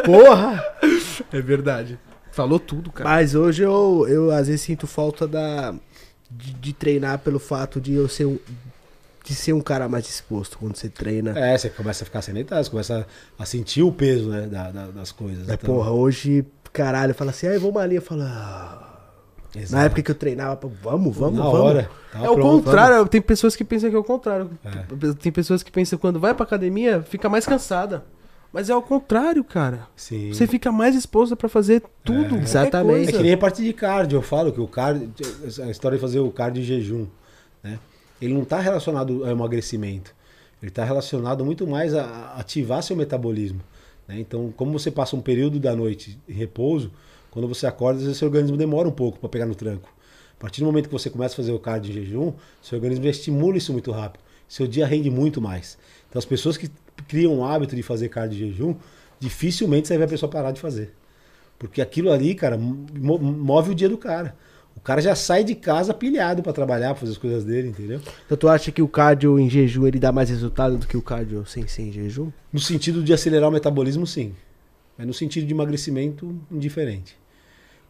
Porra! É verdade. Falou tudo, cara. Mas hoje eu, eu às vezes sinto falta da de, de treinar pelo fato de eu ser um de ser um cara mais disposto quando você treina. É, você começa a ficar sedentário, você começa a sentir o peso né, da- da- das coisas. É, então- porra, hoje, caralho, fala assim, ai, vamos ali, eu falo, ah. Exato. Na época que eu treinava, vamos, vamos, Na vamos. hora. É o pronto. contrário, tem pessoas que pensam que é o contrário. É. Tem pessoas que pensam que quando vai pra academia, fica mais cansada. Mas é o contrário, cara. Sim. Você fica mais exposta pra fazer tudo. qualquer exatamente. É coisa. que nem a parte de cardio, eu falo que o cardio, a história de fazer o cardio em jejum, né? Ele não está relacionado ao emagrecimento. Ele está relacionado muito mais a ativar seu metabolismo. né? Então, como você passa um período da noite em repouso, quando você acorda, às vezes seu organismo demora um pouco para pegar no tranco. A partir do momento que você começa a fazer o cardio em jejum, seu organismo já estimula isso muito rápido. Seu dia rende muito mais. Então, as pessoas que criam o hábito de fazer cardio em jejum, dificilmente você vai ver a pessoa parar de fazer. Porque aquilo ali, cara, mo- move o dia do cara. O cara já sai de casa pilhado pra trabalhar, pra fazer as coisas dele, entendeu? Então tu acha que o cardio em jejum ele dá mais resultado do que o cardio sem sem jejum? No sentido de acelerar o metabolismo, sim. Mas no sentido de emagrecimento, indiferente.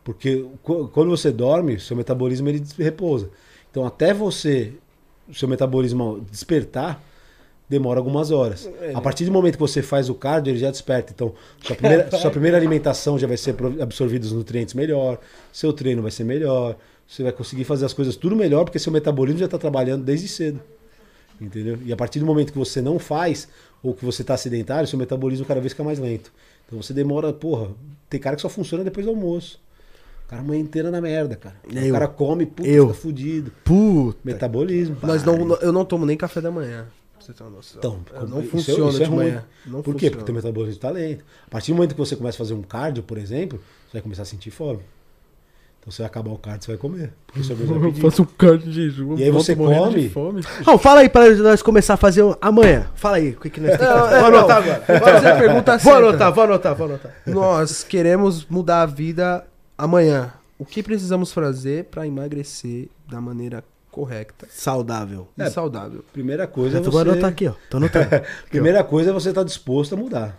Porque qu- quando você dorme, seu metabolismo ele repousa. Então, até você, seu metabolismo despertar, demora algumas horas. A partir do momento que você faz o cardio, ele já desperta. Então, sua primeira, [LAUGHS] sua primeira alimentação já vai ser absorvidos os nutrientes melhor, seu treino vai ser melhor, você vai conseguir fazer as coisas tudo melhor, porque seu metabolismo já está trabalhando desde cedo. Entendeu? E a partir do momento que você não faz, ou que você está sedentário, seu metabolismo cada vez fica mais lento. Então você demora, porra, tem cara que só funciona depois do almoço. O cara a manhã inteira na merda, cara. Eu. O cara come, puta, Eu. fica fudido. Puta. Metabolismo. Nós não, eu não tomo nem café da manhã. Você ter uma noção. Então, Eu não isso é- funciona isso é de ruim. manhã. Não Por quê? funciona. Porque teu metabolismo está lento. A partir do momento que você começa a fazer um cardio, por exemplo, você vai começar a sentir fome. Então você vai acabar o cardio, você vai comer. Porque o seu organismo vai Eu faço um cardio de jejum. E aí você come? de fome. Não, fala aí pra nós começar a fazer um- amanhã. Fala aí, o que, que nós temos que fazer? É, Vou anotar agora. Vou fazer a pergunta Vou anotar, vou anotar, vou anotar. Nós queremos mudar a vida amanhã. O que precisamos fazer pra emagrecer da maneira correta Saudável. e É. saudável? Primeira coisa é Eu vou anotar você... aqui, ó. Tô anotando. [LAUGHS] Primeira coisa é você estar disposto a mudar.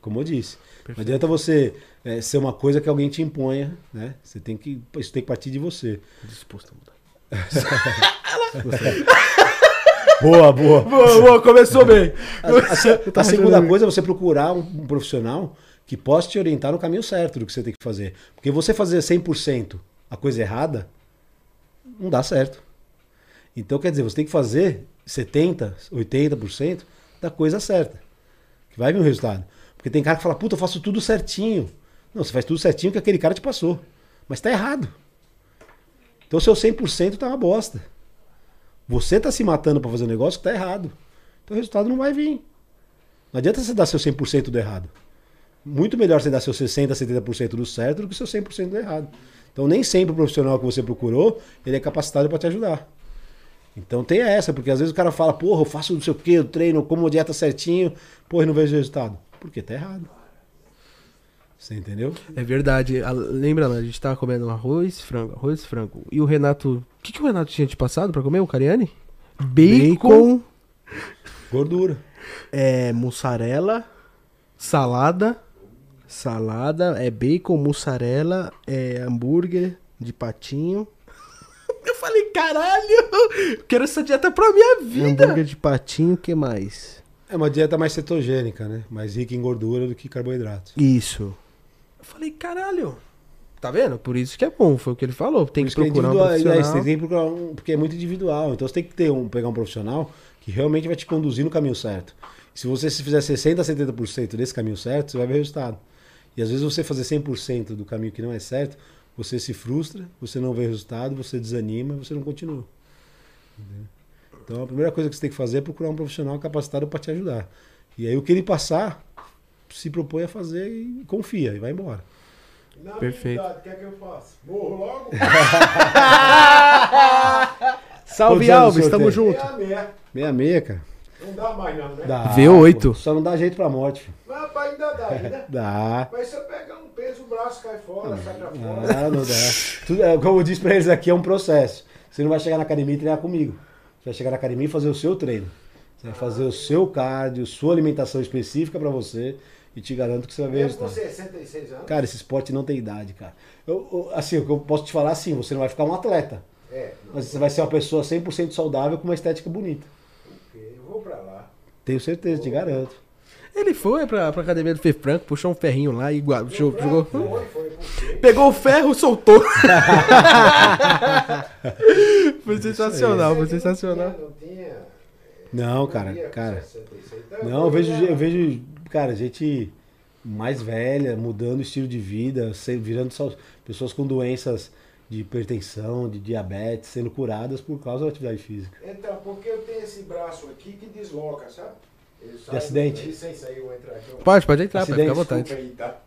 Como eu disse. Não adianta você é, ser uma coisa que alguém te imponha, né? Você tem que. Isso tem que partir de você. Disposto a mudar. [LAUGHS] Boa, boa. Boa, boa, começou bem. A, a- a segunda coisa é você procurar um, um profissional que possa te orientar no caminho certo do que você tem que fazer. Porque você fazer 100% a coisa errada, não dá certo. Então, quer dizer, você tem que fazer 70%, 80% da coisa certa. Que vai vir um resultado. Porque tem cara que fala, puta, eu faço tudo certinho. Não, você faz tudo certinho que aquele cara te passou. Mas tá errado. Então, seu 100% tá uma bosta. Você tá se matando para fazer um negócio que tá errado. Então o resultado não vai vir. Não adianta você dar seu 100% do errado. muito melhor você dar seu 60%, 70% do certo do que seu 100% do errado. Então nem sempre o profissional que você procurou, ele é capacitado para te ajudar. Então tem essa, porque às vezes o cara fala, porra, eu faço não sei o que, eu treino, como dieta certinho, porra, e não vejo resultado. Porque tá errado. Você entendeu? É verdade. A- Lembrando, a gente tava comendo arroz, frango, arroz, frango. E o Renato. O que, que o Renato tinha te passado pra comer, o Cariani? Bacon, Bacon, Gordura. é, mussarela, salada. salada, é bacon, mussarela, é hambúrguer de patinho. Eu falei, caralho! [LAUGHS] Quero essa dieta pra minha vida! Hambúrguer de patinho, o que mais? É uma dieta mais cetogênica, né? Mais rica em gordura do que carboidratos. Isso. Eu falei, caralho! Tá vendo? Por isso que é bom, foi o que ele falou. Tem que é procurar um é, profissional. você tem que procurar um, porque é muito individual. Então você tem que ter um, pegar um profissional que realmente vai te conduzir no caminho certo. Se você se fizer 60% a 70% desse caminho certo, você vai ver resultado. E às vezes você fazer 100% do caminho que não é certo, você se frustra, você não vê resultado, você desanima, você não continua. Entendeu? Então a primeira coisa que você tem que fazer é procurar um profissional capacitado para te ajudar. E aí o que ele passar, se propõe a fazer e confia e vai embora. Na Perfeito. minha idade, o que é que eu faço? Morro logo? [LAUGHS] Salve Alves, tamo junto. É a meia. Meia meia, cara. Não dá mais não, né? Dá, V8. pô. Só não dá jeito pra morte. filho. Mas rapaz, ainda dá ainda. [LAUGHS] Dá. Mas se eu pegar um peso, o braço cai fora, sai pra fora. Ah, não dá. Tudo, é, como eu disse pra eles aqui, é um processo. Você não vai chegar na academia e treinar comigo. Você vai chegar na academia e fazer o seu treino. Você vai fazer o seu cardio, sua alimentação específica pra você e te garanto que você vai ver Mesmo com resultado. 66 anos? Cara, esse esporte não tem idade, cara. Eu, eu- assim, o que eu posso te falar assim, você não vai ficar um atleta, É, não, mas você vai ser uma pessoa 100% saudável com uma estética bonita. Vou pra lá. Tenho certeza, te garanto. Ele foi pra, pra academia do Fê Franco, puxou um ferrinho lá e gua- jo- Foi, jogou. Foi, foi, porque... Pegou o ferro, soltou. [LAUGHS] foi sensacional, foi sensacional. Não tinha... Não, cara, cara. 66. Então, Não, eu vejo, ia- eu vejo, cara, gente mais velha, mudando o estilo de vida, virando só pessoas com doenças de hipertensão, de diabetes, sendo curadas por causa da atividade física. Então, porque eu tenho esse braço aqui que desloca, sabe? Ele sai- acidente? Sem sair, eu entrar aqui. Pode, pode entrar, pode Acidente, ficar à vontade. Aí, tá?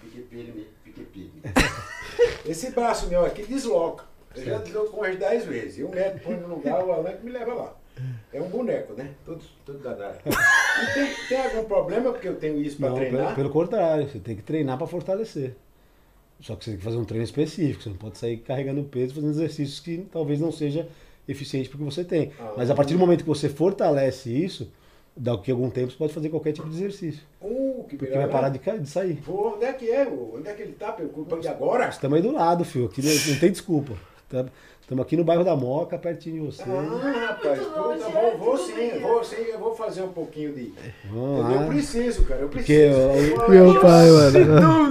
Fique firme, fique firme. [LAUGHS] Esse braço meu aqui desloca. Eu já deslocou umas 10 vezes. E o médico põe no lugar, o Alan que me leva lá. É um boneco, né? Tudo, tudo danado. E tem, tem algum problema porque eu tenho isso para treinar? pelo, pelo contrário, você tem que treinar para fortalecer. Só que você tem que fazer um treino específico, você não pode sair carregando peso, fazendo exercícios que talvez não seja eficiente porque você tem. Ah. Mas a partir do momento que você fortalece isso, daqui a algum tempo você pode fazer qualquer tipo de exercício. Uh, que Porque vai parar de, de sair. Pô, onde é que é? Onde é que ele tá? Preocupa de agora? Estamos aí do lado, filho. Aqui não, não tem desculpa. Estamos aqui no bairro da Moca, pertinho de você. Ah, rapaz, puta, longe, vou, é, vou sim, vou sim, eu vou fazer um pouquinho de. Eu lá. preciso, cara, eu preciso. o- Eu- Meu eu- pai, mano.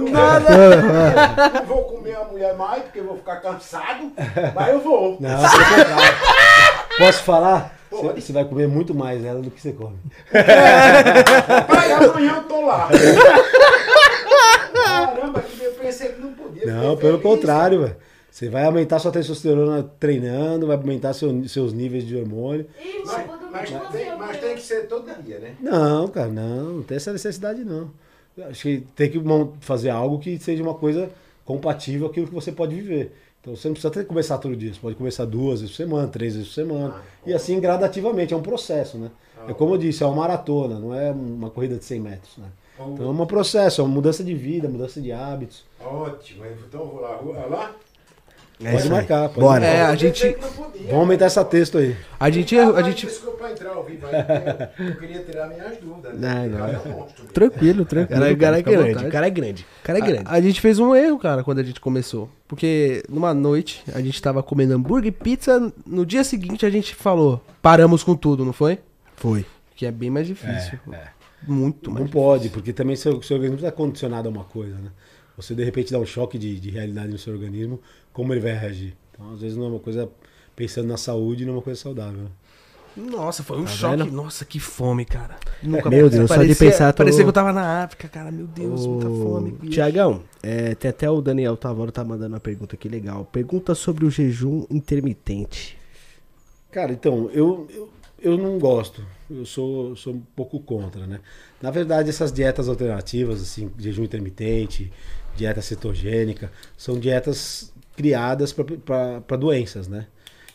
[LAUGHS] Do nada. Não vou comer a mulher mais, porque eu vou ficar cansado, mas eu vou. Não, pelo contrário. Posso falar? Você, você vai comer muito mais ela do que você come. Pai, amanhã eu tô lá. [LAUGHS] Caramba, que eu pensei que não podia. Não, pelo feliz. contrário, velho. Você vai aumentar sua testosterona treinando, vai aumentar seu- seus níveis de hormônio. Ih, Mas, mas você, tem, mas vou- tem que ser todo dia, né? Não, cara, não, não tem essa necessidade não. Acho que tem que fazer algo que seja uma coisa compatível com aquilo que você pode viver. Então você não precisa ter que começar todo dia, você pode começar duas vezes por semana, três vezes por semana. Ah, e assim gradativamente, é um processo, né? É como eu disse, é uma maratona, não é uma corrida de 100 metros, né? Então é um processo, é uma mudança de vida, mudança de hábitos. Ótimo, então eu vou lá. Vou lá? É pode marcar, pode Bora. marcar. É, a gente- não. Vamos aumentar essa texto aí. A gente, Ah, a gente, Desculpa entrar ao vivo aí, eu, eu queria tirar minhas dúvidas. Não, Né? não. É monstro. tranquilo, tranquilo. Cara, o cara é grande, cara é grande. O cara é grande. A, a gente fez um erro, cara, quando a gente começou. Porque numa noite a gente tava comendo hambúrguer e pizza. No dia seguinte a gente falou, paramos com tudo, não foi? Foi. Que é bem mais difícil. É, Muito Não mais. pode, porque também seu, seu organismo está condicionado a uma coisa, né? Você de repente dá um choque de, de realidade no seu organismo, como ele vai reagir? Então, às vezes não é uma coisa pensando na saúde, não é uma coisa saudável. né? Nossa, foi um Tá choque. vendo? Nossa, que fome, cara. Meu Deus, só de parecia, pensar, tô- Parecia que eu tava na África, cara. Meu Deus, muita fome. bicho. Tiagão, é, tem até o Daniel Tavoro tá mandando uma pergunta aqui legal. Pergunta sobre o jejum intermitente. Cara, então, eu, eu, eu não gosto. Eu sou, sou um pouco contra, né? Na verdade, essas dietas alternativas, assim, jejum intermitente, dieta cetogênica, são dietas criadas para doenças, né?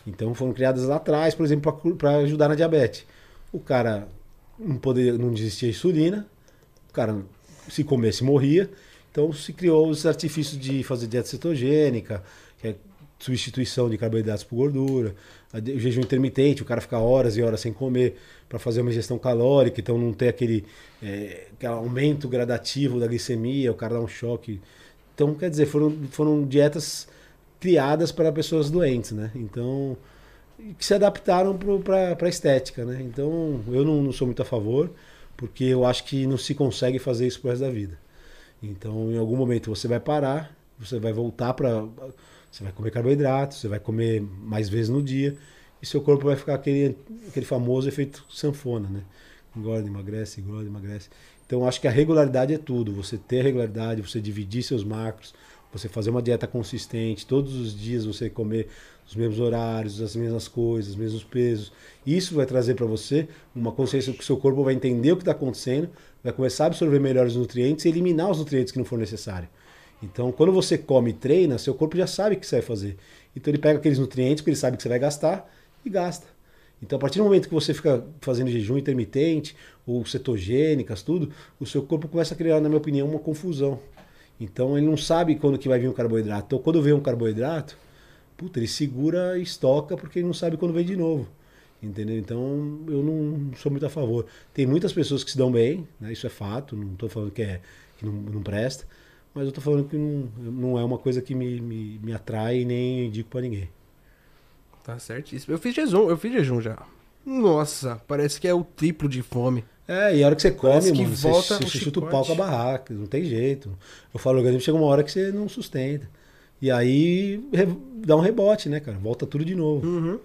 Então foram criadas lá atrás, por exemplo, para ajudar na diabetes. O cara não poderia, não existia insulina, o cara se comesse morria. Então se criou os artifícios de fazer dieta cetogênica, que é substituição de carboidratos por gordura, o jejum intermitente, o cara fica horas e horas sem comer para fazer uma ingestão calórica, então não ter aquele, é, aquele aumento gradativo da glicemia, o cara dá um choque. Então, quer dizer, foram, foram dietas criadas para pessoas doentes, né? Então, que se adaptaram para a estética, né? Então, eu não, não, sou muito a favor, porque eu acho que não se consegue fazer isso pro resto da vida. Então, em algum momento você vai parar, você vai voltar para você vai comer carboidrato, você vai comer mais vezes no dia, e seu corpo vai ficar aquele, aquele famoso efeito sanfona, né? Engorda, emagrece, engorda, emagrece. Então, acho que a regularidade é tudo. Você ter regularidade, você dividir seus macros, você fazer uma dieta consistente, todos os dias você comer os mesmos horários, as mesmas coisas, os mesmos pesos. Isso vai trazer para você uma consciência que o seu corpo vai entender o que está acontecendo, vai começar a absorver melhor os nutrientes e eliminar os nutrientes que não for necessário. Então, quando você come e treina, seu corpo já sabe o que você vai fazer. Então, ele pega aqueles nutrientes que ele sabe que você vai gastar e gasta. Então, a partir do momento que você fica fazendo jejum intermitente ou cetogênicas, tudo, o seu corpo começa a criar, na minha opinião, uma confusão. Então ele não sabe quando que vai vir um carboidrato. Então quando vem um carboidrato, puta, ele segura e estoca porque ele não sabe quando vem de novo. Entendeu? Então eu não sou muito a favor. Tem muitas pessoas que se dão bem, né? isso é fato, não estou falando que, é, que não, não, presta, mas eu estou falando que não, não é uma coisa que me, me, me atrai nem indico para ninguém. Tá certíssimo. Eu fiz jejum, eu fiz jejum já. Nossa, parece que é o triplo de fome. É, e a hora que você come, Parece mano, volta você, você chuta o pau com a barraca, não tem jeito. Eu falo, o organismo chega uma hora que você não sustenta. E aí dá um rebote, né, cara? Volta tudo de novo. Uhum.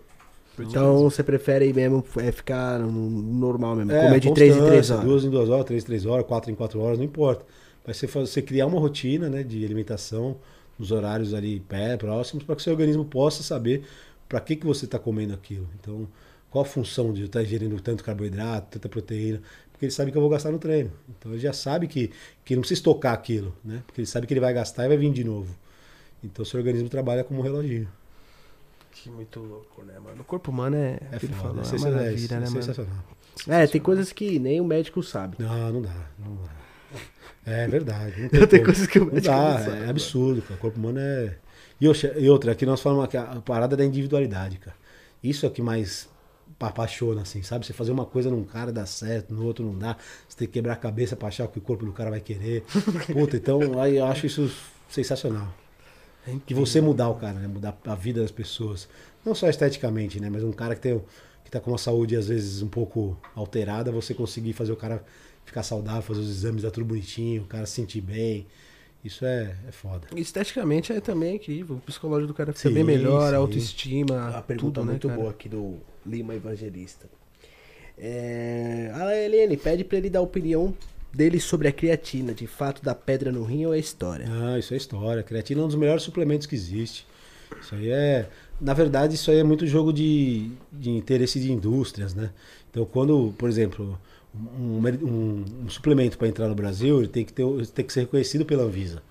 Então você prefere mesmo é, ficar normal mesmo, é, comer de 3 em 3 horas. Duas em 2 horas, 3 em 3 horas, 4 em 4 horas, não importa. Mas você, você criar uma rotina né, de alimentação nos horários ali pé, próximos, para que o seu organismo possa saber para que, que você está comendo aquilo. Então, qual a função de eu estar ingerindo tanto carboidrato, tanta proteína? Porque ele sabe que eu vou gastar no treino. Então ele já sabe que, que não precisa estocar aquilo, né? Porque ele sabe que ele vai gastar e vai vir de novo. Então o seu organismo trabalha como um reloginho. Que muito louco, né, mano? O corpo humano é. É, foda, é, é maravilha, é, né, sensacional. É, tem coisas que nem o médico sabe. Não, não dá, não dá. É verdade. Não [LAUGHS] tem, tem coisas que o médico não dá, não sabe, é absurdo, cara. O corpo humano é. E outra, aqui nós falamos a parada da individualidade, cara. Isso é que mais apaixona, assim, sabe? Você fazer uma coisa num cara dá certo, no outro não dá. Você tem que quebrar a cabeça pra achar o que o corpo do cara vai querer. [LAUGHS] Puta, então aí eu acho isso sensacional. É que você mudar o cara, né? Mudar a vida das pessoas. Não só esteticamente, né? Mas um cara que tem que tá com uma saúde às vezes um pouco alterada, você conseguir fazer o cara ficar saudável, fazer os exames, dar tudo bonitinho, o cara se sentir bem. Isso é, é foda. Esteticamente é também incrível. O psicológico do cara fica sim, bem melhor, sim. a autoestima. A pergunta tudo, né, muito né, boa aqui do Lima Evangelista. É... A Helene pede para ele dar a opinião dele sobre a creatina. De fato, da pedra no rim ou é história? Ah, isso é história. A creatina é um dos melhores suplementos que existe. Isso aí é. Na verdade, isso aí é muito jogo de, de interesse de indústrias, né? Então, quando, por exemplo, um, um, um suplemento para entrar no Brasil, ele tem que, ter, tem que ser reconhecido pela Anvisa.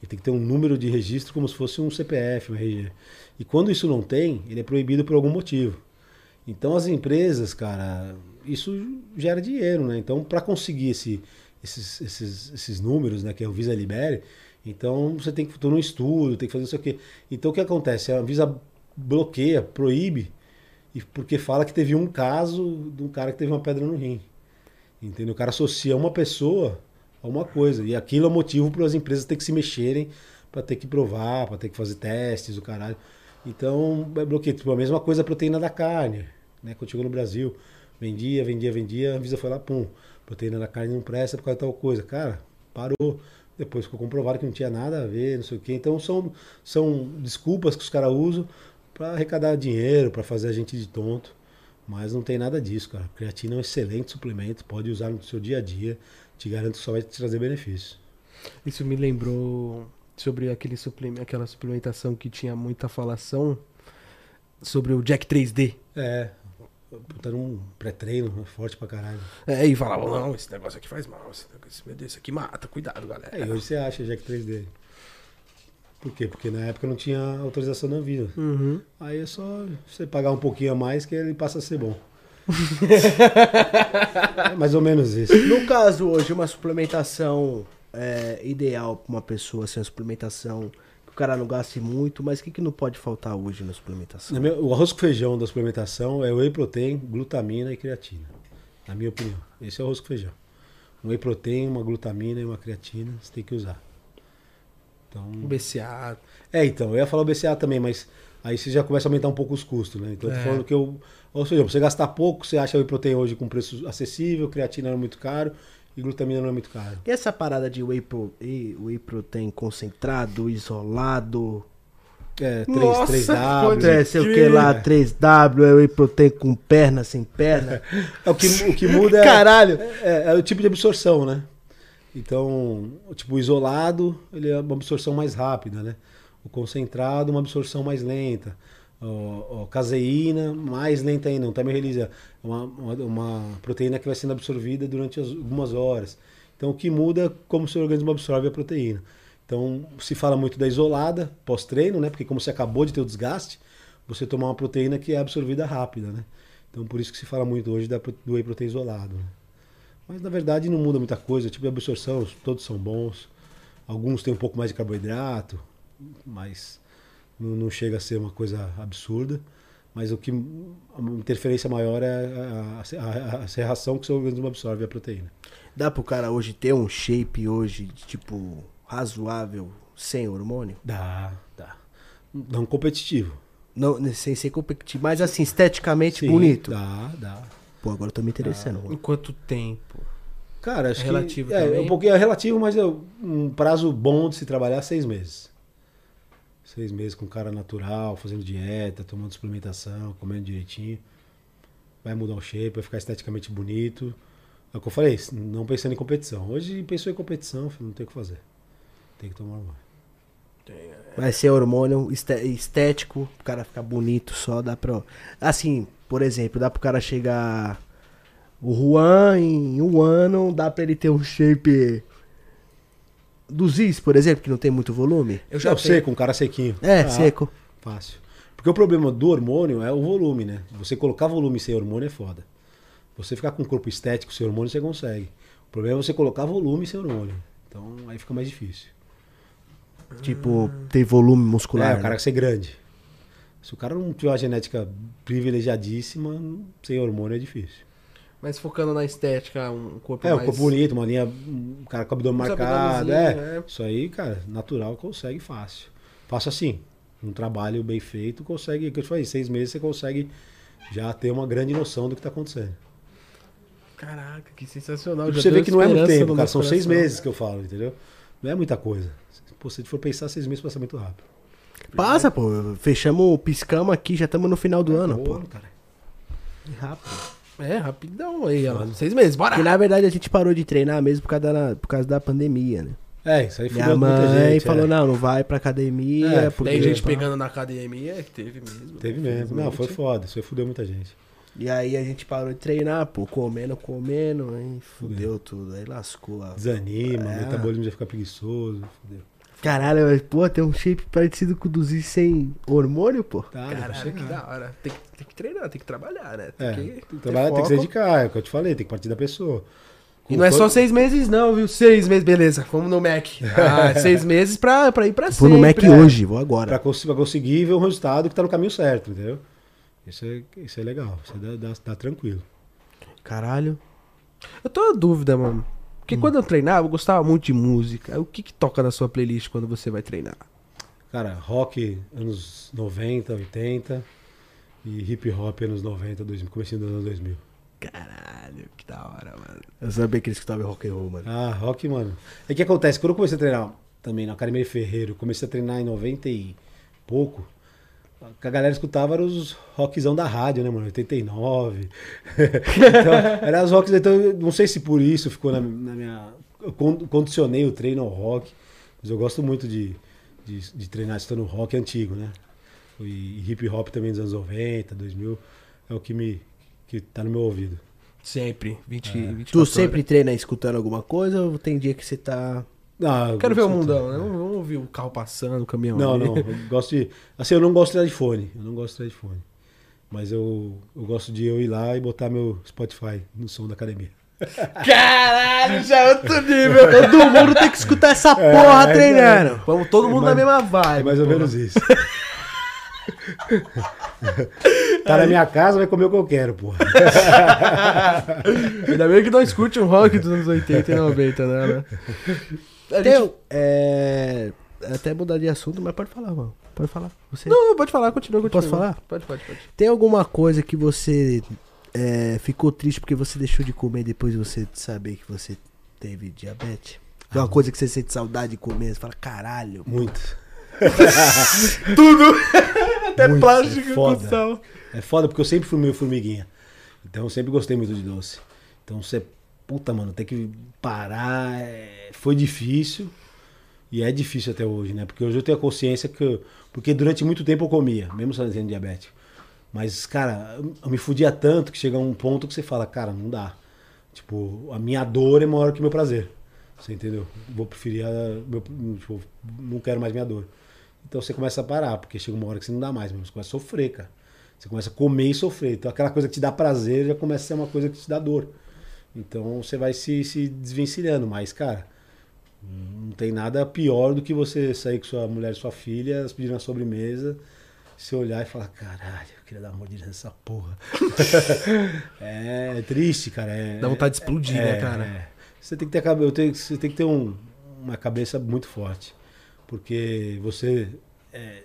Ele tem que ter um número de registro como se fosse um CPF, um RG. E quando isso não tem, ele é proibido por algum motivo. Então as empresas, cara, isso gera dinheiro, né? Então para conseguir esse, esses, esses, esses números, né, que a Anvisa libere, então você tem que fazer um estudo, tem que fazer isso aqui. Então o que acontece? A Anvisa bloqueia, proíbe, porque fala que teve um caso de um cara que teve uma pedra no rim. Entendeu? O cara associa uma pessoa a uma coisa. E aquilo é motivo para as empresas ter que se mexerem para ter que provar, para ter que fazer testes, o caralho. Então, é bloqueio. Tipo, a mesma coisa a proteína da carne. Né? Quando chegou no Brasil, vendia, vendia, vendia, a Anvisa foi lá, pum, proteína da carne não presta por causa de tal coisa. Cara, parou. Depois ficou comprovado que não tinha nada a ver, não sei o quê. Então são, são desculpas que os caras usam para arrecadar dinheiro, para fazer a gente de tonto. Mas não tem nada disso, cara. Creatina é um excelente suplemento, pode usar no seu dia a dia. Te garanto que só vai te trazer benefícios. Isso me lembrou sobre aquele suplemento, aquela suplementação que tinha muita falação sobre o Jack 3D. É. Puta, num pré-treino, né, forte pra caralho. É, e falavam, não, esse negócio aqui faz mal, esse, negócio, isso aqui mata, cuidado, galera. É, e hoje você acha Jack 3D. Por quê? Porque na época não tinha autorização da Anvisa. Uhum. Aí é só você pagar um pouquinho a mais que ele passa a ser bom. [LAUGHS] é mais ou menos isso. No caso hoje, uma suplementação é, ideal pra uma pessoa, assim, uma suplementação que o cara não gaste muito, mas o que, que não pode faltar hoje na suplementação? Na minha- o arroz com feijão da suplementação é whey protein, glutamina e creatina. Na minha opinião. Esse é o arroz com feijão. Um whey protein, uma glutamina e uma creatina, você tem que usar. Então, Um BCA. É, então, eu ia falar o BCA também, mas aí você já começa a aumentar um pouco os custos, né? Então eu tô É. falando que eu. Ou seja, pra você gastar pouco, você acha o whey protein hoje com preço acessível, creatina não é muito caro e glutamina não é muito caro. E essa parada de whey, pro, whey protein concentrado, isolado, É, 3, Nossa, 3W. pode é, sei o que lá, 3W, é whey protein com perna, sem perna. [LAUGHS] É, o, que, o que muda é, Caralho! é, é o tipo de absorção, né? Então, tipo, o isolado, ele é uma absorção mais rápida, né? O concentrado, uma absorção mais lenta. O, o caseína, mais lenta ainda. Um time release é uma, uma, uma proteína que vai sendo absorvida durante as- algumas horas. Então, o que muda é como o seu organismo absorve a proteína. Então, se fala muito da isolada, pós-treino, né? Porque como você acabou de ter o desgaste, você tomar uma proteína que é absorvida rápida, né? Então, por isso que se fala muito hoje da, do whey protein isolado. Né? Mas, na verdade, não muda muita coisa. O tipo de absorção, todos são bons. Alguns têm um pouco mais de carboidrato, mas não, não chega a ser uma coisa absurda. Mas o que a interferência maior é a, a, a, a serração que o seu organismo absorve a proteína. Dá pro cara hoje ter um shape hoje, de, tipo, razoável, sem hormônio? Dá, dá. Não competitivo. Não, sem ser competitivo, mas assim, esteticamente Sim, bonito. Dá, dá. Pô, agora eu tô me interessando. mano. Em quanto tempo? Cara, acho É relativo que é, um pouquinho é relativo, mas é um prazo bom de se trabalhar seis meses. Seis meses com cara natural, fazendo dieta, tomando suplementação, comendo direitinho. Vai mudar o shape, vai ficar esteticamente bonito. É o que eu falei, não pensando em competição. Hoje pensou em competição, não tem o que fazer. Tem que tomar hormônio. Vai ser hormônio estético, o cara ficar bonito só, dá pra. Assim, por exemplo, dá pro cara chegar. O Juan em um ano, dá pra ele ter um shape. Do Ziz, por exemplo, que não tem muito volume. Eu Já é tenho- seco, um cara sequinho. É, Ah, seco. Fácil. Porque o problema do hormônio é o volume, né? Você colocar volume sem hormônio é foda. Você ficar com um corpo estético sem hormônio, você consegue. O problema é você colocar volume sem hormônio. Então aí fica mais difícil. Tipo, ter volume muscular. é, o cara né? tem que ser grande. Se o cara não tiver uma genética privilegiadíssima, sem hormônio é difícil. Mas focando na estética, um corpo É, um mais... corpo bonito, uma linha, um cara com o abdômen marcado. É, é. Isso aí, cara, natural consegue fácil. Faça assim, um trabalho bem feito, consegue, que eu te falei, seis meses você consegue já ter uma grande noção do que está acontecendo. Caraca, que sensacional. Já você vê que não é muito tempo, cara, são seis meses que eu falo, entendeu? Não é muita coisa. Pô, se for pensar, seis meses passa muito rápido. Passa, pô. Fechamos, piscamos aqui, já estamos no final do ano, pô. Pô, cara. Rápido. É, rapidão aí, ó. Seis meses, bora! Porque na verdade a gente parou de treinar mesmo por causa da, por causa da pandemia, né? É, isso aí Minha fudeu mãe gente. falou, é. não, não vai pra academia. É, porque... Tem gente pegando na academia, que teve mesmo. Teve mesmo. Não, foi foda. Isso aí fudeu muita gente. E aí a gente parou de treinar, pô, comendo, comendo, aí fudeu tudo, aí lascou. A... Desanima, É. o metabolismo já fica preguiçoso. Fudeu. Caralho, mas, pô, tem um shape parecido com o do Ziz sem hormônio, pô. Tá, Caralho, que da hora. Tem, que- tem que treinar, tem que trabalhar, né? Tem É, que, tem que, ter trabalhar, tem que se dedicar, é o que eu te falei, tem que partir da pessoa. E não é só seis meses, não, viu? Seis meses, beleza. Vamos no Mac. [LAUGHS] Ah, seis meses pra, pra ir pra Vou sempre. no Mac é. hoje, vou agora. Pra, cons- pra conseguir ver o resultado que tá no caminho certo, entendeu? Isso é, isso é legal, isso dá, dá, dá tranquilo. Caralho. Eu tô na dúvida, mano. Porque Hum. quando eu treinava, eu gostava muito de música. O que que toca na sua playlist quando você vai treinar? Cara, rock anos 90, 80 e hip hop anos 90, 2000, comecinho dos anos 2000. Caralho, que da hora, mano. Eu sabia que eles escutavam rock and roll, mano. Ah, rock, mano. É que acontece, quando eu comecei a treinar também na Academia Ferreiro, comecei a treinar em 90 e pouco, que a galera escutava era os rockzão da rádio, né, mano? 89. [LAUGHS] então, era os rocks, então, eu não sei se por isso ficou na, na minha. Eu con- condicionei o treino ao rock, mas eu gosto muito de, de, de treinar estando rock antigo, né? E hip hop também dos anos 90, 2000, é o que me, que tá no meu ouvido. Sempre. 20, É. 24 Tu horas. sempre treina escutando alguma coisa ou tem dia que você tá. Ah, Quero ver o mundão, né? Vamos vamos ouvir o carro passando, o caminhão. Não, ali. não. Eu gosto de. Assim, eu não gosto de iPhone. Eu não gosto de iPhone. Mas eu, eu gosto de eu ir lá e botar meu Spotify no som da academia. [LAUGHS] Caralho, já é outro nível. [LAUGHS] Todo mundo tem que escutar essa porra é, treinando. Vamos todo mundo na mais- mesma É vibe. mais ou porra. menos isso. [LAUGHS] tá na minha casa, vai comer o que eu quero, porra. Ainda bem que não escute um rock dos anos 80 e 90, né? A Tem, gente- é, até mudar de assunto, mas pode falar, mano. Pode falar. Você. Não, pode falar, continua, continua. Posso falar? Pode, pode, pode. Tem alguma coisa que você é, ficou triste porque você deixou de comer depois de você saber que você teve diabetes? Tem uma coisa que você sente saudade de comer, você fala, caralho. Muito. [LAUGHS] Tudo! [LAUGHS] Até Muito, plástico é foda. com sal. É foda porque eu sempre fui meio formiguinha. Então eu sempre gostei muito de doce. Então você, puta, mano, tem que parar. é, Foi difícil. E é difícil até hoje, né? Porque hoje eu tenho a consciência que. eu- Porque durante muito tempo eu comia, mesmo sendo diabético. Mas, cara, eu- me fudia tanto que chega um ponto que você fala, cara, não dá. Tipo, a minha dor é maior que o meu prazer. Você entendeu? Vou preferir a. Meu, tipo, não quero mais minha dor. Então você começa a parar, porque chega uma hora que você não dá mais, mesmo. Você começa a sofrer, cara. Você começa a comer e sofrer. Então aquela coisa que te dá prazer já começa a ser uma coisa que te dá dor. Então você vai se, se desvencilhando. Mas, cara, não tem nada pior do que você sair com sua mulher e sua filha, elas pedirem uma sobremesa, você olhar e falar, caralho, eu queria dar uma mordida nessa porra. [LAUGHS] é, é triste, cara. É, Dá vontade de explodir, é, né, cara? é. Você tem que ter, a eu tenho- você tem que ter um- uma cabeça muito forte. Porque você é,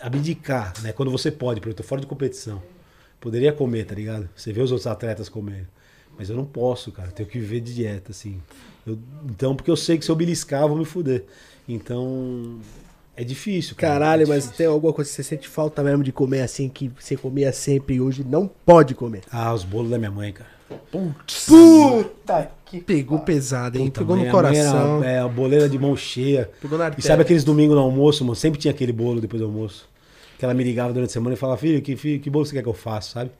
abdicar, né? Quando você pode, porque eu tô fora de competição. Poderia comer, tá ligado? Você vê os outros atletas comendo. Mas eu não posso, cara. Eu tenho que viver de dieta, assim. Eu- então, porque eu sei que se eu beliscar, eu vou me fuder. Então, é difícil, cara. Caralho, É mas difícil. tem alguma coisa que você sente falta mesmo de comer assim, que você comia sempre e hoje não pode comer? Ah, os bolos da minha mãe, cara. Putz. Puta que. Pegou pesado, hein? Puta, Pegou no era- coração. É, a boleira de mão cheia. Pegou na E artéria. sabe aqueles domingos no almoço, mano? Sempre tinha aquele bolo depois do almoço. Que ela me ligava durante a semana e falava, filho, que, filho, que bolo você quer que eu faça, sabe?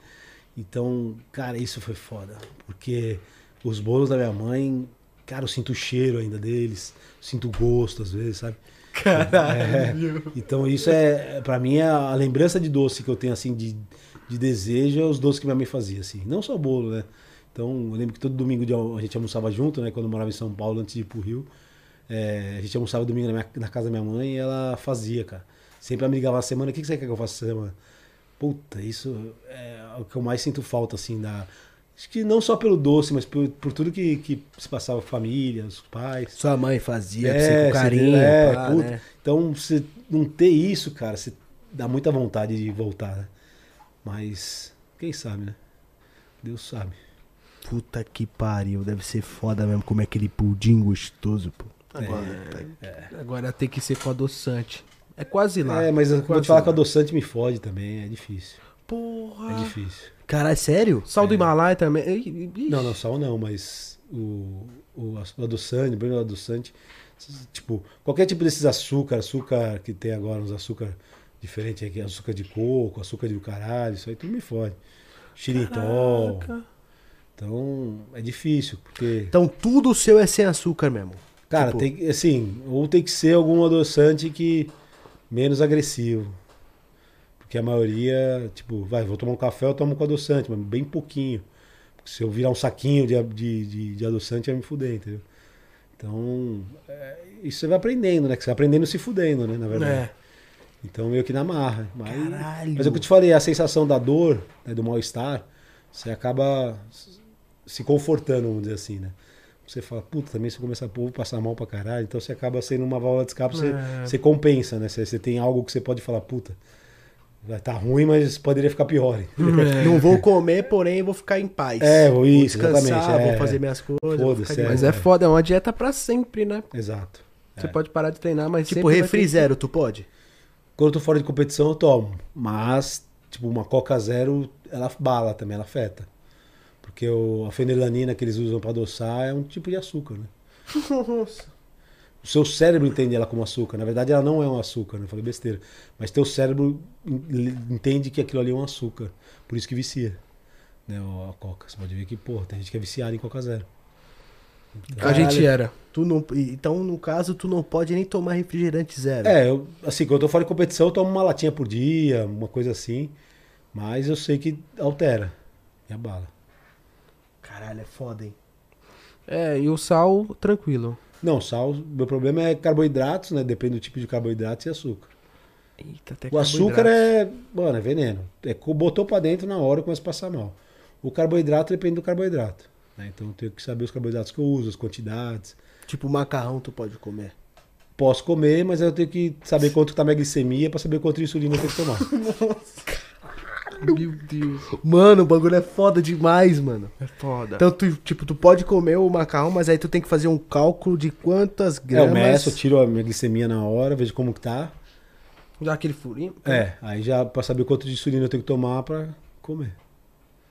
Então, cara, isso foi foda. Porque os bolos da minha mãe, cara, eu sinto o cheiro ainda deles, sinto o gosto às vezes, sabe? Caralho. É, então isso é, pra mim, é a lembrança de doce que eu tenho, assim, de, de desejo é os doces que minha mãe fazia, assim. Não só o bolo, né? Então, eu lembro que todo domingo a gente almoçava junto, né? Quando eu morava em São Paulo, antes de ir pro Rio. É, a gente almoçava domingo na, minha- na casa da minha mãe e ela fazia, cara. Sempre ela me ligava na semana, o que que você quer que eu faça essa semana? Puta, isso é o que eu mais sinto falta, assim, da... Acho que não só pelo doce, mas por, por tudo que, que se passava com a família, os pais. Sua mãe fazia pra É, você com carinho, é, pá, puta. né? Então, você não ter isso, cara, você dá muita vontade de voltar, né? Mas, quem sabe, né? Deus sabe. Puta que pariu, deve ser foda mesmo comer aquele pudim gostoso, pô. Agora, agora tem que ser com adoçante. É quase lá. É, mas quase te falar o adoçante me fode também, é difícil. Porra. É difícil. Caralho, sério? Sal do Himalaia também. Ih, Não, não, sal não, mas o, o, o adoçante, o adoçante, tipo, qualquer tipo desses açúcar, açúcar que tem agora, uns açúcar diferentes aqui, açúcar de coco, açúcar de caralho, isso aí tudo me fode. Xilitol. Caraca. Então, é difícil, porque Então tudo seu é sem açúcar mesmo. Cara, Tipo- tem que, assim, ou tem que ser algum adoçante que menos agressivo. Porque a maioria, tipo, vai, vou tomar um café, eu tomo com adoçante, mas bem pouquinho. Porque se eu virar um saquinho de, de, de, de adoçante, vai me fuder, entendeu? Então, é, isso você vai aprendendo, né? Que você vai aprendendo se fudendo, né? Na verdade. É. Então, meio que na marra. Mas, Caralho. mas é o que eu te falei, a sensação da dor, né, do mal-estar, você acaba se confortando, vamos dizer assim, né? Você fala, puta, também se eu começar a pôr, vou passar mal pra caralho. Então você acaba sendo uma válvula de escape, você, É. você compensa, né? Você, você tem algo que você pode falar, puta, vai estar ruim, mas poderia ficar pior. [LAUGHS] É. Não vou comer, porém vou ficar em paz. É, vou isso, descansar, exatamente, vou é. fazer minhas coisas. vou é. Mas é foda, é uma dieta pra sempre, né? Exato. Você É. pode parar de treinar, mas Tipo, refri ter- zero, tu pode? Quando eu tô fora de competição, eu tomo. Mas, tipo, uma Coca Zero, ela bala também, ela afeta. Porque o, a fenilanina que eles usam pra adoçar é um tipo de açúcar, né? Nossa. O seu cérebro entende ela como açúcar. Na verdade, ela não é um açúcar, né? Eu falei besteira. Mas teu cérebro en- entende que aquilo ali é um açúcar. Por isso que vicia. né, a Coca. Você pode ver que, pô, tem gente que é viciada em Coca Zero. A gente era. Tu não, então, no caso, tu não pode nem tomar refrigerante zero. É, eu, assim, quando eu tô fora de competição, eu tomo uma latinha por dia, uma coisa assim. Mas eu sei que altera. E abala. Caralho, é foda, hein? É, e o sal, tranquilo. Não, sal, meu problema é carboidratos, né? Depende do tipo de carboidratos e açúcar. Eita, até O açúcar é, mano, é veneno. É, botou pra dentro na hora começa a passar mal. O carboidrato depende do carboidrato. né? Então eu tenho que saber os carboidratos que eu uso, as quantidades. Tipo, macarrão tu pode comer. Posso comer, mas eu tenho que saber quanto tá minha glicemia pra saber quanto de insulina eu tenho que tomar. [LAUGHS] Meu Deus. Mano, o bagulho é foda demais, mano. É foda. Então, tu, tipo, tu pode comer o macarrão, mas aí tu tem que fazer um cálculo de quantas É, eu gramas. meço, eu tiro a minha glicemia na hora, vejo como que tá. Dá aquele furinho. É, aí já pra saber quanto de insulina eu tenho que tomar pra comer.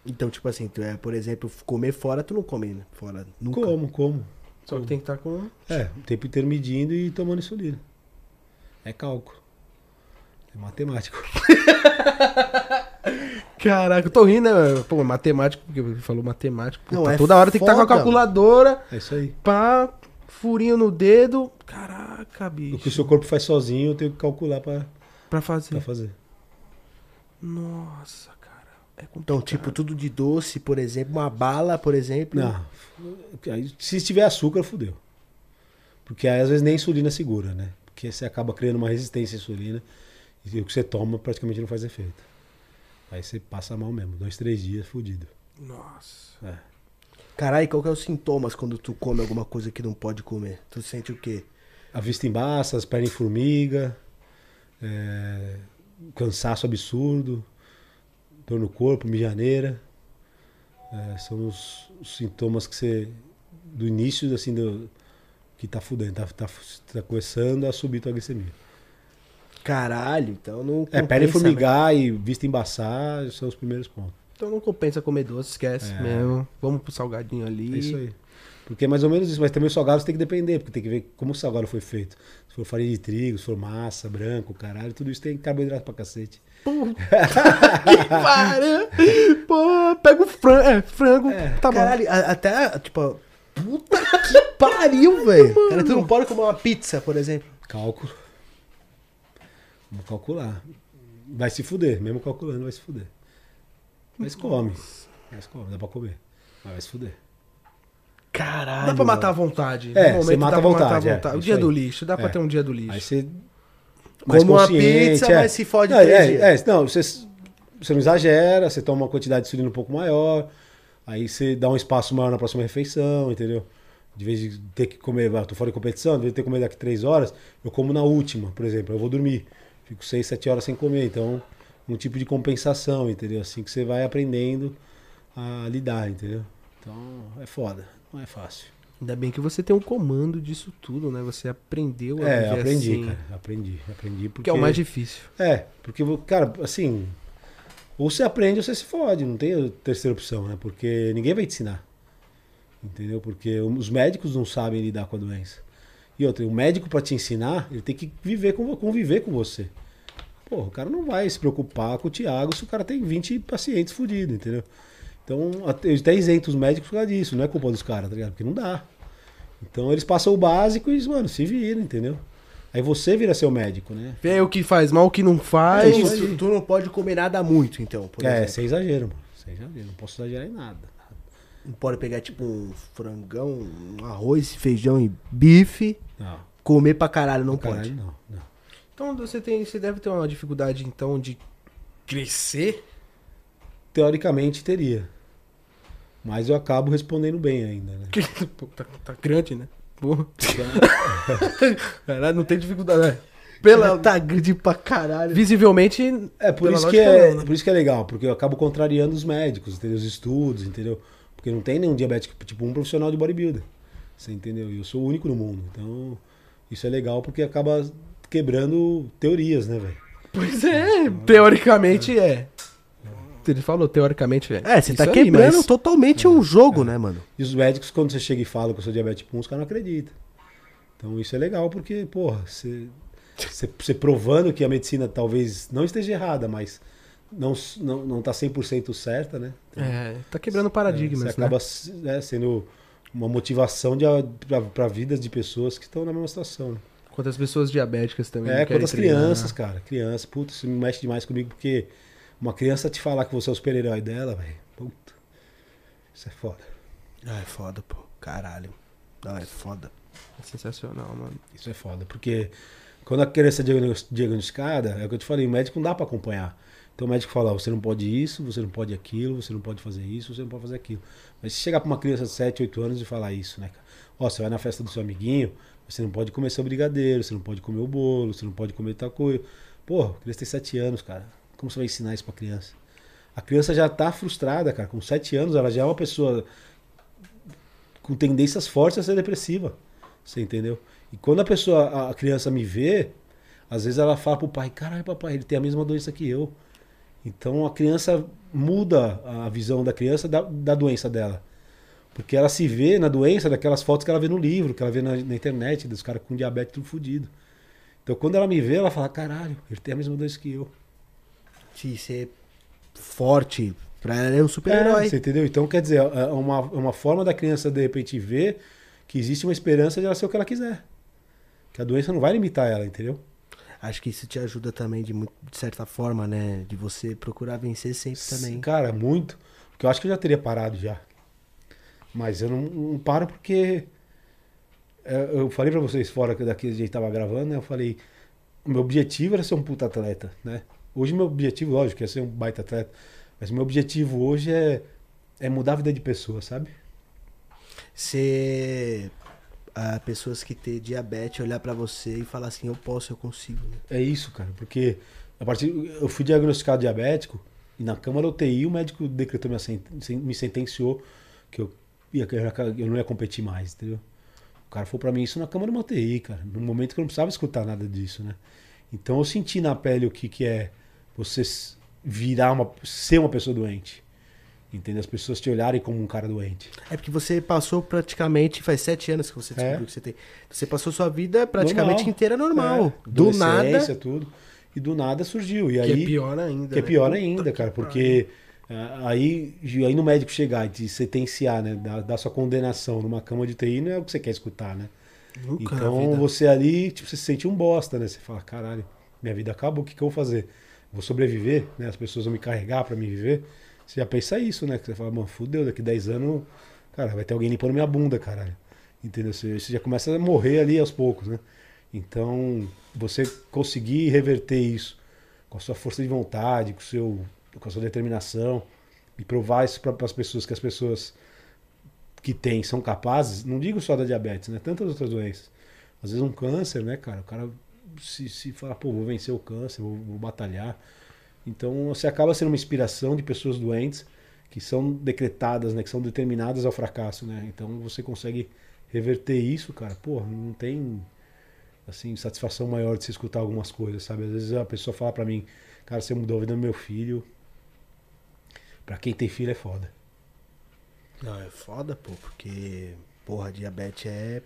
Então, tipo assim, tu é, por exemplo, comer fora, tu não come né? fora. Nunca. Como, como. Só que tem que estar com. É, o tempo inteiro medindo e tomando insulina. É cálculo. É matemático. [LAUGHS] Caraca, eu tô rindo, né? Pô, matemático, porque ele falou matemático. Não, Puta, é toda hora tem que estar com a calculadora, É isso aí. pá, furinho no dedo. Caraca, O que o bicho. seu corpo faz sozinho, eu tenho que calcular pra, Pra fazer. pra fazer. Nossa, cara. É. Então, tipo, tudo de doce, por exemplo, uma bala, por exemplo. Não. Se tiver açúcar, fudeu. Porque aí às vezes nem a insulina segura, né? Porque você acaba criando uma resistência à insulina e o que você toma praticamente não faz efeito. Aí você passa mal mesmo. Dois, três dias, fudido. Nossa. É. Caralho, qual que é os sintomas quando tu come alguma coisa que não pode comer? Tu sente o quê? A vista embaça, as pernas em formiga, é, cansaço absurdo, dor no corpo, mijaneira. É, são os, os sintomas que você. Do início, assim, do, que tá fudendo, tá, tá, tá começando a subir tua glicemia. Caralho, então não É, perna compensa, né? formigar e vista embaçar são os primeiros pontos. Então não compensa comer doce, esquece É. mesmo. Vamos pro salgadinho ali. É isso aí. Porque é mais ou menos isso, mas também o salgado você tem que depender, porque tem que ver como o salgado foi feito. Se for farinha de trigo, se for massa, branco, caralho, tudo isso tem carboidrato pra cacete. [LAUGHS] Pariu. Pô, pega o frango. É, frango. tá bom. Caralho, a- até, tipo, puta que pariu, velho. Cara, tu não pode comer uma pizza, por exemplo. Cálculo. Vamos calcular. Vai se fuder, mesmo calculando vai se fuder. Mas come. Mas come, dá pra comer. Mas vai se fuder. Caralho. Dá pra matar à mano. vontade. É, você mata à pra matar vontade, é, O dia aí. do lixo, dá pra É. ter um dia do lixo. Aí você. Como uma consciente, pizza, mas se fode não, três é, dias. é, não, você, você não exagera, você toma uma quantidade de insulina um pouco maior, aí você dá um espaço maior na próxima refeição, entendeu? De vez de ter que comer, tô fora de competição, de vez de ter que comer daqui três horas, eu como na última, por exemplo, eu vou dormir. Fico seis, sete horas sem comer, então um tipo de compensação, entendeu? Assim que você vai aprendendo a lidar, entendeu? Então é foda, não é fácil. Ainda bem que você tem um comando disso tudo, né? Você aprendeu a É, aprendi, assim. cara, aprendi, aprendi porque... Que é o mais difícil. É, porque, cara, assim, ou você aprende ou você se fode, não tem terceira opção, né? Porque ninguém vai te ensinar. Entendeu? Porque os médicos não sabem lidar com a doença. E outra, o médico para te ensinar, ele tem que viver com, conviver com você. Porra, o cara não vai se preocupar com o Thiago se o cara tem 20 pacientes fodidos, entendeu? Então, até- eu até isento os médicos por causa disso, não é culpa dos caras, tá ligado? Porque não dá. Então eles passam o básico e, mano, se viram, entendeu? Aí você vira seu médico, né? Vê o que faz mal, o que não É faz. isso tu, não pode comer nada muito, então, por é, exemplo. sem exagero, mano. Sem exagero. Não posso exagerar em nada. Não pode pegar, tipo, um frangão, um arroz, feijão e bife, Não. comer pra caralho, não Caralho, pode. Não, não. Então você tem, você deve ter uma dificuldade então de crescer. Teoricamente teria. Mas eu acabo respondendo bem ainda, né? Que- [LAUGHS] Pô, tá, tá grande, né? Porra. Caralho, não tem dificuldade, né? Pela... Tá grande pra caralho. Visivelmente. É, por isso, que lógica, é, não, né? por isso que é legal, porque eu acabo contrariando os médicos, entendeu? Os estudos, entendeu? Porque não tem nenhum diabético, tipo um profissional de bodybuilder. Você entendeu? E eu sou o único no mundo. Então, isso é legal porque acaba quebrando teorias, né, velho? Pois é, teoricamente é. Ele falou, teoricamente é. É, você tá quebrando mas- totalmente um jogo, né, mano? E os médicos, quando você chega e fala que eu sou diabético 1, os caras não acreditam. Então isso é legal porque, porra, você, você, você provando que a medicina talvez não esteja errada, mas não, não, não tá 100% certa, né? Então, é, tá quebrando paradigmas, é, Você acaba né, sendo uma motivação para vidas de pessoas que estão na mesma situação, né? Quantas pessoas diabéticas também. É, quantas crianças, cara. Criança, puta, isso me mexe demais comigo, porque uma criança te falar que você é o super-herói dela, velho. Puta. Isso é foda. Ah, é foda, pô. Caralho. Não, é foda. É sensacional, mano. Isso é foda, porque quando a criança é diagnosticada, é o que eu te falei, o médico não dá pra acompanhar. Então o médico fala, você não pode isso, você não pode aquilo, você não pode fazer isso, você não pode fazer aquilo. Mas se chegar pra uma criança de 7, 8 anos e falar isso, né? Ó, você vai na festa do seu amiguinho, você não pode comer seu brigadeiro, você não pode comer o bolo, você não pode comer tal coisa. Porra, a criança tem 7 anos, cara. Como você vai ensinar isso pra criança? A criança já tá frustrada, cara. Com 7 anos, ela já é uma pessoa com tendências fortes a ser depressiva. Você entendeu? E quando a pessoa, a criança me vê, às vezes ela fala pro pai, caralho, papai, ele tem a mesma doença que eu. Então a criança muda a visão da criança da, da doença dela. Porque ela se vê na doença daquelas fotos que ela vê no livro, que ela vê na, na internet, dos caras com diabetes tudo fodido. Então quando ela me vê, ela fala, caralho, ele tem a mesma doença que eu. Se ser forte, pra ela é um super-herói. É, você entendeu? Então quer dizer, é uma, é uma forma da criança de repente ver que existe uma esperança de ela ser o que ela quiser. Que a doença não vai limitar ela, entendeu? Acho que isso te ajuda também de, de certa forma, né? De você procurar vencer sempre também. Cara, muito. Porque eu acho que eu já teria parado já. Mas eu não, não paro porque. É, eu falei pra vocês fora que daqui a gente tava gravando, né? Eu falei. O meu objetivo era ser um puta atleta, né? Hoje meu objetivo, lógico, é ser um baita atleta. Mas meu objetivo hoje é, é mudar a vida de pessoas, sabe? Ser pessoas que têm diabetes olhar para você e falar assim, eu posso, eu consigo. É isso, cara, porque a partir eu fui diagnosticado diabético e na câmara UTI o médico decretou me sentenciou que eu, ia, eu não ia competir mais, entendeu? O cara falou para mim isso na câmara uma UTI, cara, no momento que eu não precisava escutar nada disso, né? Então eu senti na pele o que que é você virar uma ser uma pessoa doente. Entendeu? As pessoas te olharem como um cara doente. É porque você passou praticamente, faz sete anos que você descobriu é. que você tem. Você passou sua vida praticamente normal. inteira normal. É. Do nada. tudo. E do nada surgiu. E que aí, é pior ainda. Que é né? é pior ainda, cara, porque aí, aí no médico chegar e te sentenciar, né? Dar, dar sua condenação numa cama de TI não é o que você quer escutar, né? Nunca então você ali, tipo, você se sente um bosta, né? Você fala, caralho, minha vida acabou, o que, que eu vou fazer? Vou sobreviver, né? As pessoas vão me carregar para me viver. Você já pensa isso, né? Que você fala, mano, fudeu, daqui 10 anos, cara, vai ter alguém limpando minha bunda, caralho. Entendeu? Você, você já começa a morrer ali aos poucos, né? Então, você conseguir reverter isso com a sua força de vontade, com, seu, com a sua determinação e provar isso para as pessoas que as pessoas que têm são capazes, não digo só da diabetes, né? Tantas outras doenças. Às vezes um câncer, né, cara? O cara se, se fala, pô, vou vencer o câncer, vou, vou batalhar. Então você acaba sendo uma inspiração de pessoas doentes que são decretadas, né, que são determinadas ao fracasso, né? Então você consegue reverter isso, cara. Pô, não tem assim satisfação maior de se escutar algumas coisas, sabe? Às vezes a pessoa fala para mim, cara, você mudou a vida do meu filho. Para quem tem filho é foda. Não, é foda, pô, porque porra, diabetes é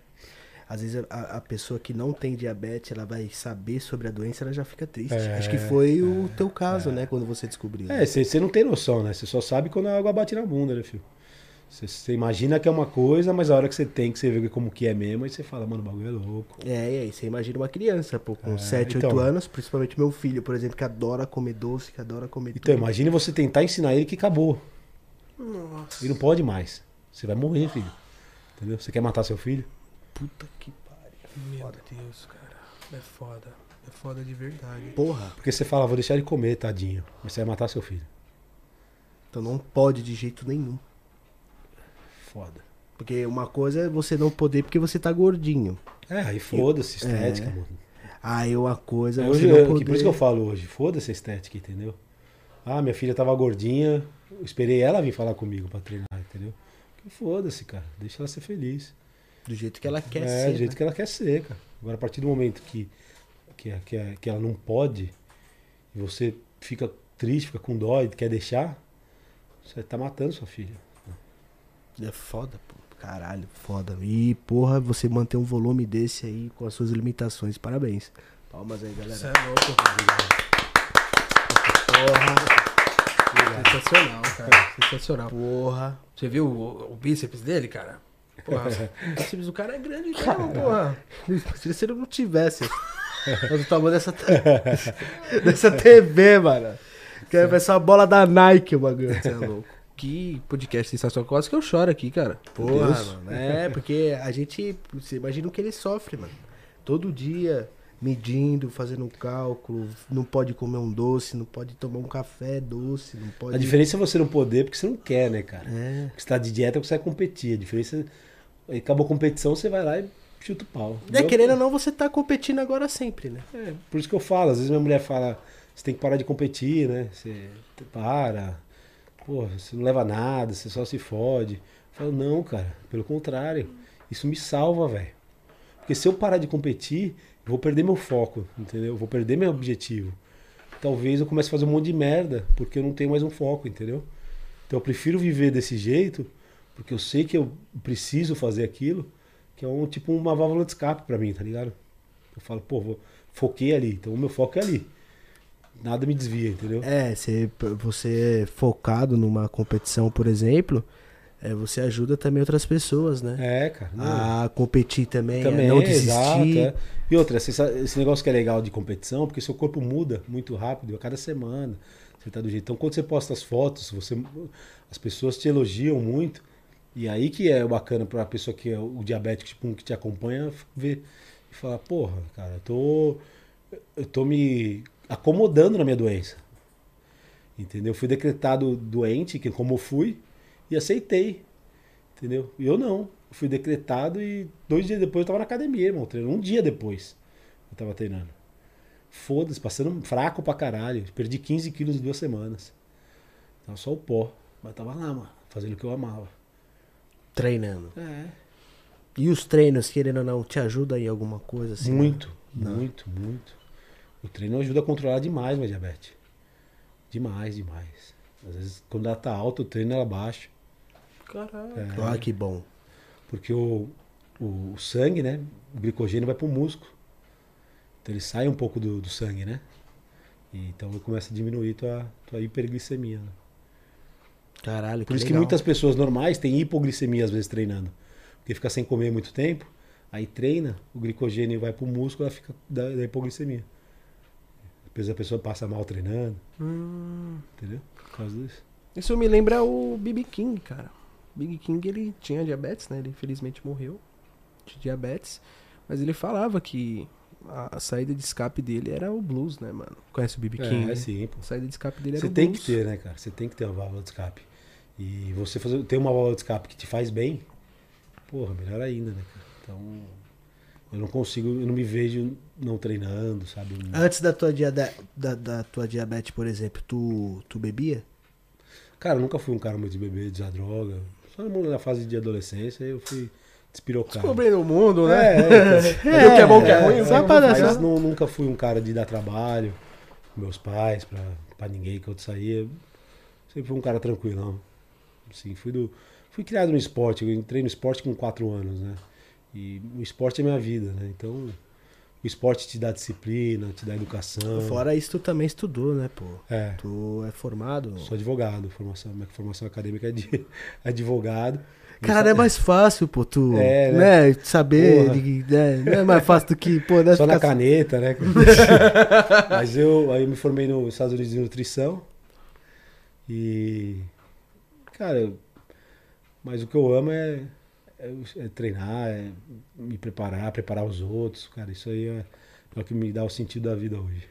às vezes a, a, pessoa que não tem diabetes, ela vai saber sobre a doença, ela já fica triste. É, Acho que foi é, o teu caso, é. né, quando você descobriu. É, você não tem noção, né? Você só sabe quando a água bate na bunda, né, filho? Você imagina que é uma coisa, mas a hora que você tem, que você vê como que é mesmo, aí você fala, mano, o bagulho é louco. É, e aí você imagina uma criança, pô, com é, 7, então, 8 anos, principalmente meu filho, por exemplo, que adora comer doce, que adora comer Então, tudo. imagine você tentar ensinar ele que acabou. Nossa. Ele não pode mais. Você vai morrer, filho. Entendeu? Você quer matar seu filho? Puta que pariu. Meu foda. Deus, cara. É foda. É foda de verdade. Porra. Porque você fala, vou deixar ele comer, tadinho. Mas você vai matar seu filho. Então não pode de jeito nenhum. Foda. Porque uma coisa é você não poder porque você tá gordinho. É, aí foda-se estética, é. mano. Aí uma coisa é, hoje, não poder... Por isso que eu falo hoje, foda-se a estética, entendeu? Ah, minha filha tava gordinha, esperei ela vir falar comigo pra treinar, entendeu? Foda-se, cara. Deixa ela ser feliz. Do jeito que ela quer é, ser. É, do jeito né? que ela quer ser, cara. Agora, a partir do momento que, que, que, que ela não pode, e você fica triste, fica com dó e quer deixar, você tá matando sua filha. É foda, pô. Caralho, foda. E, porra, você manter um volume desse aí com as suas limitações. Parabéns. Palmas aí, galera. Você é louco, Porra. Sensacional, cara. Sensacional. Porra. Você viu o, o bíceps dele, cara? Porra, [LAUGHS] o cara é grande mesmo, porra. Se ele não tivesse. Mas o tamanho dessa, dessa TV, mano. Que é essa bola da Nike, o bagulho. Você é louco. Que podcast sensacional. Quase que eu choro aqui, cara. Porra, mano. É, porque a gente. Você imagina o que ele sofre, mano. Todo dia medindo, fazendo um cálculo, não pode comer um doce, não pode tomar um café doce, não pode. A diferença é você não poder porque você não quer, né, cara? É. Porque você tá de dieta, você vai competir. A diferença é. Acabou a competição, você vai lá e chuta o pau. É, Meu- querendo ou não, você tá competindo agora sempre, né? É, por isso que eu falo, às vezes minha mulher fala, você tem que parar de competir, né? Você para, pô, você não leva nada, você só se fode. Eu falo, não, cara, pelo contrário, isso me salva, velho. Porque se eu parar de competir, vou perder meu foco, entendeu? Eu vou perder meu objetivo. Talvez eu comece a fazer um monte de merda, porque eu não tenho mais um foco, entendeu? Então eu prefiro viver desse jeito, porque eu sei que eu preciso fazer aquilo, que é um tipo uma válvula de escape pra mim, tá ligado? Eu falo, pô, vou, foquei ali, então o meu foco é ali. Nada me desvia, entendeu? É, você, você focado numa competição, por exemplo, é, você ajuda também outras pessoas, né? É, cara. A competir também, Também, a não exato. desistir. é. E outra, esse, esse negócio que é legal de competição, porque seu corpo muda muito rápido a cada semana. Você tá do jeito. Então, quando você posta as fotos, você, as pessoas te elogiam muito. E aí que é bacana pra pessoa que é o diabético tipo, que te acompanha ver e falar, porra, cara, eu tô, eu tô me acomodando na minha doença. Entendeu? Fui decretado doente, que como eu fui, e aceitei. Entendeu? E eu não. Eu fui decretado e dois dias depois eu tava na academia, irmão, treinando. Um dia depois eu tava treinando. Foda-se, passando fraco pra caralho. Perdi 15 quilos em duas semanas. Tava só o pó. Mas tava lá, mano, fazendo o que eu amava. Treinando. É. E os treinos, querendo ou não, te ajudam em alguma coisa? Assim, muito, Não. muito, muito. O treino ajuda a controlar demais minha diabetes. Demais, demais. Às vezes, quando ela tá alta, o treino ela baixa. Caralho. É. Ah, que bom. Porque o, o, sangue, né? O glicogênio vai pro músculo. Então ele sai um pouco do, do sangue, né? E, então começa a diminuir tua, tua hiperglicemia. Né? Caralho, Por isso que legal. muitas pessoas normais têm hipoglicemia às vezes treinando. Porque fica sem comer muito tempo, aí treina, o glicogênio vai pro músculo, ela fica da, da hipoglicemia. Depois a pessoa passa mal treinando, Hum, entendeu? Por causa disso. isso me lembra o BB King, cara. Big King, ele tinha diabetes, né? Ele infelizmente morreu de diabetes. Mas ele falava que a, a saída de escape dele era o blues, né, mano? Conhece o BB King? É, né? sim, pô. A saída de escape dele era Você o tem blues. que ter, né, cara? Você tem que ter uma válvula de escape. E você fazer, ter uma válvula de escape que te faz bem, porra, melhor ainda, né, cara? Então, eu não consigo, eu não me vejo não treinando, sabe? Antes da tua, diade- da, da tua diabetes, por exemplo, tu, tu bebia? Cara, eu nunca fui um cara muito de beber, de usar droga. Só na fase de adolescência eu fui despirocado. Descobrindo o mundo, né? É, é, [LAUGHS] Viu o que é bom, o que é ruim, vai- pra Mas nu- nunca fui um cara de dar trabalho meus pais, pra, pra ninguém que eu saía. Sempre fui um cara tranquilão. Assim, fui, do, fui criado no esporte. Eu entrei no esporte com 4 anos, né? E o esporte é minha vida, né? Então, o esporte te dá disciplina, te dá educação. Fora isso, tu também estudou, né, pô? É. Tu é formado. Sou advogado, formação, minha formação acadêmica é de [LAUGHS] advogado. Cara, é mais fácil, pô, tu, É, né? saber, Porra. de- né, não é mais fácil do que, pô, né, [LAUGHS] Só na caneta, né? [LAUGHS] Mas eu aí eu me formei nos Estados Unidos em nutrição. E. Cara, mas o que eu amo é treinar, é me preparar, preparar os outros. Cara, isso aí é, é o que me dá o sentido da vida hoje.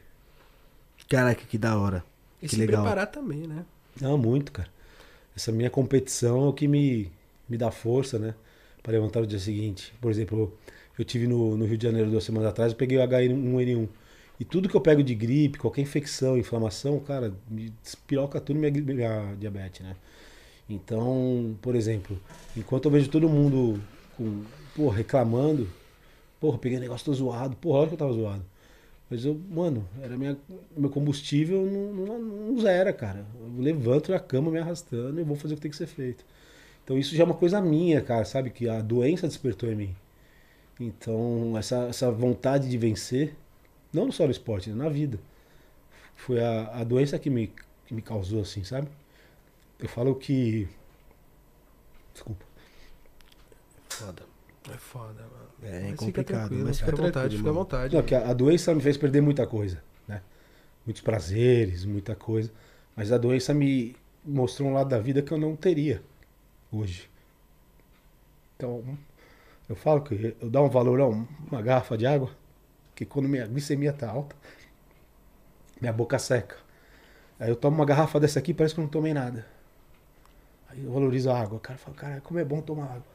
Caraca, que da hora. E Que se legal. preparar também, né? Não, muito, cara. Essa minha competição é o que me, me dá força, né? Para levantar o dia seguinte. Por exemplo, eu tive no, no Rio de Janeiro duas semanas atrás, eu peguei o H1N1. E tudo que eu pego de gripe, qualquer infecção, inflamação, cara, me despiroca tudo minha, minha diabetes, né? Então, por exemplo, enquanto eu vejo todo mundo com, pô, reclamando, porra, peguei um negócio, tô zoado, porra, olha que eu tava zoado. Mas eu, mano, era minha, meu combustível não, não, não zera, cara. Eu levanto da cama me arrastando e vou fazer o que tem que ser feito. Então isso já é uma coisa minha, cara, sabe? Que a doença despertou em mim. Então, essa, essa vontade de vencer, não só no esporte, né? na vida. Foi a, a doença que me, que me causou, assim, sabe? Eu falo que. Desculpa. Foda. É foda, mano. É, Mas complicado, Fica mas fica fica à vontade, fica à vontade. Não, que a, a doença me fez perder muita coisa, né? Muitos prazeres, muita coisa. Mas a doença me mostrou um lado da vida que eu não teria hoje. Então, eu falo que eu dou um valor a um- uma garrafa de água, que quando minha glicemia tá alta, minha boca seca. Aí eu tomo uma garrafa dessa aqui, parece que eu não tomei nada. Aí eu valorizo a água. O cara fala, cara, como é bom tomar água.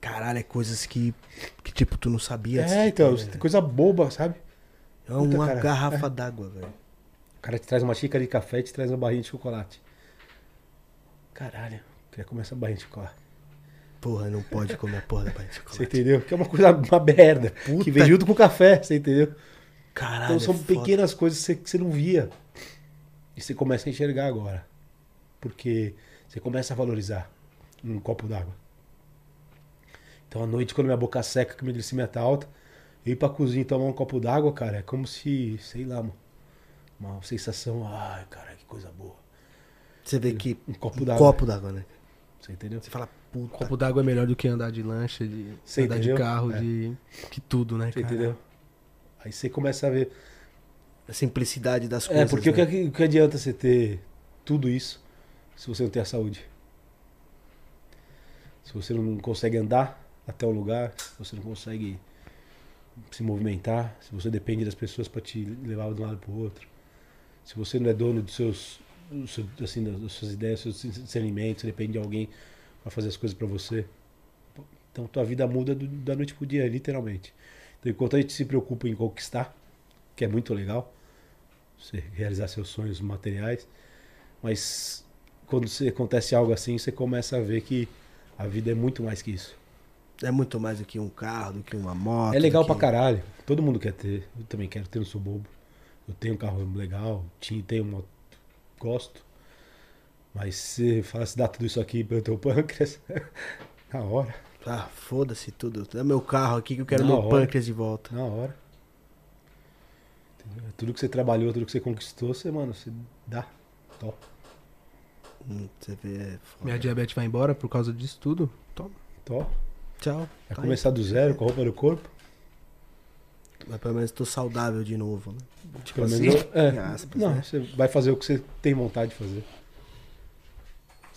Caralho, é coisas que, que tipo, tu não sabia. É, então, coisa boba, sabe? É uma cara, garrafa d'água, velho. O cara te traz uma xícara de café e te traz uma barrinha de chocolate. Caralho, queria comer essa barrinha de chocolate. Porra, não pode comer a porra da barra de Você chocolate. entendeu? Que é uma coisa, uma merda. Puta Que vem junto com o café, você entendeu? Caralho, Então são é foda. pequenas coisas que você, que você não via. E você começa a enxergar agora. Porque você começa a valorizar um copo d'água. Então à noite, quando minha boca seca, que minha glicemia tá alta, eu ir pra cozinha e tomar um copo d'água, cara, é como se, sei lá, uma, uma sensação, ai, cara, que coisa boa. Você vê que Um copo um d'água. copo d'água, né? Você entendeu? Você fala, puta. Copo d'água é melhor do que andar de lancha, de Você andar entendeu? de carro, É. de que tudo, né, Você cara? entendeu? Aí você começa a ver. A simplicidade das É, coisas. porque o, né? que, o que adianta você ter tudo isso se você não tem a saúde? Se você não consegue andar até o lugar, se você não consegue se movimentar, se você depende das pessoas para te levar de um lado para o outro, se você não é dono dos seus, assim, das suas ideias, dos seus discernimentos, depende de alguém para fazer as coisas para você. Então tua vida muda do- da noite pro dia, literalmente. Então enquanto a gente se preocupa em conquistar, que é muito legal, você realizar seus sonhos materiais, mas quando acontece algo assim, você começa a ver que a vida é muito mais que isso. É muito mais do que um carro, do que uma moto. é legal do pra que... caralho. Todo mundo quer ter. Eu também quero ter, não sou bobo. Eu tenho um carro legal, tinha, tenho moto, gosto. Mas se fala se dá tudo isso aqui pelo teu [LAUGHS] pâncreas, na hora, Ah, foda-se tudo. É meu carro aqui que eu quero Na meu hora. pâncreas de volta. na hora. Entendeu? Tudo que você trabalhou, tudo que você conquistou, você, mano, você dá. Top. Hum, Você vê. é foda. Minha diabetes vai embora por causa disso tudo? Toma. Top. Tchau. É Tá começar do zero, com a roupa do corpo. aí. Mas pelo menos tô saudável de novo, né? Tipo Pelo assim, menos eu- é. aspas, Não, né? você vai fazer o que você tem vontade de fazer.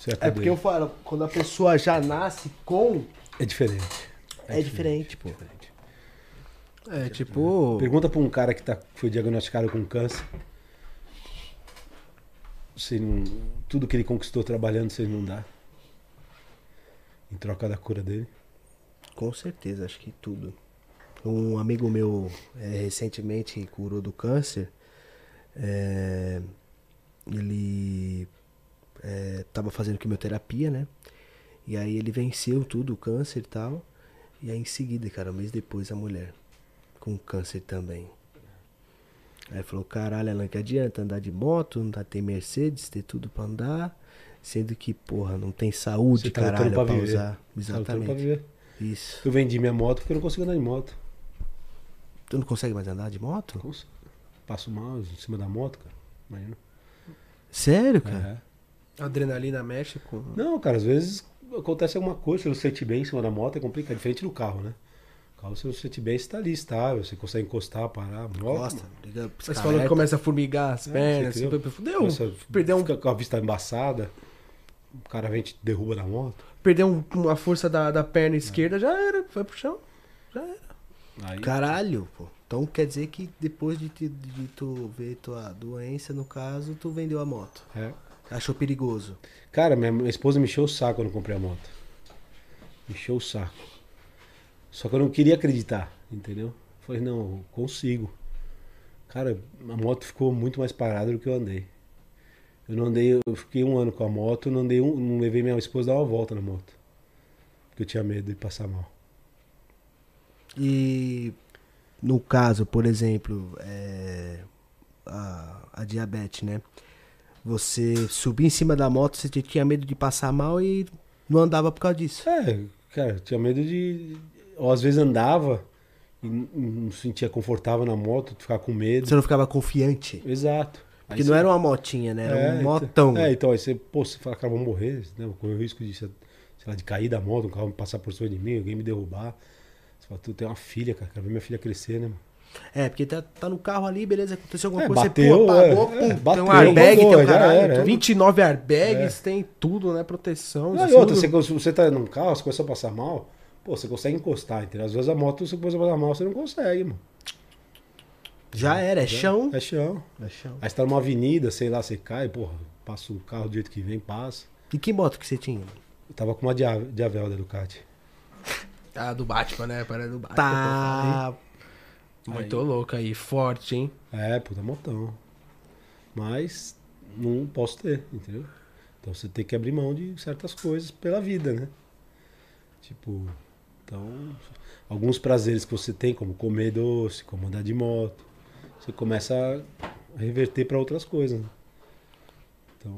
Vai É porque eu falo, quando a pessoa já nasce com. É diferente. É diferente, pô. diferente. É, tipo. Pergunta pra um cara que tá, foi diagnosticado com câncer. Se não, tudo que ele conquistou trabalhando, ele não dá. Em troca da cura dele. Com certeza, acho que tudo. Um amigo meu é, recentemente curou do câncer. É, ele é, tava fazendo quimioterapia, né? E aí ele venceu tudo, o câncer e tal. E aí em seguida, cara, um mês depois a mulher com câncer também. Aí falou, caralho, Alan, que adianta andar de moto, não dá, ter Mercedes, ter tudo pra andar, sendo que, porra, não tem saúde, Você tá caralho, pra pra, viver. usar. Tá Exatamente. pra viver. Isso. Eu vendi minha moto porque eu não consigo andar de moto. Tu não consegue mais andar de moto? Nossa, Passo mal em cima da moto, cara. Imagina. Sério, cara? É. Adrenalina mexe com. Não, cara, às vezes acontece alguma coisa, você não se sente bem em cima da moto, é complicado, é diferente do carro, né? O carro você não se sente bem, você tá ali estável, você consegue encostar, parar. Gosta? Liga Mas falou que começa a formigar as É, pernas. assim, entendeu? fudeu. Começa, Perdeu, um, com a vista embaçada, o cara vem e te derruba da moto. perdeu um- uma força da, da perna esquerda, já era. Foi pro chão. Já era. Aí, Caralho, pô. Então quer dizer que depois de, te- de tu ver tua doença, no caso, tu vendeu a moto. é. Achou perigoso. Cara, minha, minha esposa me encheu o saco quando eu comprei a moto. Me encheu o saco. Só que eu não queria acreditar, entendeu? Eu Falei, não, consigo. Cara, a moto ficou muito mais parada do que eu andei. Eu não andei, eu fiquei um ano com a moto, não andei um, não levei minha esposa a dar uma volta na moto. Porque eu tinha medo de passar mal. E no caso, por exemplo, é, a, a diabetes, né? Você subia em cima da moto, você tinha medo de passar mal e não andava por causa disso. É, cara, eu tinha medo de. Ou às vezes andava e não se sentia confortável na moto, ficar com medo. Você não ficava confiante. Exato. Que não era uma motinha, né? Era É, um então- motão. É, então aí você, pô, você fala, cara, vou morrer, né? Correr o risco de, sei lá, de cair da moto, um carro passar por cima de mim, alguém me derrubar. Você fala, tu tem uma filha, cara, quero ver minha filha crescer, né? mano? É, porque tá, tá no carro ali, beleza, aconteceu alguma É, coisa, bateu, você pô, apagou, é, é, tem bateu, um airbag, tem um caralho, era, é. 29 airbags, tem tudo, né? Proteção. Não, e tudo. outra, você, se você tá num carro, você começa a passar mal, pô, você consegue encostar, entendeu? Às vezes a moto, você começa a passar mal, você não consegue, mano. Já era, é chão. É chão. É chão. Aí você tá numa avenida, sei lá, você cai, porra, passa o carro do jeito que vem, passa. E que moto que você tinha? Eu tava com uma Dia- Diavel da Ducati. [LAUGHS] Ah, do Batman, né? Parece do Batman. Tá. Muito louco aí, forte, hein? É, puta motão. Mas não posso ter, entendeu? Então você tem que abrir mão de certas coisas pela vida, né? Tipo, então, alguns prazeres que você tem, como comer doce, como andar de moto, você começa a reverter pra outras coisas. Né? Então,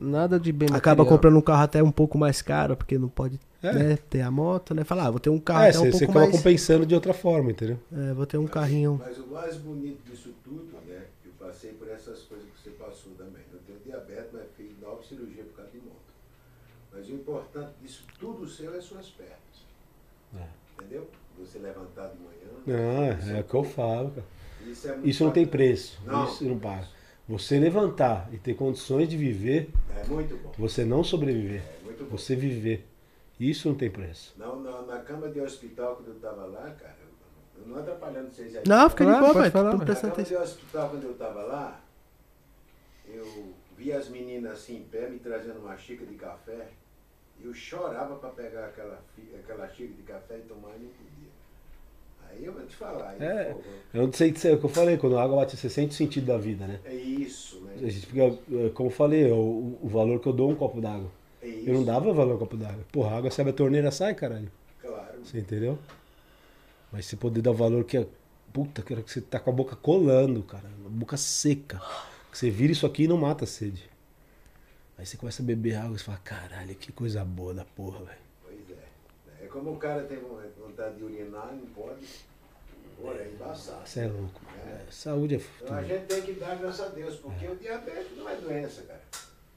Nada de bem Acaba material. comprando um carro até um pouco mais caro, porque não pode é, né, ter a moto, né? Falar, ah, vou ter um carro é até um você, você pouco acaba mais... compensando de outra forma, entendeu? É, vou ter um carrinho... Mas o mais bonito disso tudo, né? Eu passei por essas coisas que você passou também. Eu tenho diabetes, mas fiz nove cirurgias por causa de moto. Mas o importante disso tudo seu é suas pernas. É. Entendeu? Você levantar de manhã. Não, é, é o que eu falo, cara. Isso, é muito Isso não tem preço. Não. Isso não para. Você levantar e ter condições de viver, É muito bom. você não sobreviver. É muito bom. Você viver. Isso não tem preço. Não, na, na cama de hospital, quando eu estava lá, cara, eu, não atrapalhando vocês aí. Não, fica de boa, pode falar, Na cama de hospital, quando eu estava lá, eu vi as meninas assim em pé me trazendo uma xícara de café. Eu chorava para pegar aquela, aquela xícara de café e tomar e não podia. Aí eu vou te falar. É. Eu não sei se é o que eu falei, quando a água bate, você sente o sentido da vida, né? é isso, né? A gente fica, é, como eu falei, é o, o valor que eu dou a um copo d'água. É isso. Eu não dava valor a um copo d'água. Porra, a água sai da torneira, sai, caralho. Claro. Você entendeu? Mas você poder dar valor que é. Puta, que você tá com a boca colando, cara. A boca seca. Que você vira isso aqui e não mata a sede. Aí você começa a beber água e você fala, caralho, que coisa boa da porra, velho. Pois é. É como o cara tem vontade de urinar, não pode. Pô, é embaçado. Você é louco. É. É, saúde é Então a gente tem que dar graças a Deus, porque o diabetes não é doença, cara.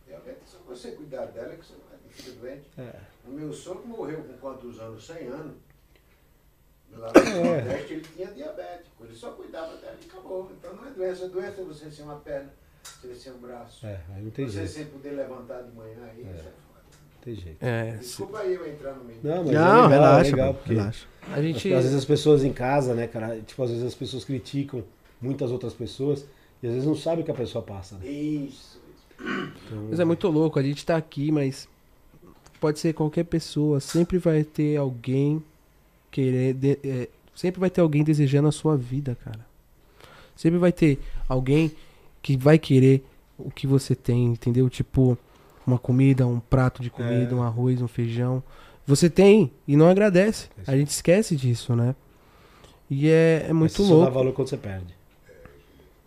Diabetes é só você cuidar dela que você não vai ficar doente. É. O meu sogro morreu com quantos anos? 100 anos. Lá É. no Nordeste ele tinha diabetes. Ele só cuidava dela e acabou. Então não é doença. Doença é você ser uma perna, você ser um braço. É, aí não tem você jeito. sem poder levantar de manhã aí, isso é foda. Não tem jeito. É, Desculpa aí eu entrar no meio. Não, mas Não, é legal, relaxa, é legal, porque relaxa. a gente... às vezes as pessoas em casa, né, cara, tipo, às vezes as pessoas criticam muitas outras pessoas e às vezes não sabem o que a pessoa passa, né? Isso, isso. Então, Mas é muito louco, a gente tá aqui, mas pode ser qualquer pessoa, sempre vai ter alguém querer, de- é, sempre vai ter alguém desejando a sua vida, cara. Sempre vai ter alguém que vai querer o que você tem, entendeu? Tipo, uma comida, um prato de comida, É. um arroz, um feijão. Você tem e não agradece. Isso. A gente esquece disso, né? E é, é mas muito você só dá louco. valor quando você perde.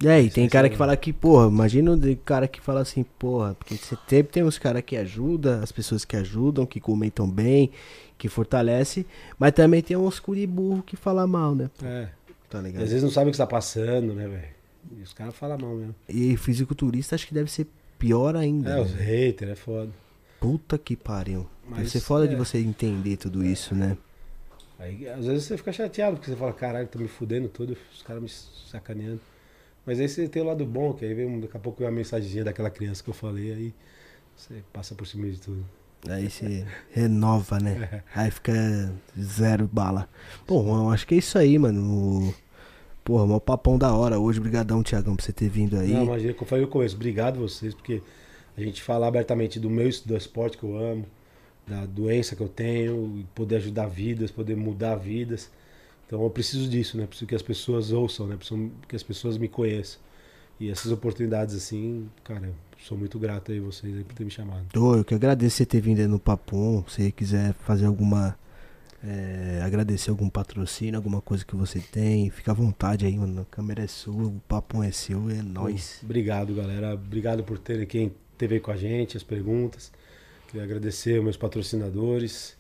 É, e Isso tem cara que fala que, porra, imagina o cara que fala assim, porra, porque você sempre tem os caras que ajudam, as pessoas que ajudam, que comentam bem, que fortalece, mas também tem uns curiburro que fala mal, né? É. Tá E ligado? às vezes não sabe o que está passando, né, velho? E os caras falam mal mesmo. E fisiculturista acho que deve ser pior ainda. É, né? os haters, é foda. Puta que pariu. Deve Mas, ser foda de é. você entender tudo isso, né? Aí às vezes você fica chateado, porque você fala, caralho, tô me fudendo tudo, os caras me sacaneando. Mas aí você tem o lado bom, que aí vem, daqui a pouco vem uma mensagenzinha daquela criança que eu falei, aí você passa por cima de tudo. Aí você renova, né? [LAUGHS] Aí fica zero bala. Bom, eu acho que é isso aí, mano. O... Porra, mó papão da hora hoje. Obrigadão, Tiagão, por você ter vindo aí. Não, imagina, como eu falei no começo, obrigado vocês, porque a gente fala abertamente do meu do esporte que eu amo, da doença que eu tenho, poder ajudar vidas, poder mudar vidas. Então eu preciso disso, né? Preciso que as pessoas ouçam, né? Preciso que as pessoas me conheçam. E essas oportunidades assim, cara, sou muito grato aí vocês aí por ter me chamado. Ô, eu que agradeço você ter vindo aí no Papum. Se você quiser fazer alguma. É, agradecer algum patrocínio, alguma coisa que você tem, fica à vontade aí, mano. A câmera é sua, o Papum é seu, é nóis. Obrigado, galera. Obrigado por terem quem esteve aí com a gente, as perguntas. Queria agradecer aos meus patrocinadores.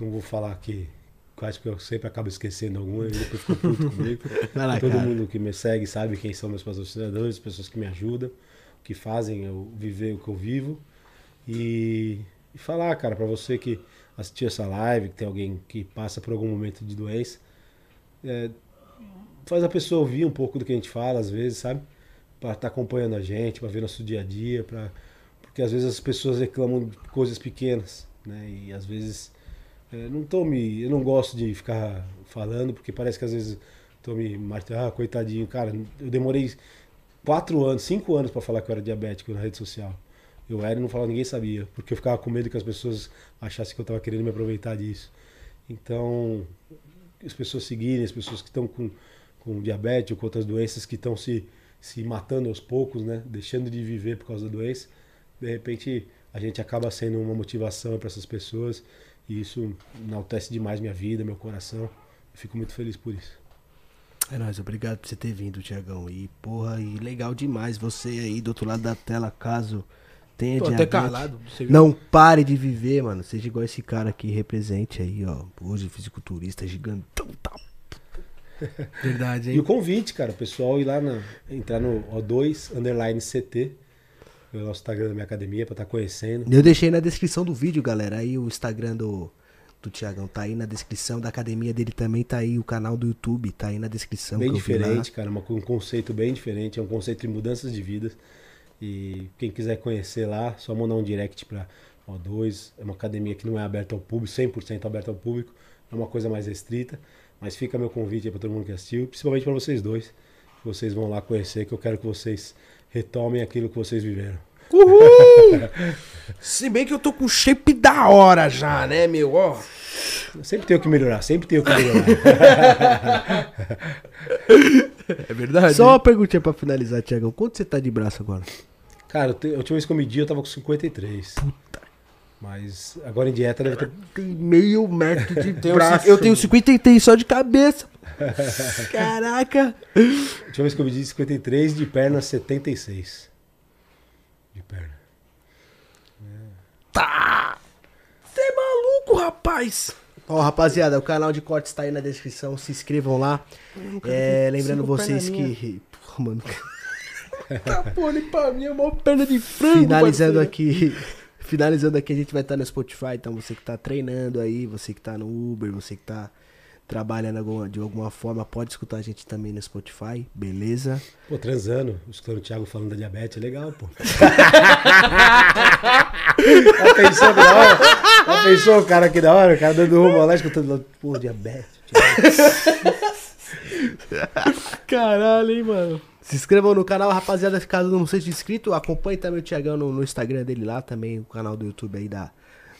Não vou falar aqui quase que eu sempre acabo esquecendo alguma, e depois fico puto comigo. [LAUGHS] lá, Todo cara. mundo que me segue sabe quem são meus patrocinadores, pessoas que me ajudam, que fazem eu viver o que eu vivo. E, e falar, cara, pra você que assistiu essa live, que tem alguém que passa por algum momento de doença, é, faz a pessoa ouvir um pouco do que a gente fala, às vezes, sabe? Pra estar acompanhando a gente, pra ver nosso dia a dia, pra... porque às vezes as pessoas reclamam de coisas pequenas, né? E às vezes é, não tô me. Eu não gosto de ficar falando, porque parece que às vezes tô me martelando, ah, coitadinho, cara, eu demorei quatro anos, cinco anos pra falar que eu era diabético na rede social. Eu era e não falava, ninguém sabia, porque eu ficava com medo que as pessoas achassem que eu tava querendo me aproveitar disso. Então, as pessoas seguirem, as pessoas que estão com, com diabetes ou com outras doenças que estão se, se matando aos poucos, né? Deixando de viver por causa da doença. De repente, a gente acaba sendo uma motivação para essas pessoas e isso enaltece demais minha vida, meu coração. Eu fico muito feliz por isso. É nóis, obrigado por você ter vindo, Tiagão. E, porra, e legal demais você aí do outro lado da tela, caso tenha Tô até diabetes. calado. Você viu? Não pare de viver, mano. Seja igual esse cara aqui, represente aí, ó. Hoje, fisiculturista gigantão, tá? [LAUGHS] Verdade, E o hein? convite, cara, o pessoal ir lá na, entrar no O2 underline CT, o nosso Instagram da minha academia, pra estar conhecendo. Eu deixei na descrição do vídeo, galera. Aí o Instagram do, do Tiagão tá aí na descrição. Da academia dele também tá aí. O canal do YouTube tá aí na descrição. Bem diferente, cara, uma- um conceito bem diferente, é um conceito de mudanças de vidas. E quem quiser conhecer lá, só mandar um direct pra O2. É uma academia que não é aberta ao público, 100% aberta ao público, é uma coisa mais restrita. Mas fica meu convite aí pra todo mundo que assistiu, principalmente pra vocês dois, que vocês vão lá conhecer, que eu quero que vocês retomem aquilo que vocês viveram. Uhul! Se bem que eu tô com shape da hora já, né, meu? Ó. Sempre tenho que melhorar, sempre tenho que melhorar. [LAUGHS] É verdade. Só uma perguntinha pra finalizar, Tiagão. Quanto você tá de braço agora? Cara, eu te- a última vez que eu medi eu tava com 53. Puta. Mas agora em dieta deve ter. Tem meio metro de [LAUGHS] Tenho braço. eu tenho 53 só de cabeça. [LAUGHS] Caraca. A última vez que eu medi 53, de perna 76. De perna. Tá! Você é maluco, rapaz! Ó, rapaziada, o canal de cortes tá aí na descrição. Se inscrevam lá. É, lembrando vocês que. Porra, mano. [LAUGHS] Tá pô, pra mim é uma perna de frango. Finalizando parceiro. aqui. [LAUGHS] Finalizando aqui, a gente vai estar no Spotify. Então você que tá treinando aí, você que tá no Uber, você que tá trabalhando alguma- de alguma forma, pode escutar a gente também no Spotify, beleza? Pô, transando, escutando o Thiago falando da diabetes, é legal, pô. [LAUGHS] Já pensou que da hora? Já pensou o cara aqui da hora? O cara dando rumo lá, escutando, pô, diabetes. [LAUGHS] Caralho, hein, mano. Se inscrevam no canal, rapaziada, caso não seja inscrito, acompanhe também o Thiagão no, no Instagram dele lá, também o canal do YouTube aí da,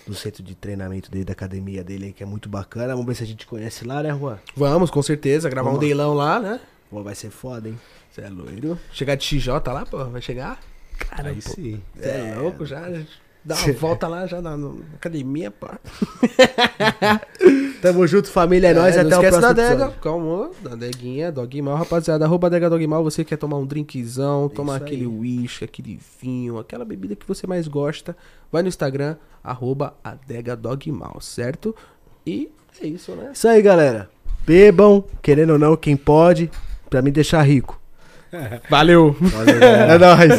do centro de treinamento dele, da academia dele aí, que é muito bacana. Vamos ver se a gente conhece lá, né, Juan? Vamos, com certeza, gravar Vamos um lá. leilão lá, né? Pô, vai ser foda, hein? Você é loiro. Chegar de XJ lá, pô, vai chegar? Cara, Aí pô, sim. Você é louco já? Dá uma volta lá já na, na academia, pô. [LAUGHS] Tamo junto, família, é, nóis, não até o próximo da adega. Calma, da adeguinha, Dogmal, rapaziada. Arroba adega Dogmal, você quer tomar um drinkzão, tomar isso aquele whisky, aquele vinho, aquela bebida que você mais gosta, vai no Instagram, arroba adega Dogmal, certo? E é isso, né? Isso aí, galera. Bebam, querendo ou não, quem pode, pra me deixar rico. [LAUGHS] Valeu! [LAUGHS] É nóis.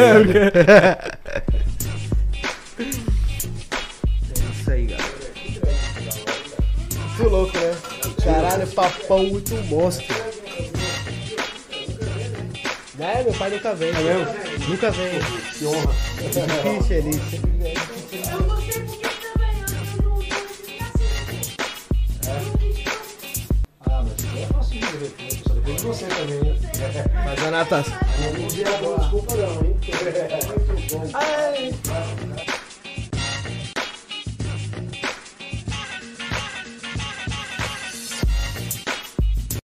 Muito louco, né? Caralho, papão muito monstro. É, meu pai nunca vem. É mesmo? Nunca vem. Que honra. Vou Ah, mas é fácil de ver, só depende de você também, né? Faz a natação. Não desculpa não, hein? Muito bom. Ai.